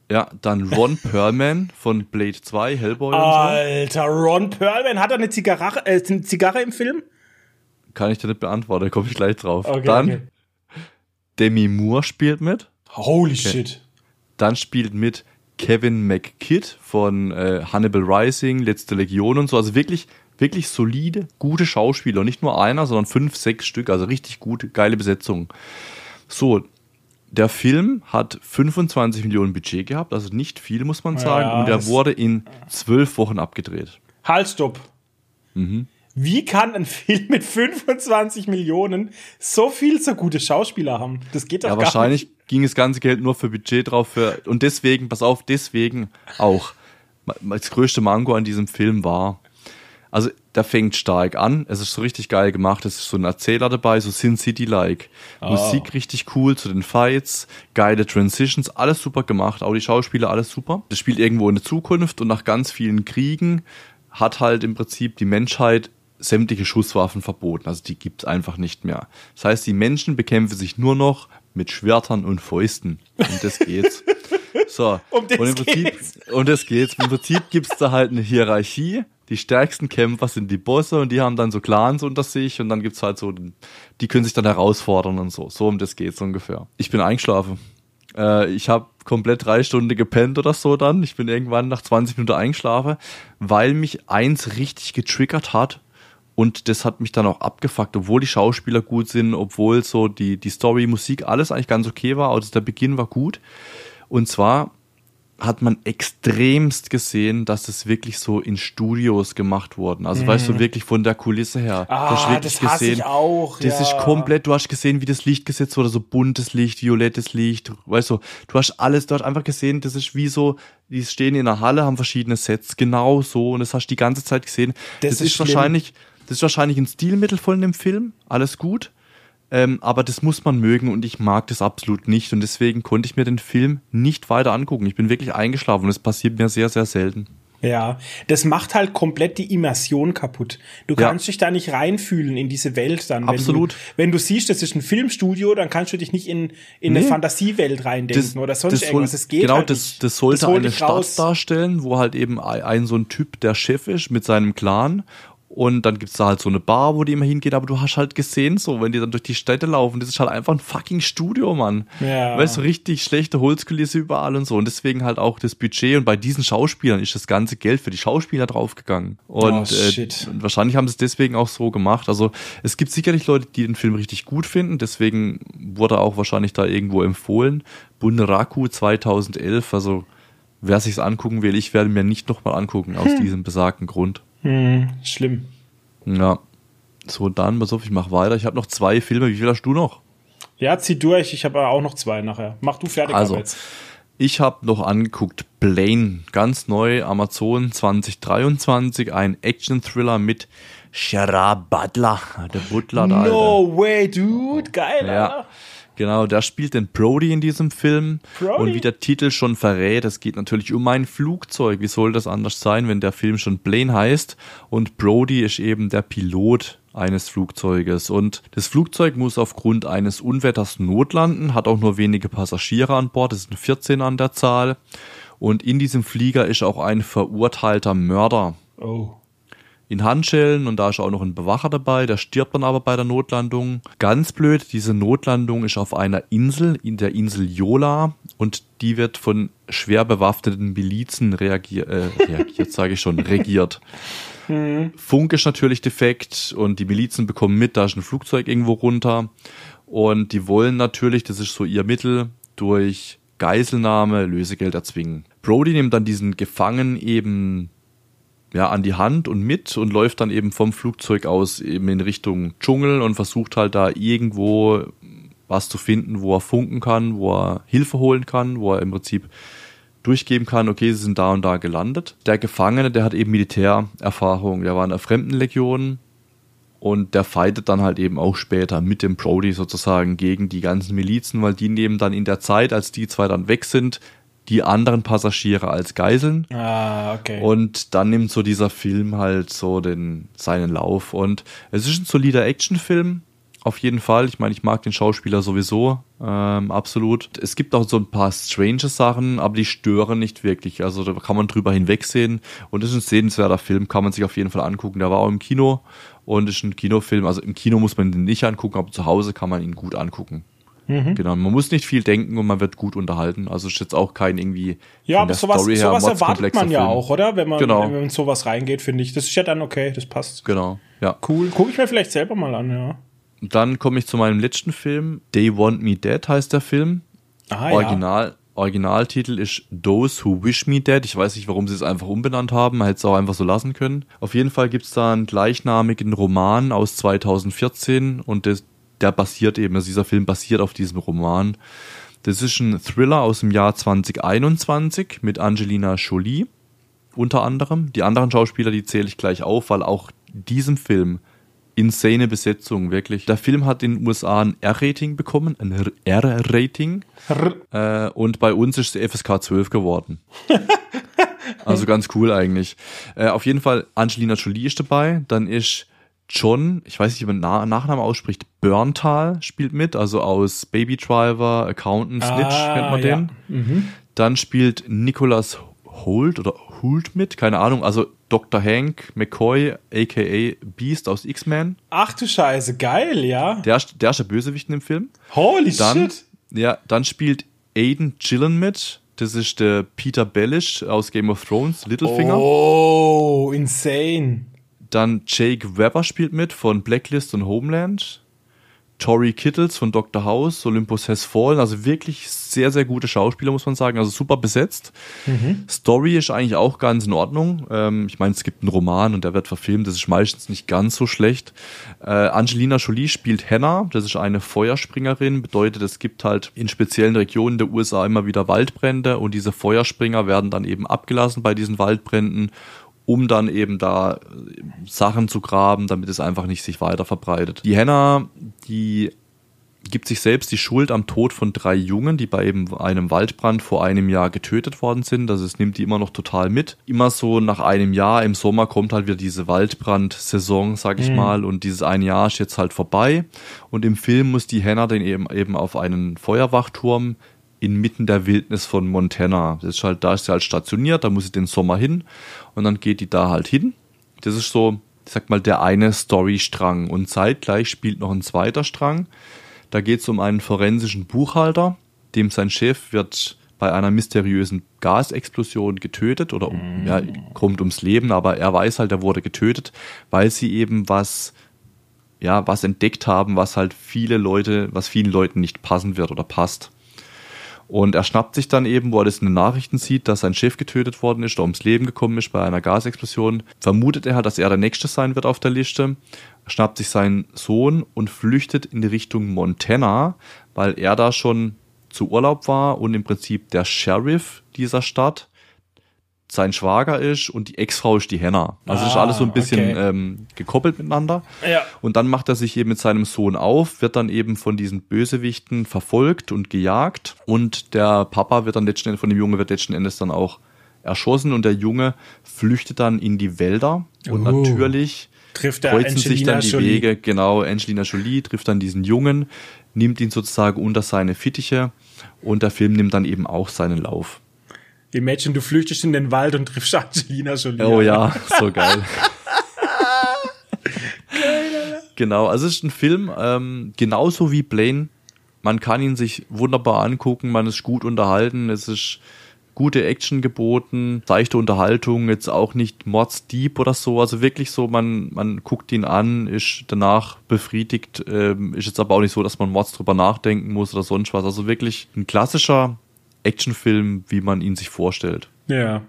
Ja, dann Ron Perlman von Blade 2, Hellboy und so. Alter, Ron Perlman, hat er eine Zigarre, äh, eine Zigarre im Film? Kann ich dir nicht beantworten, da komme ich gleich drauf. Okay, dann okay. Demi Moore spielt mit. Holy shit. Dann spielt mit Kevin McKidd von äh, Hannibal Rising, Letzte Legion und so. Also wirklich, wirklich solide, gute Schauspieler. Nicht nur einer, sondern fünf, sechs Stück. Also richtig gute, geile Besetzung. So, der Film hat 25 Millionen Budget gehabt, also nicht viel, muss man sagen. Ja, und er wurde in zwölf Wochen abgedreht. Halt, stopp. Mhm. Wie kann ein Film mit 25 Millionen so viel so gute Schauspieler haben? Das geht doch Ja, gar wahrscheinlich ging das ganze Geld nur für Budget drauf. Für, und deswegen, pass auf, deswegen auch. Das größte Mango an diesem Film war, also der fängt stark an. Es ist so richtig geil gemacht. Es ist so ein Erzähler dabei, so Sin City-like. Musik richtig cool zu den Fights, geile Transitions, alles super gemacht. Auch die Schauspieler, alles super. Das spielt irgendwo in der Zukunft und nach ganz vielen Kriegen hat halt im Prinzip die Menschheit sämtliche Schusswaffen verboten. Also die gibt's einfach nicht mehr. Das heißt, die Menschen bekämpfen sich nur noch mit Schwertern und Fäusten. Um das geht's. So. Um das und im Prinzip, geht's. um das geht's. Im Prinzip gibt's da halt eine Hierarchie. Die stärksten Kämpfer sind die Bosse und die haben dann so Clans unter sich und dann gibt's halt so, die können sich dann herausfordern und so. So um das geht's ungefähr. Ich bin eingeschlafen. Äh, ich habe komplett drei Stunden gepennt oder so dann. Ich bin irgendwann nach 20 Minuten eingeschlafen, weil mich eins richtig getriggert hat. Und das hat mich dann auch abgefuckt, obwohl die Schauspieler gut sind, obwohl so die, die Story, Musik, alles eigentlich ganz okay war. Also der Beginn war gut. Und zwar hat man extremst gesehen, dass es wirklich so in Studios gemacht wurden. Also weißt du, wirklich von der Kulisse her. Mhm. Ah, du hast wirklich das hasse ich auch, Das ja. ist komplett, du hast gesehen, wie das Licht gesetzt wurde, so buntes Licht, violettes Licht, weißt du, du hast alles, du hast einfach gesehen, das ist wie so, die stehen in der Halle, haben verschiedene Sets, genau so, und das hast du die ganze Zeit gesehen. Das Das, ist ist, wahrscheinlich, das ist wahrscheinlich ein Stilmittel von dem Film, alles gut. Ähm, aber das muss man mögen und ich mag das absolut nicht und deswegen konnte ich mir den Film nicht weiter angucken. Ich bin wirklich eingeschlafen und das passiert mir sehr, sehr selten. Ja, das macht halt komplett die Immersion kaputt. Du Ja. kannst dich da nicht reinfühlen in diese Welt dann. Absolut. Wenn du, wenn du siehst, das ist ein Filmstudio, dann kannst du dich nicht in, in eine Nee. Fantasiewelt reindenken oder sonst soll- irgendwas. Das geht genau, halt das, nicht. das sollte holt eine Stadt raus. darstellen, wo halt eben ein, ein so ein Typ der Chef ist mit seinem Clan. Und dann gibt's da halt so eine Bar, wo die immer hingehen, aber du hast halt gesehen, so, wenn die dann durch die Städte laufen, das ist halt einfach ein fucking Studio, Mann. Ja. Weißt du, richtig schlechte Holzkulisse überall und so. Und deswegen halt auch das Budget. Und bei diesen Schauspielern ist das ganze Geld für die Schauspieler draufgegangen. Und, Oh, äh, und wahrscheinlich haben sie es deswegen auch so gemacht. Also es gibt sicherlich Leute, die den Film richtig gut finden. Deswegen wurde er auch wahrscheinlich da irgendwo empfohlen. Bunraku 2011. Also wer sich's angucken will, ich werde mir nicht nochmal angucken aus diesem besagten Grund. Hm, schlimm. Ja. So, dann, pass auf, ich mach weiter. Ich habe noch zwei Filme. Wie viel hast du noch? Ja, zieh durch. Ich habe auch noch zwei nachher. Mach du fertig Also. Ich habe noch angeguckt Blaine, ganz neu, Amazon 2023, ein Action-Thriller mit Gerard Butler, der Butler da. Alter. No way, dude. Geil, Ja. Genau, der spielt den Brody in diesem Film. Brody? Und wie der Titel schon verrät, es geht natürlich um ein Flugzeug. Wie soll das anders sein, wenn der Film schon Blaine heißt? Und Brody ist eben der Pilot eines Flugzeuges. Und das Flugzeug muss aufgrund eines Unwetters notlanden, hat auch nur wenige Passagiere an Bord, es sind 14 an der Zahl. Und in diesem Flieger ist auch ein verurteilter Mörder Oh. In Handschellen und da ist auch noch ein Bewacher dabei, der stirbt dann aber bei der Notlandung. Ganz blöd, diese Notlandung ist auf einer Insel, in der Insel Yola und die wird von schwer bewaffneten Milizen reagiert, äh, reagiert sage ich schon, regiert. Funk ist natürlich defekt und die Milizen bekommen mit, da ist ein Flugzeug irgendwo runter und die wollen natürlich, das ist so ihr Mittel, durch Geiselnahme Lösegeld erzwingen. Brody nimmt dann diesen Gefangenen eben ja, an die Hand und mit und läuft dann eben vom Flugzeug aus eben in Richtung Dschungel und versucht halt da irgendwo was zu finden, wo er funken kann, wo er Hilfe holen kann, wo er im Prinzip durchgeben kann, okay, sie sind da und da gelandet. Der Gefangene, der hat eben Militärerfahrung, der war in der Fremdenlegion und der fightet dann halt eben auch später mit dem Brody sozusagen gegen die ganzen Milizen, weil die nehmen dann in der Zeit, als die zwei dann weg sind, die anderen Passagiere als Geiseln Ah, okay. und dann nimmt so dieser Film halt so den, seinen Lauf. Und es ist ein solider Actionfilm. Auf jeden Fall. Ich meine, ich mag den Schauspieler sowieso. Ähm, absolut. Es gibt auch so ein paar strange Sachen, aber die stören nicht wirklich. Also da kann man drüber hinwegsehen. Und es ist ein sehenswerter Film, kann man sich auf jeden Fall angucken. Der war auch im Kino und ist ein Kinofilm. Also im Kino muss man den nicht angucken, aber zu Hause kann man ihn gut angucken. Mhm. Genau, man muss nicht viel denken und man wird gut unterhalten. Also ist jetzt auch kein irgendwie ja, aber sowas, Story her sowas erwartet man ja Film. auch, oder? Wenn man, Genau. wenn man in sowas reingeht, finde ich. Das ist ja dann okay, das passt. Genau, ja. Cool. Gucke ich mir vielleicht selber mal an, ja. Dann komme ich zu meinem letzten Film. They Want Me Dead heißt der Film. Ah, Original, Originaltitel ist Those Who Wish Me Dead. Ich weiß nicht, warum sie es einfach umbenannt haben. Man hätte es auch einfach so lassen können. Auf jeden Fall gibt es da einen gleichnamigen Roman aus 2014 und das, der basiert eben, also dieser Film basiert auf diesem Roman. Das ist ein Thriller aus dem Jahr 2021 mit Angelina Jolie unter anderem. Die anderen Schauspieler, die zähle ich gleich auf, weil auch diesem Film insane Besetzung, wirklich. Der Film hat in den USA ein R-Rating bekommen, ein R-Rating. Äh, und bei uns ist es FSK 12 geworden. also ganz cool eigentlich. Äh, auf jeden Fall, Angelina Jolie ist dabei. Dann ist John, ich weiß nicht, wie man Na Nachnamen ausspricht, Berntal spielt mit, also aus Baby Driver, Accountant, Snitch Ah, kennt man ja. den. Dann spielt Nicholas Holt oder Hult mit, keine Ahnung, also Dr. Hank McCoy, aka Beast aus X-Men. Ach du Scheiße, geil, ja. Der, ist- der ist der Bösewicht in dem Film. Holy Dann, shit. ja, dann spielt Aiden Gillen mit. Das ist der Peter Bellish aus Game of Thrones, Littlefinger. Oh, insane. Dann Jake Webber spielt mit von Blacklist und Homeland. Tori Kittles von Dr. House, Olympus Has Fallen. Also wirklich sehr, sehr gute Schauspieler, muss man sagen. Also super besetzt. Story ist eigentlich auch ganz in Ordnung. Ähm, ich meine, es gibt einen Roman und der wird verfilmt. Das ist meistens nicht ganz so schlecht. Äh, Angelina Jolie spielt Hannah. Das ist eine Feuerspringerin. Bedeutet, es gibt halt in speziellen Regionen der USA immer wieder Waldbrände und diese Feuerspringer werden dann eben abgelassen bei diesen Waldbränden um dann eben da äh, Sachen zu graben, damit es einfach nicht sich weiter verbreitet. Die Hannah, die gibt sich selbst die Schuld am Tod von drei Jungen, die bei eben einem Waldbrand vor einem Jahr getötet worden sind. Also es nimmt die immer noch total mit. Immer so nach einem Jahr im Sommer kommt halt wieder diese Waldbrand-Saison, sag ich mhm. mal, und dieses ein Jahr ist jetzt halt vorbei. Und im Film muss die Hannah dann eben, eben auf einen Feuerwachturm inmitten der Wildnis von Montana. Das ist halt, da ist sie halt stationiert, da muss sie den Sommer hin und dann geht die da halt hin. Das ist so, ich sag mal, der eine Storystrang. Und zeitgleich spielt noch ein zweiter Strang. Da geht es um einen forensischen Buchhalter, dem sein Chef wird bei einer mysteriösen Gasexplosion getötet oder um, ja, kommt ums Leben, aber er weiß halt, er wurde getötet, weil sie eben was, ja, was entdeckt haben, was halt viele Leute, was vielen Leuten nicht passen wird oder passt. Und er schnappt sich dann eben, wo er das in den Nachrichten sieht, dass sein Chef getötet worden ist oder ums Leben gekommen ist bei einer Gasexplosion. Vermutet er, dass er der Nächste sein wird auf der Liste. Schnappt sich seinen Sohn und flüchtet in die Richtung Montana, weil er da schon zu Urlaub war und im Prinzip der Sheriff dieser Stadt sein Schwager ist und die Ex-Frau ist die Henna. Also ah, ist alles so ein bisschen okay. ähm, gekoppelt miteinander. Ja. Und dann macht er sich eben mit seinem Sohn auf, wird dann eben von diesen Bösewichten verfolgt und gejagt. Und der Papa wird dann letzten Endes, von dem Junge wird letzten Endes dann auch erschossen und der Junge flüchtet dann in die Wälder. Und uh, natürlich trifft er kreuzen Angelina sich dann die Jolie. Wege. Genau, Angelina Jolie trifft dann diesen Jungen, nimmt ihn sozusagen unter seine Fittiche und der Film nimmt dann eben auch seinen Lauf. Imagine, du flüchtest in den Wald und triffst Angelina Jolie. Oh ja, so geil. genau, also es ist ein Film, ähm, genauso wie Blaine. Man kann ihn sich wunderbar angucken, man ist gut unterhalten, es ist gute Action geboten, seichte Unterhaltung, jetzt auch nicht mordsdeep oder so, also wirklich so, man, man guckt ihn an, ist danach befriedigt, ähm, ist jetzt aber auch nicht so, dass man mords drüber nachdenken muss oder sonst was, also wirklich ein klassischer Actionfilm, wie man ihn sich vorstellt. Ja.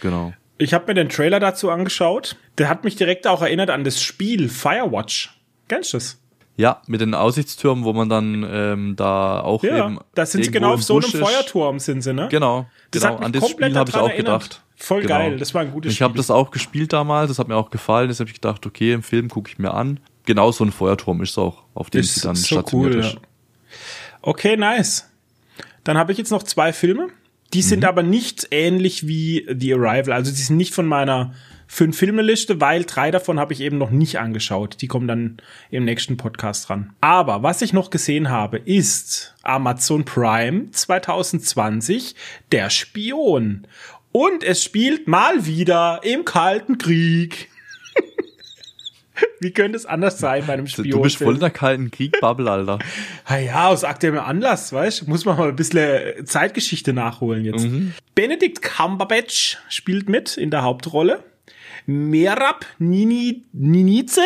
Genau. Ich habe mir den Trailer dazu angeschaut. Der hat mich direkt auch erinnert an das Spiel Firewatch. Kennst du das? Ja, mit den Aussichtstürmen, wo man dann ähm, da auch ja, eben. Da sind sie genau auf so einem Feuerturm, sind sie, ne? Genau. Das genau. An das Spiel habe ich auch erinnert. gedacht. Voll genau. geil, das war ein gutes ich Spiel. Ich habe das auch gespielt damals, das hat mir auch gefallen. Deshalb habe ich gedacht, okay, im Film gucke ich mir an. Genau so ein Feuerturm ist es auch, auf dem sie dann so stationiert cool, ist. Ja. Okay, nice. Dann habe ich jetzt noch zwei Filme. Die sind mhm. aber nicht ähnlich wie The Arrival. Also die sind nicht von meiner fünf Filmeliste, weil drei davon habe ich eben noch nicht angeschaut. Die kommen dann im nächsten Podcast dran. Aber was ich noch gesehen habe, ist Amazon Prime 2020 Der Spion. Und es spielt mal wieder im Kalten Krieg. Wie könnte es anders sein bei einem Spion? Du bist voll in der kalten Krieg-Bubble, Alter. Ah ja, aus aktuellem Anlass, weißt Muss man mal ein bisschen Zeitgeschichte nachholen jetzt. Mhm. Benedict Cumberbatch spielt mit in der Hauptrolle. Merab Nini, Ninize,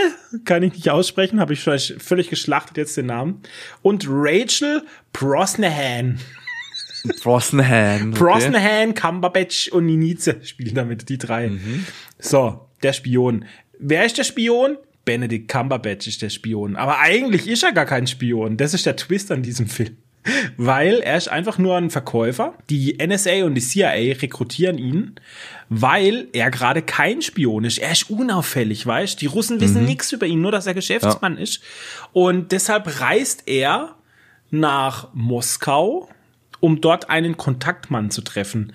kann ich nicht aussprechen, habe ich vielleicht völlig geschlachtet jetzt den Namen. Und Rachel Brosnahan. Brosnahan. Okay. Brosnahan, Cumberbatch und Ninize spielen damit, die drei. Mhm. So, der Spion. Wer ist der Spion? Benedict Cumberbatch ist der Spion. Aber eigentlich ist er gar kein Spion. Das ist der Twist an diesem Film. Weil er ist einfach nur ein Verkäufer. Die NSA und die CIA rekrutieren ihn, weil er gerade kein Spion ist. Er ist unauffällig, weißt Die Russen wissen mhm. nichts über ihn, nur dass er Geschäftsmann ja. ist. Und deshalb reist er nach Moskau, um dort einen Kontaktmann zu treffen.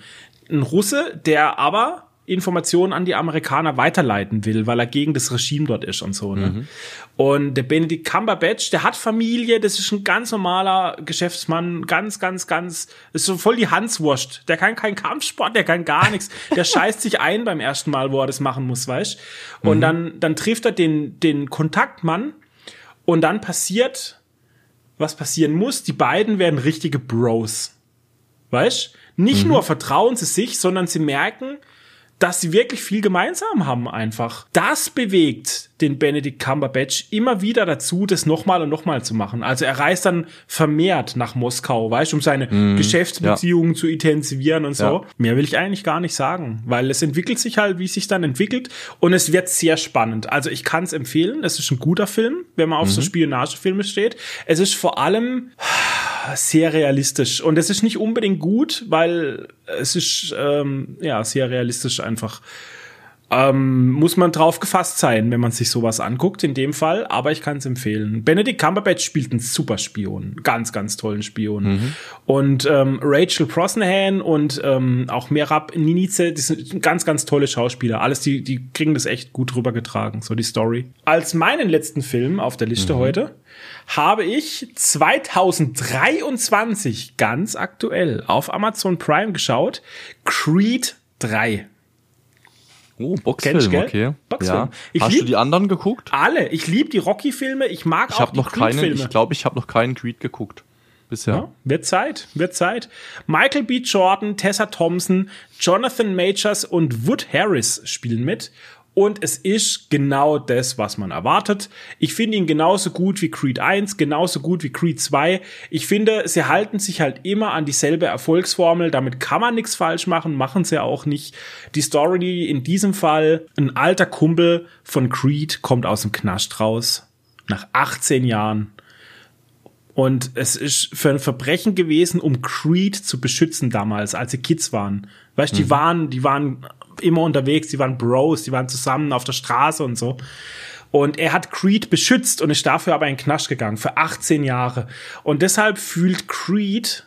Ein Russe, der aber Informationen an die Amerikaner weiterleiten will, weil er gegen das Regime dort ist und so. Ne? Mhm. Und der Benedict Cumberbatch, der hat Familie, das ist ein ganz normaler Geschäftsmann, ganz, ganz, ganz, ist so voll die Hanswurst. Der kann keinen Kampfsport, der kann gar nichts. Der scheißt sich ein beim ersten Mal, wo er das machen muss, weißt? Und mhm. dann, dann trifft er den, den Kontaktmann und dann passiert, was passieren muss. Die beiden werden richtige Bros. Weißt? Nicht mhm. nur vertrauen sie sich, sondern sie merken, dass sie wirklich viel gemeinsam haben einfach. Das bewegt den Benedict Cumberbatch immer wieder dazu, das nochmal und nochmal zu machen. Also er reist dann vermehrt nach Moskau, weißt du, um seine mm, Geschäftsbeziehungen ja. zu intensivieren und so. Ja. Mehr will ich eigentlich gar nicht sagen, weil es entwickelt sich halt, wie es sich dann entwickelt und es wird sehr spannend. Also ich kann es empfehlen, es ist ein guter Film, wenn man auf mhm. so Spionagefilme steht. Es ist vor allem sehr realistisch und es ist nicht unbedingt gut, weil es ist ähm, ja sehr realistisch einfach Ähm, muss man drauf gefasst sein, wenn man sich sowas anguckt, in dem Fall, aber ich kann es empfehlen. Benedict Cumberbatch spielt einen super Spion, ganz, ganz tollen Spion. Mhm. Und ähm, Rachel Brosnahan und ähm, auch Merab Ninize, die sind ganz, ganz tolle Schauspieler. Alles, die, die kriegen das echt gut rübergetragen, so die Story. Als meinen letzten Film auf der Liste mhm. heute habe ich 2023 ganz aktuell auf Amazon Prime geschaut, Creed 3. Oh, Boxfilm, okay. Boxfilm. Ja. Ich Hast lieb, du die anderen geguckt? Alle. Ich liebe die Rocky-Filme. Ich mag ich auch hab die noch keinen, Ich glaube, ich habe noch keinen Creed geguckt. Bisher. Ja, wird Zeit, wird Zeit. Michael B. Jordan, Tessa Thompson, Jonathan Majors und Wood Harris spielen mit. Und es ist genau das, was man erwartet. Ich finde ihn genauso gut wie Creed 1, genauso gut wie Creed 2. Ich finde, sie halten sich halt immer an dieselbe Erfolgsformel. Damit kann man nichts falsch machen, machen sie auch nicht. Die Story in diesem Fall, ein alter Kumpel von Creed kommt aus dem Knast raus. Nach 18 Jahren. Und es ist für ein Verbrechen gewesen, um Creed zu beschützen damals, als sie Kids waren. Weißt, mhm. die waren, die waren immer unterwegs, die waren Bros, die waren zusammen auf der Straße und so. Und er hat Creed beschützt und ist dafür aber in den Knast gegangen für 18 Jahre. Und deshalb fühlt Creed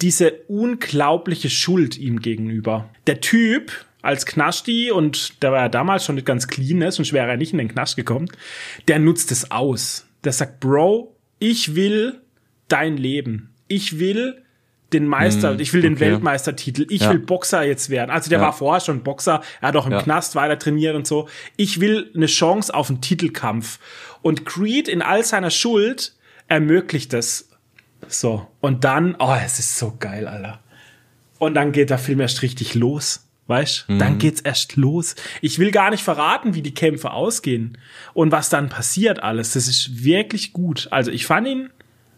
diese unglaubliche Schuld ihm gegenüber. Der Typ als Knasti und der war ja damals schon nicht ganz clean ist und wäre er nicht in den Knast gekommen, der nutzt es aus. Der sagt, Bro, ich will dein Leben. Ich will den Meister, hm, ich will den okay. Weltmeistertitel, ich ja. will Boxer jetzt werden. Also der ja. war vorher schon Boxer, er hat auch im ja. Knast weiter trainiert und so. Ich will eine Chance auf einen Titelkampf. Und Creed in all seiner Schuld ermöglicht das. So. Und dann, oh, es ist so geil, Alter. Und dann geht der Film erst richtig los. Weißt? Mhm. Dann geht's erst los. Ich will gar nicht verraten, wie die Kämpfe ausgehen und was dann passiert alles. Das ist wirklich gut. Also ich fand ihn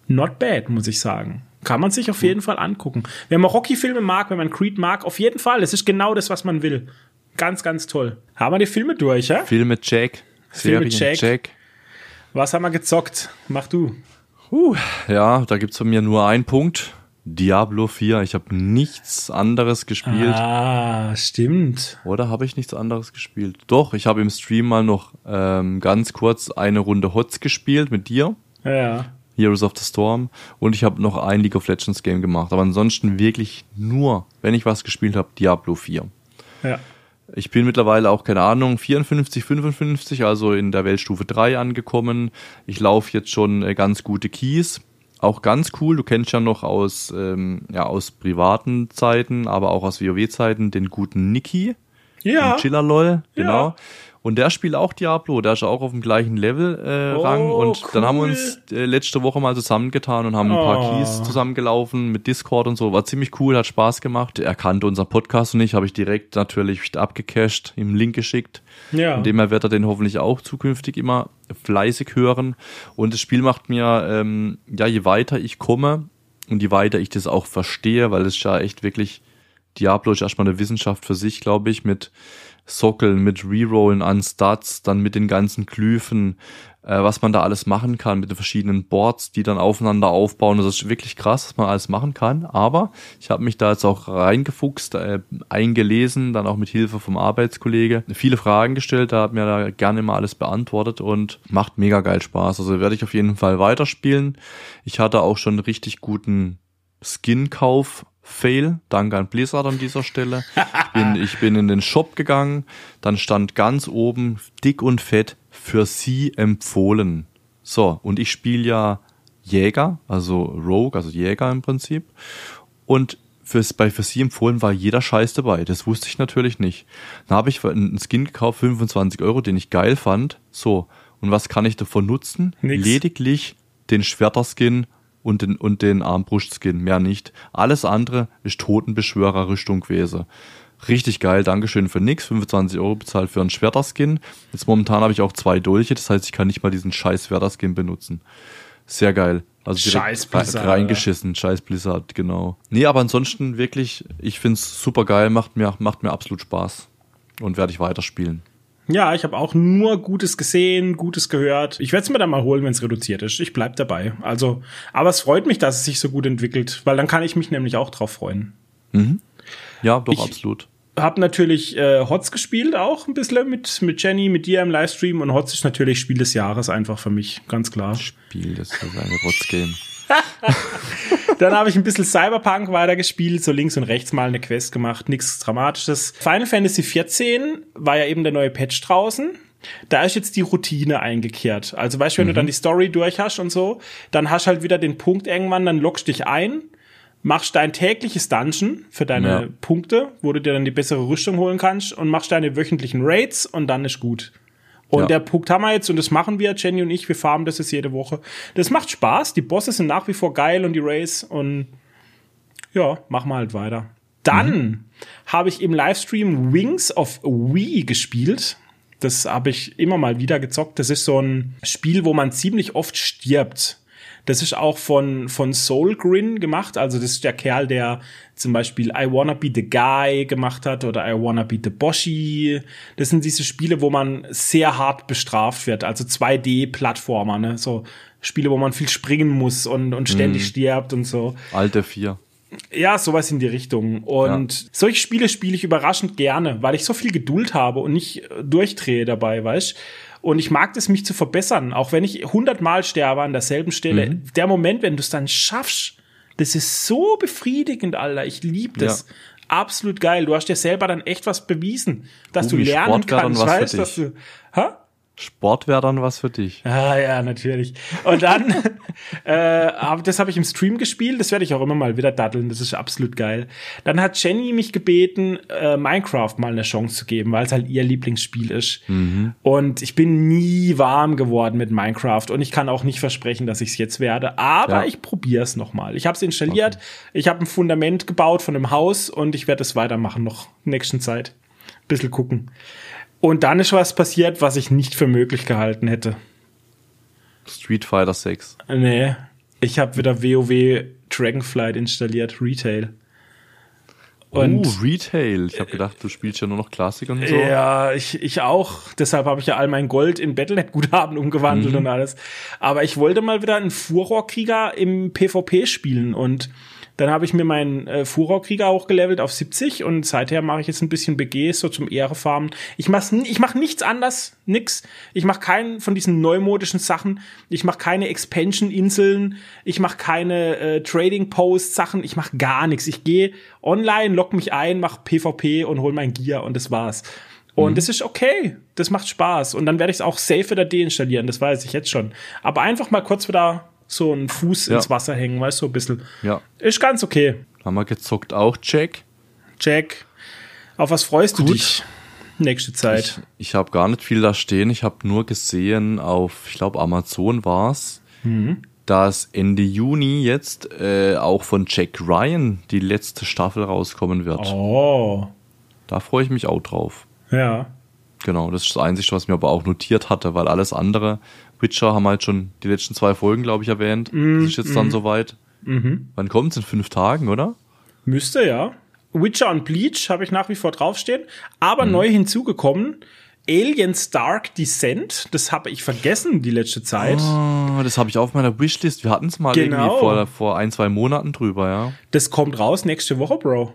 not bad, muss ich sagen. Kann man sich auf jeden Fall angucken. Wenn man Rocky-Filme mag, wenn man Creed mag, auf jeden Fall. Es ist genau das, was man will. Ganz, ganz toll. Haben wir die Filme durch, ja? Filme Jack. Filme Jack. Jack. Was haben wir gezockt? Mach du. Uh, ja, da gibt's von mir nur einen Punkt. Diablo 4. Ich habe nichts anderes gespielt. Ah, stimmt. Oder habe ich nichts anderes gespielt? Doch, ich habe im Stream mal noch ähm, ganz kurz eine Runde Hots gespielt mit dir. Ja. Heroes of the Storm und ich habe noch ein League of Legends Game gemacht, aber ansonsten wirklich nur, wenn ich was gespielt habe, Diablo 4. Ja. Ich bin mittlerweile auch, keine Ahnung, 54, 55, also in der Weltstufe 3 angekommen. Ich laufe jetzt schon äh, ganz gute Keys. Auch ganz cool, du kennst ja noch aus, ähm, ja, aus privaten Zeiten, aber auch aus WoW-Zeiten den guten Niki. Ja. Chillerlol, genau. Ja. Und der spielt auch Diablo, der ist auch auf dem gleichen Level äh, oh, Rang. Und cool. dann haben wir uns äh, letzte Woche mal zusammengetan und haben ein paar oh. Keys zusammengelaufen mit Discord und so. War ziemlich cool, hat Spaß gemacht. Er kannte unser Podcast und ich, habe ich direkt natürlich abgecached, ihm Link geschickt. Ja. Von dem her wird er den hoffentlich auch zukünftig immer fleißig hören. Und das Spiel macht mir, ähm, ja, je weiter ich komme und je weiter ich das auch verstehe, weil es ja echt wirklich Diablo ist erstmal eine Wissenschaft für sich, glaube ich, mit Sockeln, mit Rerollen an Stats, dann mit den ganzen Glyphen, äh, was man da alles machen kann, mit den verschiedenen Boards, die dann aufeinander aufbauen. Das ist wirklich krass, was man alles machen kann. Aber ich habe mich da jetzt auch reingefuchst, äh, eingelesen, dann auch mit Hilfe vom Arbeitskollege, viele Fragen gestellt, da hat mir da gerne mal alles beantwortet und macht mega geil Spaß. Also werde ich auf jeden Fall weiterspielen. Ich hatte auch schon richtig guten Skin-Kauf Fail, danke an Blizzard an dieser Stelle. Ich bin, ich bin in den Shop gegangen, dann stand ganz oben dick und fett für sie empfohlen. So, und ich spiele ja Jäger, also Rogue, also Jäger im Prinzip. Und fürs, bei für sie empfohlen war jeder Scheiß dabei. Das wusste ich natürlich nicht. Dann habe ich einen Skin gekauft, 25 Euro, den ich geil fand. So, und was kann ich davon nutzen? Nix. Lediglich den Schwerterskin und den, und den Armbrustskin, mehr nicht. Alles andere ist Totenbeschwörer-Rüstung gewesen. Richtig geil, Dankeschön für nix. 25 Euro bezahlt für einen Schwerterskin. Jetzt momentan habe ich auch zwei Dolche, das heißt, ich kann nicht mal diesen scheiß Schwerterskin benutzen. Sehr geil. Also scheiß Blizzard, reingeschissen, scheiß Blizzard, genau. Nee, aber ansonsten wirklich, ich find's super geil, macht mir, macht mir absolut Spaß. Und werde ich weiterspielen. Ja, ich habe auch nur Gutes gesehen, Gutes gehört. Ich werde es mir dann mal holen, wenn es reduziert ist. Ich bleib dabei. Also, aber es freut mich, dass es sich so gut entwickelt, weil dann kann ich mich nämlich auch drauf freuen. Mhm. Ja, doch, ich, absolut. hab natürlich äh, Hotz gespielt auch ein bisschen mit mit Jenny, mit dir im Livestream und Hotz ist natürlich Spiel des Jahres einfach für mich, ganz klar. Spiel des Jahres, eine Rotz-Game. Dann habe ich ein bisschen Cyberpunk weitergespielt, so links und rechts mal eine Quest gemacht, nichts Dramatisches. Final Fantasy 14 war ja eben der neue Patch draußen. Da ist jetzt die Routine eingekehrt. Also weißt du, wenn mhm. du dann die Story durch hast und so, dann hast halt wieder den Punkt irgendwann, dann lockst dich ein, machst dein tägliches Dungeon für deine ja. Punkte, wo du dir dann die bessere Rüstung holen kannst und machst deine wöchentlichen Raids und dann ist gut. Und ja. der Punkt haben wir jetzt und das machen wir, Jenny und ich, wir farmen das jetzt jede Woche. Das macht Spaß, die Bosse sind nach wie vor geil und die Rays und ja, machen wir halt weiter. Dann mhm. habe ich im Livestream Wings of Wii gespielt. Das habe ich immer mal wieder gezockt. Das ist so ein Spiel, wo man ziemlich oft stirbt. Das ist auch von, von Soul Grin gemacht. Also das ist der Kerl, der zum Beispiel I Wanna Be the Guy gemacht hat oder I Wanna Be the Boshi. Das sind diese Spiele, wo man sehr hart bestraft wird. Also 2D-Plattformer, ne? So Spiele, wo man viel springen muss und, und ständig mm. stirbt und so. Alte vier. Ja, sowas in die Richtung. Und ja. solche Spiele spiele ich überraschend gerne, weil ich so viel Geduld habe und nicht durchdrehe dabei, weißt und ich mag das, mich zu verbessern, auch wenn ich hundertmal sterbe an derselben Stelle. Mhm. Der Moment, wenn du es dann schaffst, das ist so befriedigend, Alter. Ich liebe das. Ja. Absolut geil. Du hast dir selber dann echt was bewiesen, dass Ubi, du lernen kannst, weißt, dass du, ha? Sport wäre dann was für dich. Ah ja, natürlich. Und dann, äh, das habe ich im Stream gespielt, das werde ich auch immer mal wieder daddeln, das ist absolut geil. Dann hat Jenny mich gebeten, äh, Minecraft mal eine Chance zu geben, weil es halt ihr Lieblingsspiel ist. Mhm. Und ich bin nie warm geworden mit Minecraft und ich kann auch nicht versprechen, dass ich es jetzt werde, aber ja. ich probiere es nochmal. Ich habe es installiert, okay. ich habe ein Fundament gebaut von einem Haus und ich werde es weitermachen noch nächsten Zeit. Bisschen gucken. Und dann ist was passiert, was ich nicht für möglich gehalten hätte. Street Fighter 6. Nee, ich habe wieder WoW Dragonflight installiert, Retail. Und oh, Retail. Ich habe gedacht, du spielst ja nur noch Klassik und so. Ja, ich, ich auch. Deshalb habe ich ja all mein Gold in Battlenet-Guthaben umgewandelt mhm. und alles. Aber ich wollte mal wieder einen Furorkrieger im PvP spielen und dann habe ich mir meinen äh, Furorkrieger auch gelevelt auf 70 und seither mache ich jetzt ein bisschen BGs so zum Ehrefarmen. Ich mache ich mach nichts anders, nix. Ich mache keinen von diesen neumodischen Sachen. Ich mache keine Expansion-Inseln. Ich mache keine äh, Trading-Post-Sachen. Ich mache gar nichts. Ich gehe online, lock mich ein, mache PvP und hol mein Gear und das war's. Und mhm. das ist okay. Das macht Spaß. Und dann werde ich es auch safe wieder deinstallieren. Das weiß ich jetzt schon. Aber einfach mal kurz wieder so einen Fuß ja. ins Wasser hängen, weißt du, so ein bisschen. Ja. Ist ganz okay. Haben wir gezockt auch, Jack? Jack, auf was freust Gut. du dich nächste Zeit? Ich, ich habe gar nicht viel da stehen. Ich habe nur gesehen auf, ich glaube, Amazon war's, mhm. dass Ende Juni jetzt äh, auch von Jack Ryan die letzte Staffel rauskommen wird. Oh. Da freue ich mich auch drauf. Ja. Genau, das ist das Einzige, was mir aber auch notiert hatte, weil alles andere, Witcher haben halt schon die letzten zwei Folgen, glaube ich, erwähnt. Mm, das ist jetzt mm. dann mhm. soweit. Mhm. Wann kommt es? In fünf Tagen, oder? Müsste, ja. Witcher und Bleach habe ich nach wie vor draufstehen. Aber mhm. neu hinzugekommen, Aliens Dark Descent. Das habe ich vergessen die letzte Zeit. Oh, das habe ich auf meiner Wishlist. Wir hatten es mal genau. irgendwie vor, vor ein, zwei Monaten drüber, ja. Das kommt raus nächste Woche, Bro.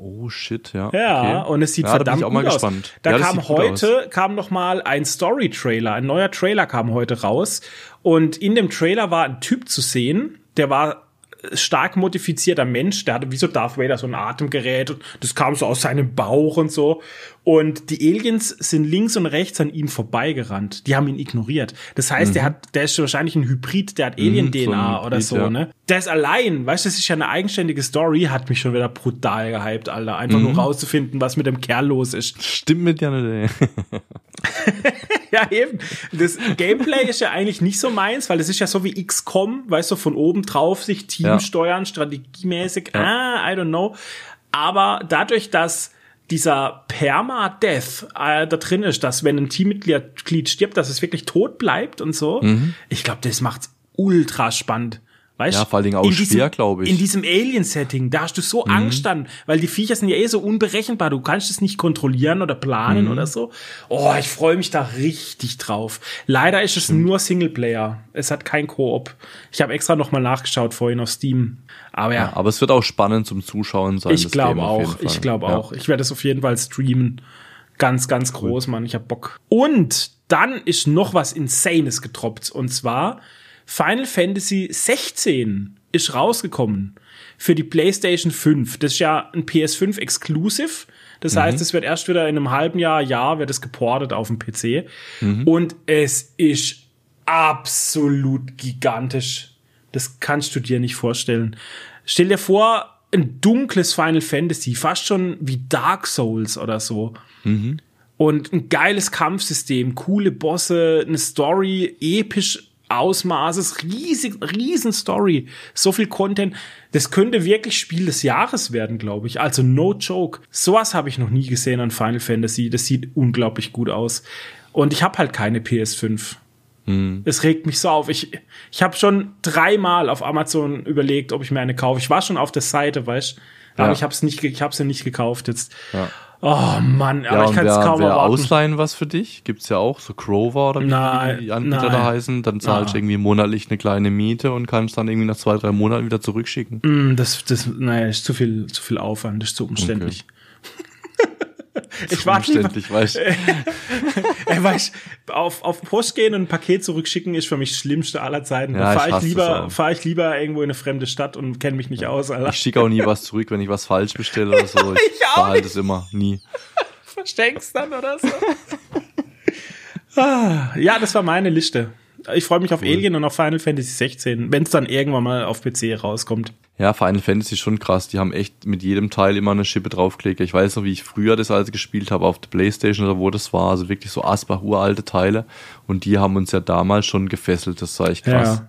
Oh shit, ja. Ja, okay. und es sieht ja, verdammt da bin ich auch mal gespannt. Da ja, kam heute kam noch mal ein Story Trailer, ein neuer Trailer kam heute raus und in dem Trailer war ein Typ zu sehen, der war stark modifizierter Mensch, der hatte wie so Darth Vader so ein Atemgerät und das kam so aus seinem Bauch und so. Und die Aliens sind links und rechts an ihm vorbeigerannt. Die haben ihn ignoriert. Das heißt, mhm. der hat, der ist wahrscheinlich ein Hybrid, der hat Alien-DNA mhm, so oder so, ja. ne? Der ist allein, weißt du, das ist ja eine eigenständige Story, hat mich schon wieder brutal gehypt, Alter. Einfach mhm. nur rauszufinden, was mit dem Kerl los ist. Stimmt mit dir nicht, ey. ja, eben. Das Gameplay ist ja eigentlich nicht so meins, weil das ist ja so wie XCOM, weißt du, von oben drauf sich Team ja. steuern, strategiemäßig. Ja. Ah, I don't know. Aber dadurch, dass dieser Perma-Death äh, da drin ist, dass wenn ein Teammitglied stirbt, dass es wirklich tot bleibt und so. Mhm. Ich glaube, das macht's ultra spannend. Weißt, ja, vor allen Dingen auch schwer, glaube ich. In diesem Alien-Setting, da hast du so mhm. Angst dann, weil die Viecher sind ja eh so unberechenbar. Du kannst es nicht kontrollieren oder planen mhm. oder so. Oh, ich freue mich da richtig drauf. Leider ist es mhm. nur Singleplayer. Es hat kein Koop. Ich habe extra noch mal nachgeschaut vorhin auf Steam. Aber ja. ja. Aber es wird auch spannend zum Zuschauen sein. Ich glaube auch. Ich glaube ja. auch. Ich werde es auf jeden Fall streamen. Ganz, ganz cool. groß, Mann. Ich hab Bock. Und dann ist noch was Insanes getroppt. Und zwar Final Fantasy 16 ist rausgekommen für die PlayStation 5. Das ist ja ein PS5 Exclusive. Das mhm. heißt, es wird erst wieder in einem halben Jahr, Jahr wird es geportet auf dem PC. Mhm. Und es ist absolut gigantisch. Das kannst du dir nicht vorstellen. Stell dir vor, ein dunkles Final Fantasy, fast schon wie Dark Souls oder so. Mhm. Und ein geiles Kampfsystem, coole Bosse, eine Story, episch Ausmaßes, riesig, riesen Story, so viel Content. Das könnte wirklich Spiel des Jahres werden, glaube ich. Also no joke. Sowas habe ich noch nie gesehen an Final Fantasy. Das sieht unglaublich gut aus. Und ich habe halt keine PS5. Hm. Es regt mich so auf. Ich, ich habe schon dreimal auf Amazon überlegt, ob ich mir eine kaufe. Ich war schon auf der Seite, weißt du? Aber ja. ich habe es nicht, ich habe sie nicht gekauft jetzt. Ja. Oh Mann, aber ja, ich kann es kaum wer erwarten. ausleihen was für dich? Gibt's ja auch, so Crover oder wie nein, die Anbieter nein. da heißen. Dann zahlst du irgendwie monatlich eine kleine Miete und kannst dann irgendwie nach zwei, drei Monaten wieder zurückschicken. Mm, das, das, naja, ist zu viel, zu viel Aufwand, das ist zu umständlich. Okay. Ich warte umständlich, weißt du. Ey, weißt, auf, auf Post gehen und ein Paket zurückschicken ist für mich das Schlimmste aller Zeiten. Ja, fahre ich, ich lieber, fahre ich lieber irgendwo in eine fremde Stadt und kenne mich nicht ja. aus, Alter. Ich schicke auch nie was zurück, wenn ich was falsch bestelle oder so. Ich, ich behalte es immer, nie. Versteckst dann oder so. ah, ja, das war meine Liste. Ich freue mich auf cool. Alien und auf Final Fantasy 16, wenn es dann irgendwann mal auf PC rauskommt. Ja, Final Fantasy ist schon krass. Die haben echt mit jedem Teil immer eine Schippe draufgelegt. Ich weiß noch, wie ich früher das alles gespielt habe auf der Playstation oder wo das war. Also wirklich so Asbach uralte Teile. Und die haben uns ja damals schon gefesselt. Das war echt krass. Ja.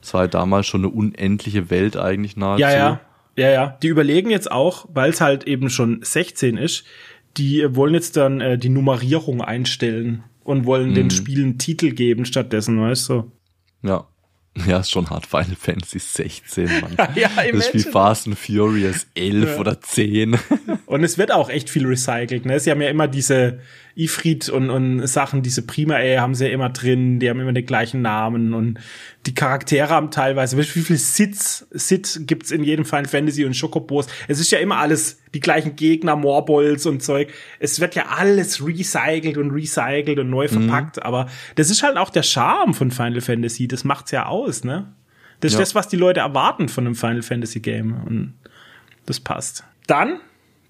Das war halt damals schon eine unendliche Welt eigentlich nahezu. Ja, ja. Ja, ja. Die überlegen jetzt auch, weil es halt eben schon 16 ist, die wollen jetzt dann äh, die Nummerierung einstellen und wollen mhm. den Spielen Titel geben stattdessen, weißt du? Ja. Ja, ist schon hart. Final Fantasy 16, Mann. ja, das ist wie Fast and Furious 11 ja. oder 10. und es wird auch echt viel recycelt. Ne? Sie haben ja immer diese Ifrit und, und Sachen, diese Prima-A haben sie ja immer drin. Die haben immer den gleichen Namen und die Charaktere haben teilweise, wie viel Sits, Sit gibt's in jedem Final Fantasy und Schokobos. Es ist ja immer alles die gleichen Gegner, Morbolls und Zeug. Es wird ja alles recycelt und recycelt und neu mhm. verpackt, mhm. aber das ist halt auch der Charme von Final Fantasy. Das macht's ja aus, ne? Das ist ja. das, was die Leute erwarten von einem Final Fantasy Game und das passt. Dann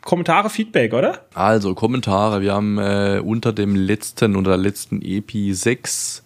Kommentare, Feedback, oder? Also Kommentare. Wir haben äh, unter dem letzten, unter der letzten EP sechs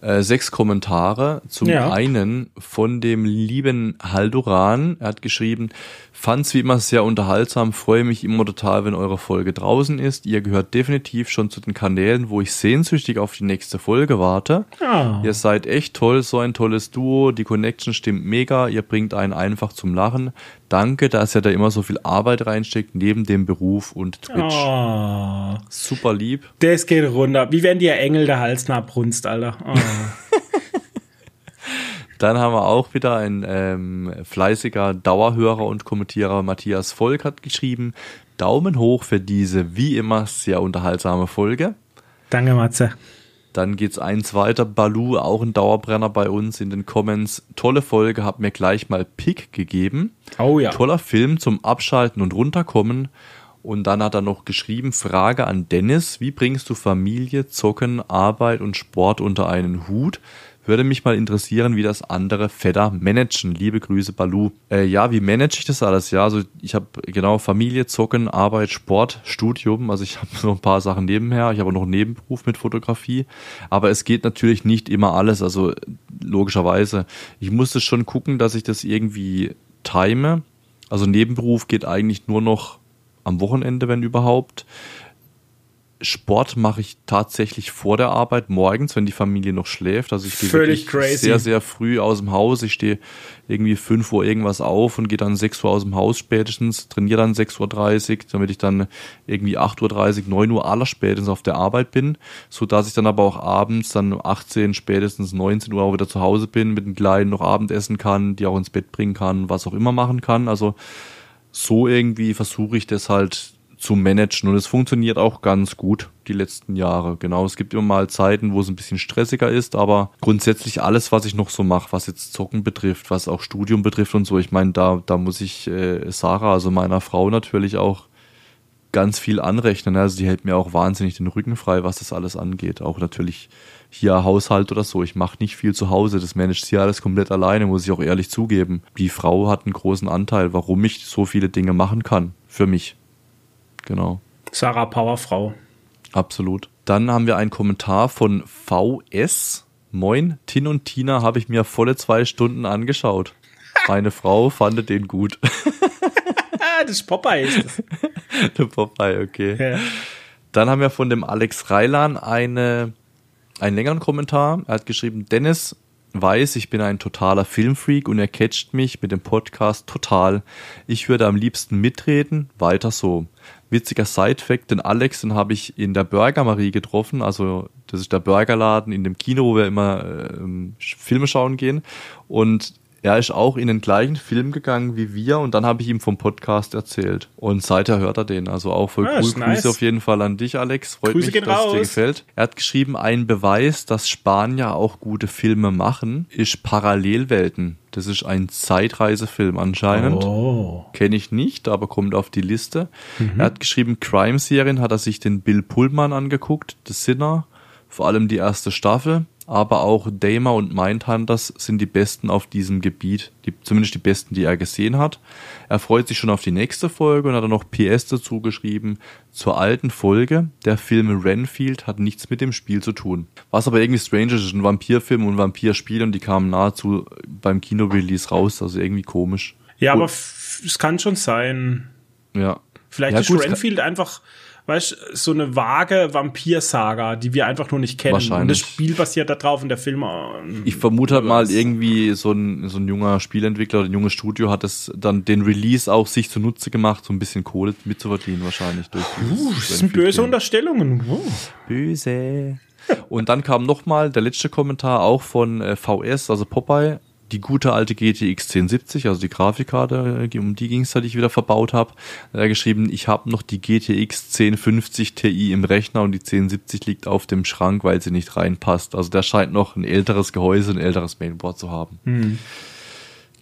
äh, sechs Kommentare. Zum ja. einen von dem lieben Haldoran. Er hat geschrieben, fand's wie immer sehr unterhaltsam, freue mich immer total, wenn eure Folge draußen ist. Ihr gehört definitiv schon zu den Kanälen, wo ich sehnsüchtig auf die nächste Folge warte. Oh. Ihr seid echt toll, so ein tolles Duo. Die Connection stimmt mega. Ihr bringt einen einfach zum Lachen. Danke, dass ihr da immer so viel Arbeit reinsteckt, neben dem Beruf und Twitch. Oh. Super lieb. Das geht runter. Wie werden die Engel der Hals abbrunst, Alter. Oh. Dann haben wir auch wieder ein ähm, fleißiger Dauerhörer und Kommentierer Matthias Volk hat geschrieben, Daumen hoch für diese wie immer sehr unterhaltsame Folge. Danke, Matze. Dann geht's eins weiter. Balu, auch ein Dauerbrenner bei uns in den Comments. Tolle Folge, hat mir gleich mal Pick gegeben. Oh ja. Toller Film zum Abschalten und runterkommen. Und dann hat er noch geschrieben, Frage an Dennis, wie bringst du Familie, Zocken, Arbeit und Sport unter einen Hut? Würde mich mal interessieren, wie das andere Vetter managen. Liebe Grüße, Balu. Äh, ja, wie manage ich das alles? Ja, also ich habe genau Familie, Zocken, Arbeit, Sport, Studium. Also ich habe so ein paar Sachen nebenher. Ich habe noch einen Nebenberuf mit Fotografie. Aber es geht natürlich nicht immer alles. Also logischerweise. Ich musste schon gucken, dass ich das irgendwie time. Also Nebenberuf geht eigentlich nur noch am Wochenende, wenn überhaupt Sport mache ich tatsächlich vor der Arbeit morgens, wenn die Familie noch schläft. Also ich gehe Völlig crazy. sehr, sehr früh aus dem Haus. Ich stehe irgendwie 5 Uhr irgendwas auf und gehe dann 6 Uhr aus dem Haus spätestens, trainiere dann 6.30 Uhr, damit ich dann irgendwie 8.30 Uhr, 9 Uhr aller spätestens auf der Arbeit bin, so dass ich dann aber auch abends dann um 18, spätestens 19 Uhr auch wieder zu Hause bin, mit den Kleinen noch Abendessen kann, die auch ins Bett bringen kann, was auch immer machen kann. Also so irgendwie versuche ich das halt zu managen und es funktioniert auch ganz gut die letzten Jahre. Genau, es gibt immer mal Zeiten, wo es ein bisschen stressiger ist, aber grundsätzlich alles, was ich noch so mache, was jetzt Zocken betrifft, was auch Studium betrifft und so, ich meine, da, da muss ich äh, Sarah, also meiner Frau natürlich auch ganz viel anrechnen. Also die hält mir auch wahnsinnig den Rücken frei, was das alles angeht. Auch natürlich hier Haushalt oder so. Ich mache nicht viel zu Hause. Das managt sie alles komplett alleine, muss ich auch ehrlich zugeben. Die Frau hat einen großen Anteil, warum ich so viele Dinge machen kann. Für mich. Genau. Sarah Powerfrau. Absolut. Dann haben wir einen Kommentar von VS. Moin, Tin und Tina habe ich mir volle zwei Stunden angeschaut. Meine Frau fand den gut. das ist Popeye ist das. Der Popeye, okay. Ja. Dann haben wir von dem Alex Reilan eine, einen längeren Kommentar. Er hat geschrieben, Dennis weiß, ich bin ein totaler Filmfreak und er catcht mich mit dem Podcast total. Ich würde am liebsten mitreden, weiter so. Witziger Side-Fact, den Alex, den habe ich in der Burger Marie getroffen, also das ist der Burgerladen in dem Kino, wo wir immer äh, Filme schauen gehen. Und er ist auch in den gleichen Film gegangen wie wir und dann habe ich ihm vom Podcast erzählt. Und seither hört er den. Also auch voll Ah, cool. Grüße nice. auf jeden Fall an dich, Alex. Freut Grüße mich, dass es dir raus. gefällt. Er hat geschrieben, ein Beweis, dass Spanier auch gute Filme machen, ist Parallelwelten. Das ist ein Zeitreisefilm anscheinend. Oh. Kenne ich nicht, aber kommt auf die Liste. Er hat geschrieben, Crime-Serien hat er sich den Bill Pullman angeguckt, The Sinner, vor allem die erste Staffel, aber auch Damer und Mindhunters sind die besten auf diesem Gebiet, die, zumindest die besten, die er gesehen hat. Er freut sich schon auf die nächste Folge und hat dann noch PS dazu geschrieben, zur alten Folge, der Film Renfield hat nichts mit dem Spiel zu tun. Was aber irgendwie strange ist, ist ein Vampirfilm und ein Vampirspiel und die kamen nahezu beim Kino-Release raus, also irgendwie komisch. Ja, Gut. aber es kann schon sein. Ja. Vielleicht Ja, ist gut, Renfield einfach, weißt du, so eine vage Vampir-Saga, die wir einfach nur nicht kennen. Und Wahrscheinlich. das Spiel basiert da drauf und der Film. ähm, Ich vermute halt mal irgendwie so ein, so ein junger Spielentwickler oder ein junges Studio hat es dann den Release auch sich zunutze gemacht, so ein bisschen Kohle mitzuverdienen wahrscheinlich durch Uh, das sind böse. Unterstellungen. Uh. Böse. Und dann kam nochmal der letzte Kommentar auch von äh, VS, also Popeye. Die gute alte GTX 1070, also die Grafikkarte, äh, um die ging es, die ich wieder verbaut habe. Er hat geschrieben, ich habe noch die GTX 1050 Ti im Rechner und die 1070 liegt auf dem Schrank, weil sie nicht reinpasst. Also der scheint noch ein älteres Gehäuse, ein älteres Mainboard zu haben.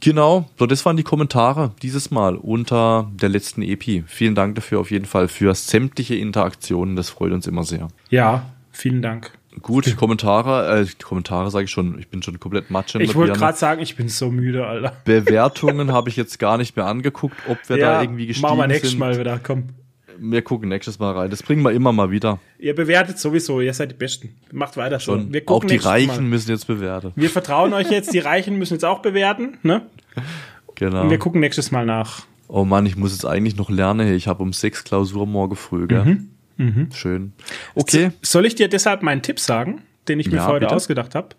Genau, so das waren die Kommentare dieses Mal unter der letzten EP. Vielen Dank dafür auf jeden Fall für sämtliche Interaktionen, das freut uns immer sehr. Ja, vielen Dank. Gut, Kommentare, äh, Kommentare sage ich schon, ich bin schon komplett matsch in Ich wollte gerade sagen, ich bin so müde, Alter. Bewertungen habe ich jetzt gar nicht mehr angeguckt, ob wir da irgendwie gestiegen machen wir nächstes sind. Mal wieder, komm. Wir gucken nächstes Mal rein. Das bringen wir immer mal wieder. Ihr bewertet sowieso, ihr seid die Besten. Macht weiter. Schon. Wir Auch gucken die nächstes Reichen Mal. müssen jetzt bewerten. Wir vertrauen euch jetzt, die Reichen müssen jetzt auch bewerten, ne? Genau. Und wir gucken nächstes Mal nach. Oh Mann, ich muss jetzt eigentlich noch lernen. Ich habe um sechs Klausur morgen früh, gell? Mhm. Schön. Okay. Soll ich dir deshalb meinen Tipp sagen, den ich mir Ja, heute bitte. ausgedacht habe?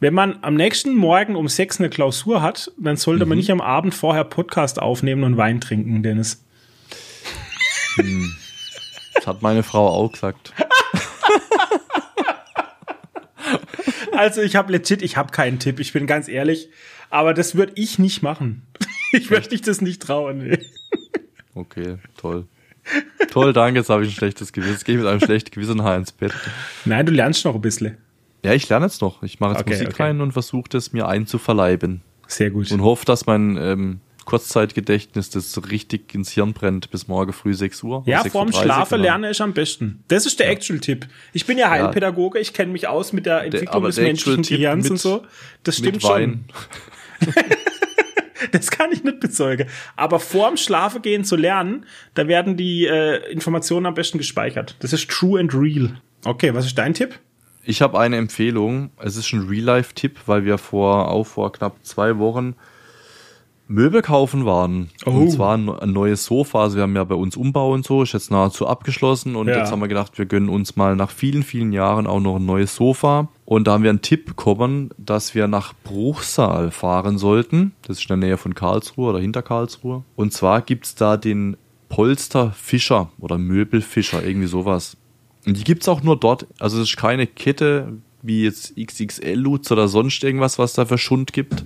Wenn man am nächsten Morgen um sechs eine Klausur hat, dann sollte Mhm. man nicht am Abend vorher Podcast aufnehmen und Wein trinken, Dennis. Das hat meine Frau auch gesagt. Also ich habe legit, ich habe keinen Tipp, ich bin ganz ehrlich, aber das würde ich nicht machen. Ich würde dich das nicht trauen. Nee. Okay, toll. Toll, danke. Jetzt habe ich ein schlechtes Gewissen. Jetzt gehe ich mit einem schlechten Gewissen nachher ins Bett. Nein, du lernst noch ein bisschen. Ja, ich lerne jetzt noch. Ich mache jetzt Okay, Musik okay. rein und versuche das mir einzuverleiben. Sehr gut. Und hoffe, dass mein ähm, Kurzzeitgedächtnis das richtig ins Hirn brennt bis morgen früh 6 Uhr. Ja, vorm 6.30 Uhr, Schlafen genau. lernen ist am besten. Das ist der Actual-Tipp. Ich bin ja Heilpädagoge, ich kenne mich aus mit der Entwicklung aber des der menschlichen Gehirns und so. Das stimmt schon. Das kann ich nicht bezeugen. Aber vorm Schlafengehen zu lernen, da werden die äh, Informationen am besten gespeichert. Das ist true and real. Okay, was ist dein Tipp? Ich habe eine Empfehlung. Es ist ein Real-Life-Tipp, weil wir vor, auch vor knapp zwei Wochen Möbel kaufen waren. Oh. Und zwar ein, ein neues Sofa. Also wir haben ja bei uns Umbau und so, ist jetzt nahezu abgeschlossen. Und Ja. jetzt haben wir gedacht, wir gönnen uns mal nach vielen, vielen Jahren auch noch ein neues Sofa. Und da haben wir einen Tipp bekommen, dass wir nach Bruchsal fahren sollten. Das ist in der Nähe von Karlsruhe oder hinter Karlsruhe. Und zwar gibt's da den Polster Fischer oder Möbelfischer, irgendwie sowas. Und die gibt's auch nur dort. Also es ist keine Kette wie jetzt XXL Lutz oder sonst irgendwas, was da für Schund gibt,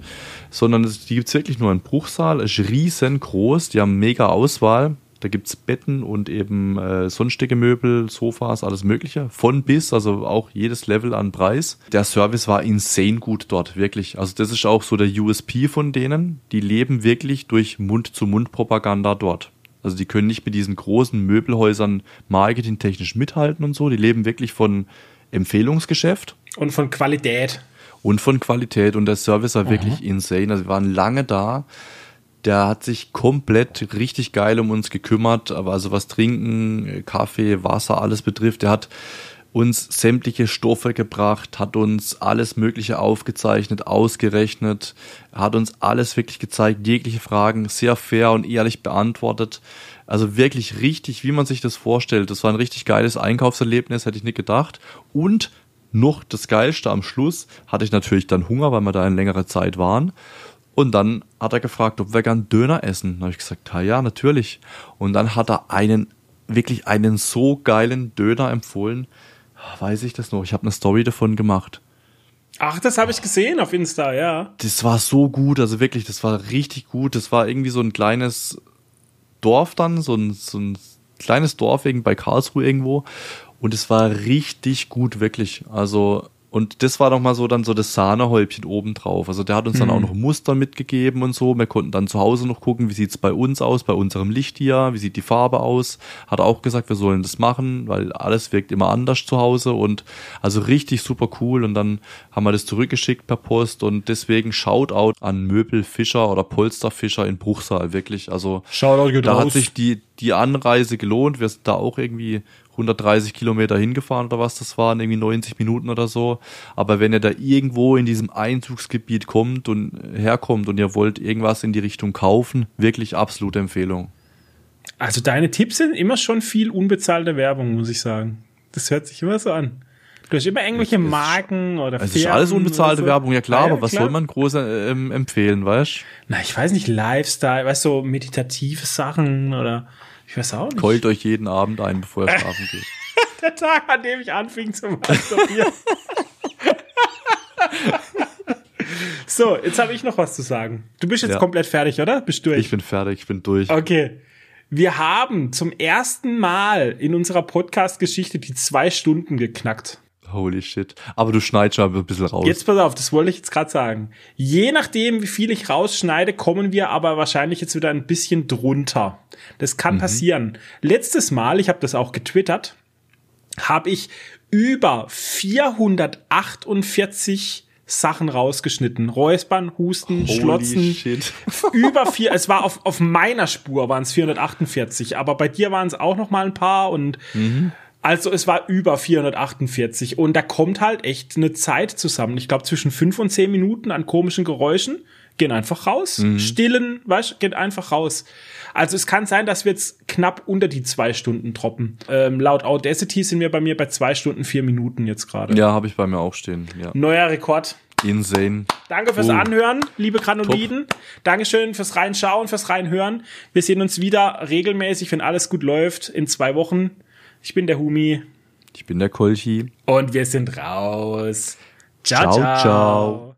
sondern es, die gibt's wirklich nur in Bruchsal. Es ist riesengroß, die haben mega Auswahl. Da gibt's Betten und eben äh, sonstige Möbel, Sofas, alles Mögliche. Von bis, also auch jedes Level an Preis. Der Service war insane gut dort, wirklich. Also das ist auch so der USP von denen. Die leben wirklich durch Mund-zu-Mund-Propaganda dort. Also die können nicht mit diesen großen Möbelhäusern marketingtechnisch mithalten und so. Die leben wirklich von Empfehlungsgeschäft Und von Qualität. und von Qualität. Und der Service war wirklich insane. Also wir waren lange da. Der hat sich komplett richtig geil um uns gekümmert. Aber also was Trinken, Kaffee, Wasser, alles betrifft. Der hat uns sämtliche Stoffe gebracht, hat uns alles Mögliche aufgezeichnet, ausgerechnet, hat uns alles wirklich gezeigt, jegliche Fragen sehr fair und ehrlich beantwortet. Also wirklich richtig, wie man sich das vorstellt. Das war ein richtig geiles Einkaufserlebnis, hätte ich nicht gedacht. Und noch das Geilste am Schluss hatte ich natürlich dann Hunger, weil wir da in längere Zeit waren. Und dann hat er gefragt, ob wir gern Döner essen. Dann habe ich gesagt, ja, natürlich. Und dann hat er einen, wirklich einen so geilen Döner empfohlen. Weiß ich das noch? Ich habe eine Story davon gemacht. Ach, das habe ich gesehen auf Insta, ja. Das war so gut, also wirklich, das war richtig gut. Das war irgendwie so ein kleines Dorf dann, so ein, so ein kleines Dorf bei Karlsruhe irgendwo. Und es war richtig gut, wirklich. Also, und das war doch mal so dann so das Sahnehäubchen obendrauf. Also der hat uns dann auch noch Muster mitgegeben und so. Wir konnten dann zu Hause noch gucken, wie sieht's bei uns aus, bei unserem Licht hier, wie sieht die Farbe aus. Hat auch gesagt, wir sollen das machen, weil alles wirkt immer anders zu Hause und also richtig super cool. Und dann haben wir das zurückgeschickt per Post und deswegen Shoutout an Möbelfischer oder Polsterfischer in Bruchsal, wirklich. Also Shoutout geht da raus. hat sich die, die Anreise gelohnt. Wir sind da auch irgendwie 130 Kilometer hingefahren oder was das waren, irgendwie 90 Minuten oder so. Aber wenn ihr da irgendwo in diesem Einzugsgebiet kommt und herkommt und ihr wollt irgendwas in die Richtung kaufen, wirklich absolute Empfehlung. Also deine Tipps sind immer schon viel unbezahlte Werbung, muss ich sagen. Das hört sich immer so an. Du hast immer irgendwelche Marken oder Es ist alles unbezahlte so. Werbung, ja klar, Ah, aber was klar. soll man groß ähm, empfehlen, weißt Na, ich weiß nicht, Lifestyle, weißt du, so meditative Sachen oder ich weiß auch nicht. Keult euch jeden Abend ein, bevor ihr schlafen geht. Der Tag, an dem ich anfing zu masturbieren. so, jetzt habe ich noch was zu sagen. Du bist jetzt Ja. komplett fertig, oder? Bist du durch? Ich bin fertig, ich bin durch. Okay. Wir haben zum ersten Mal in unserer Podcast-Geschichte die zwei Stunden geknackt. Holy shit. Aber du schneidest schon ein bisschen raus. Jetzt pass auf, das wollte ich jetzt gerade sagen. Je nachdem, wie viel ich rausschneide, kommen wir aber wahrscheinlich jetzt wieder ein bisschen drunter. Das kann passieren. Letztes Mal, ich habe das auch getwittert, habe ich über 448 Sachen rausgeschnitten. Räuspern, Husten, Holy Schlotzen. shit. Über vier, es war auf, auf meiner Spur waren es 448, aber bei dir waren es auch noch mal ein paar und also es war über 448 und da kommt halt echt eine Zeit zusammen. Ich glaube zwischen fünf und zehn Minuten an komischen Geräuschen gehen einfach raus. Stillen, weißt, geht einfach raus. Also es kann sein, dass wir jetzt knapp unter die zwei Stunden droppen. Ähm, laut Audacity sind wir bei mir bei zwei Stunden vier Minuten jetzt gerade. Ja, habe ich bei mir auch stehen. Ja. Neuer Rekord. Insane. Danke fürs Oh. Anhören, liebe Granuliden. Dankeschön fürs Reinschauen, fürs Reinhören. Wir sehen uns wieder regelmäßig, wenn alles gut läuft, in zwei Wochen. Ich bin der Humi Ich bin der Kolchi. und wir sind raus. ciao. Ciao, ciao. ciao.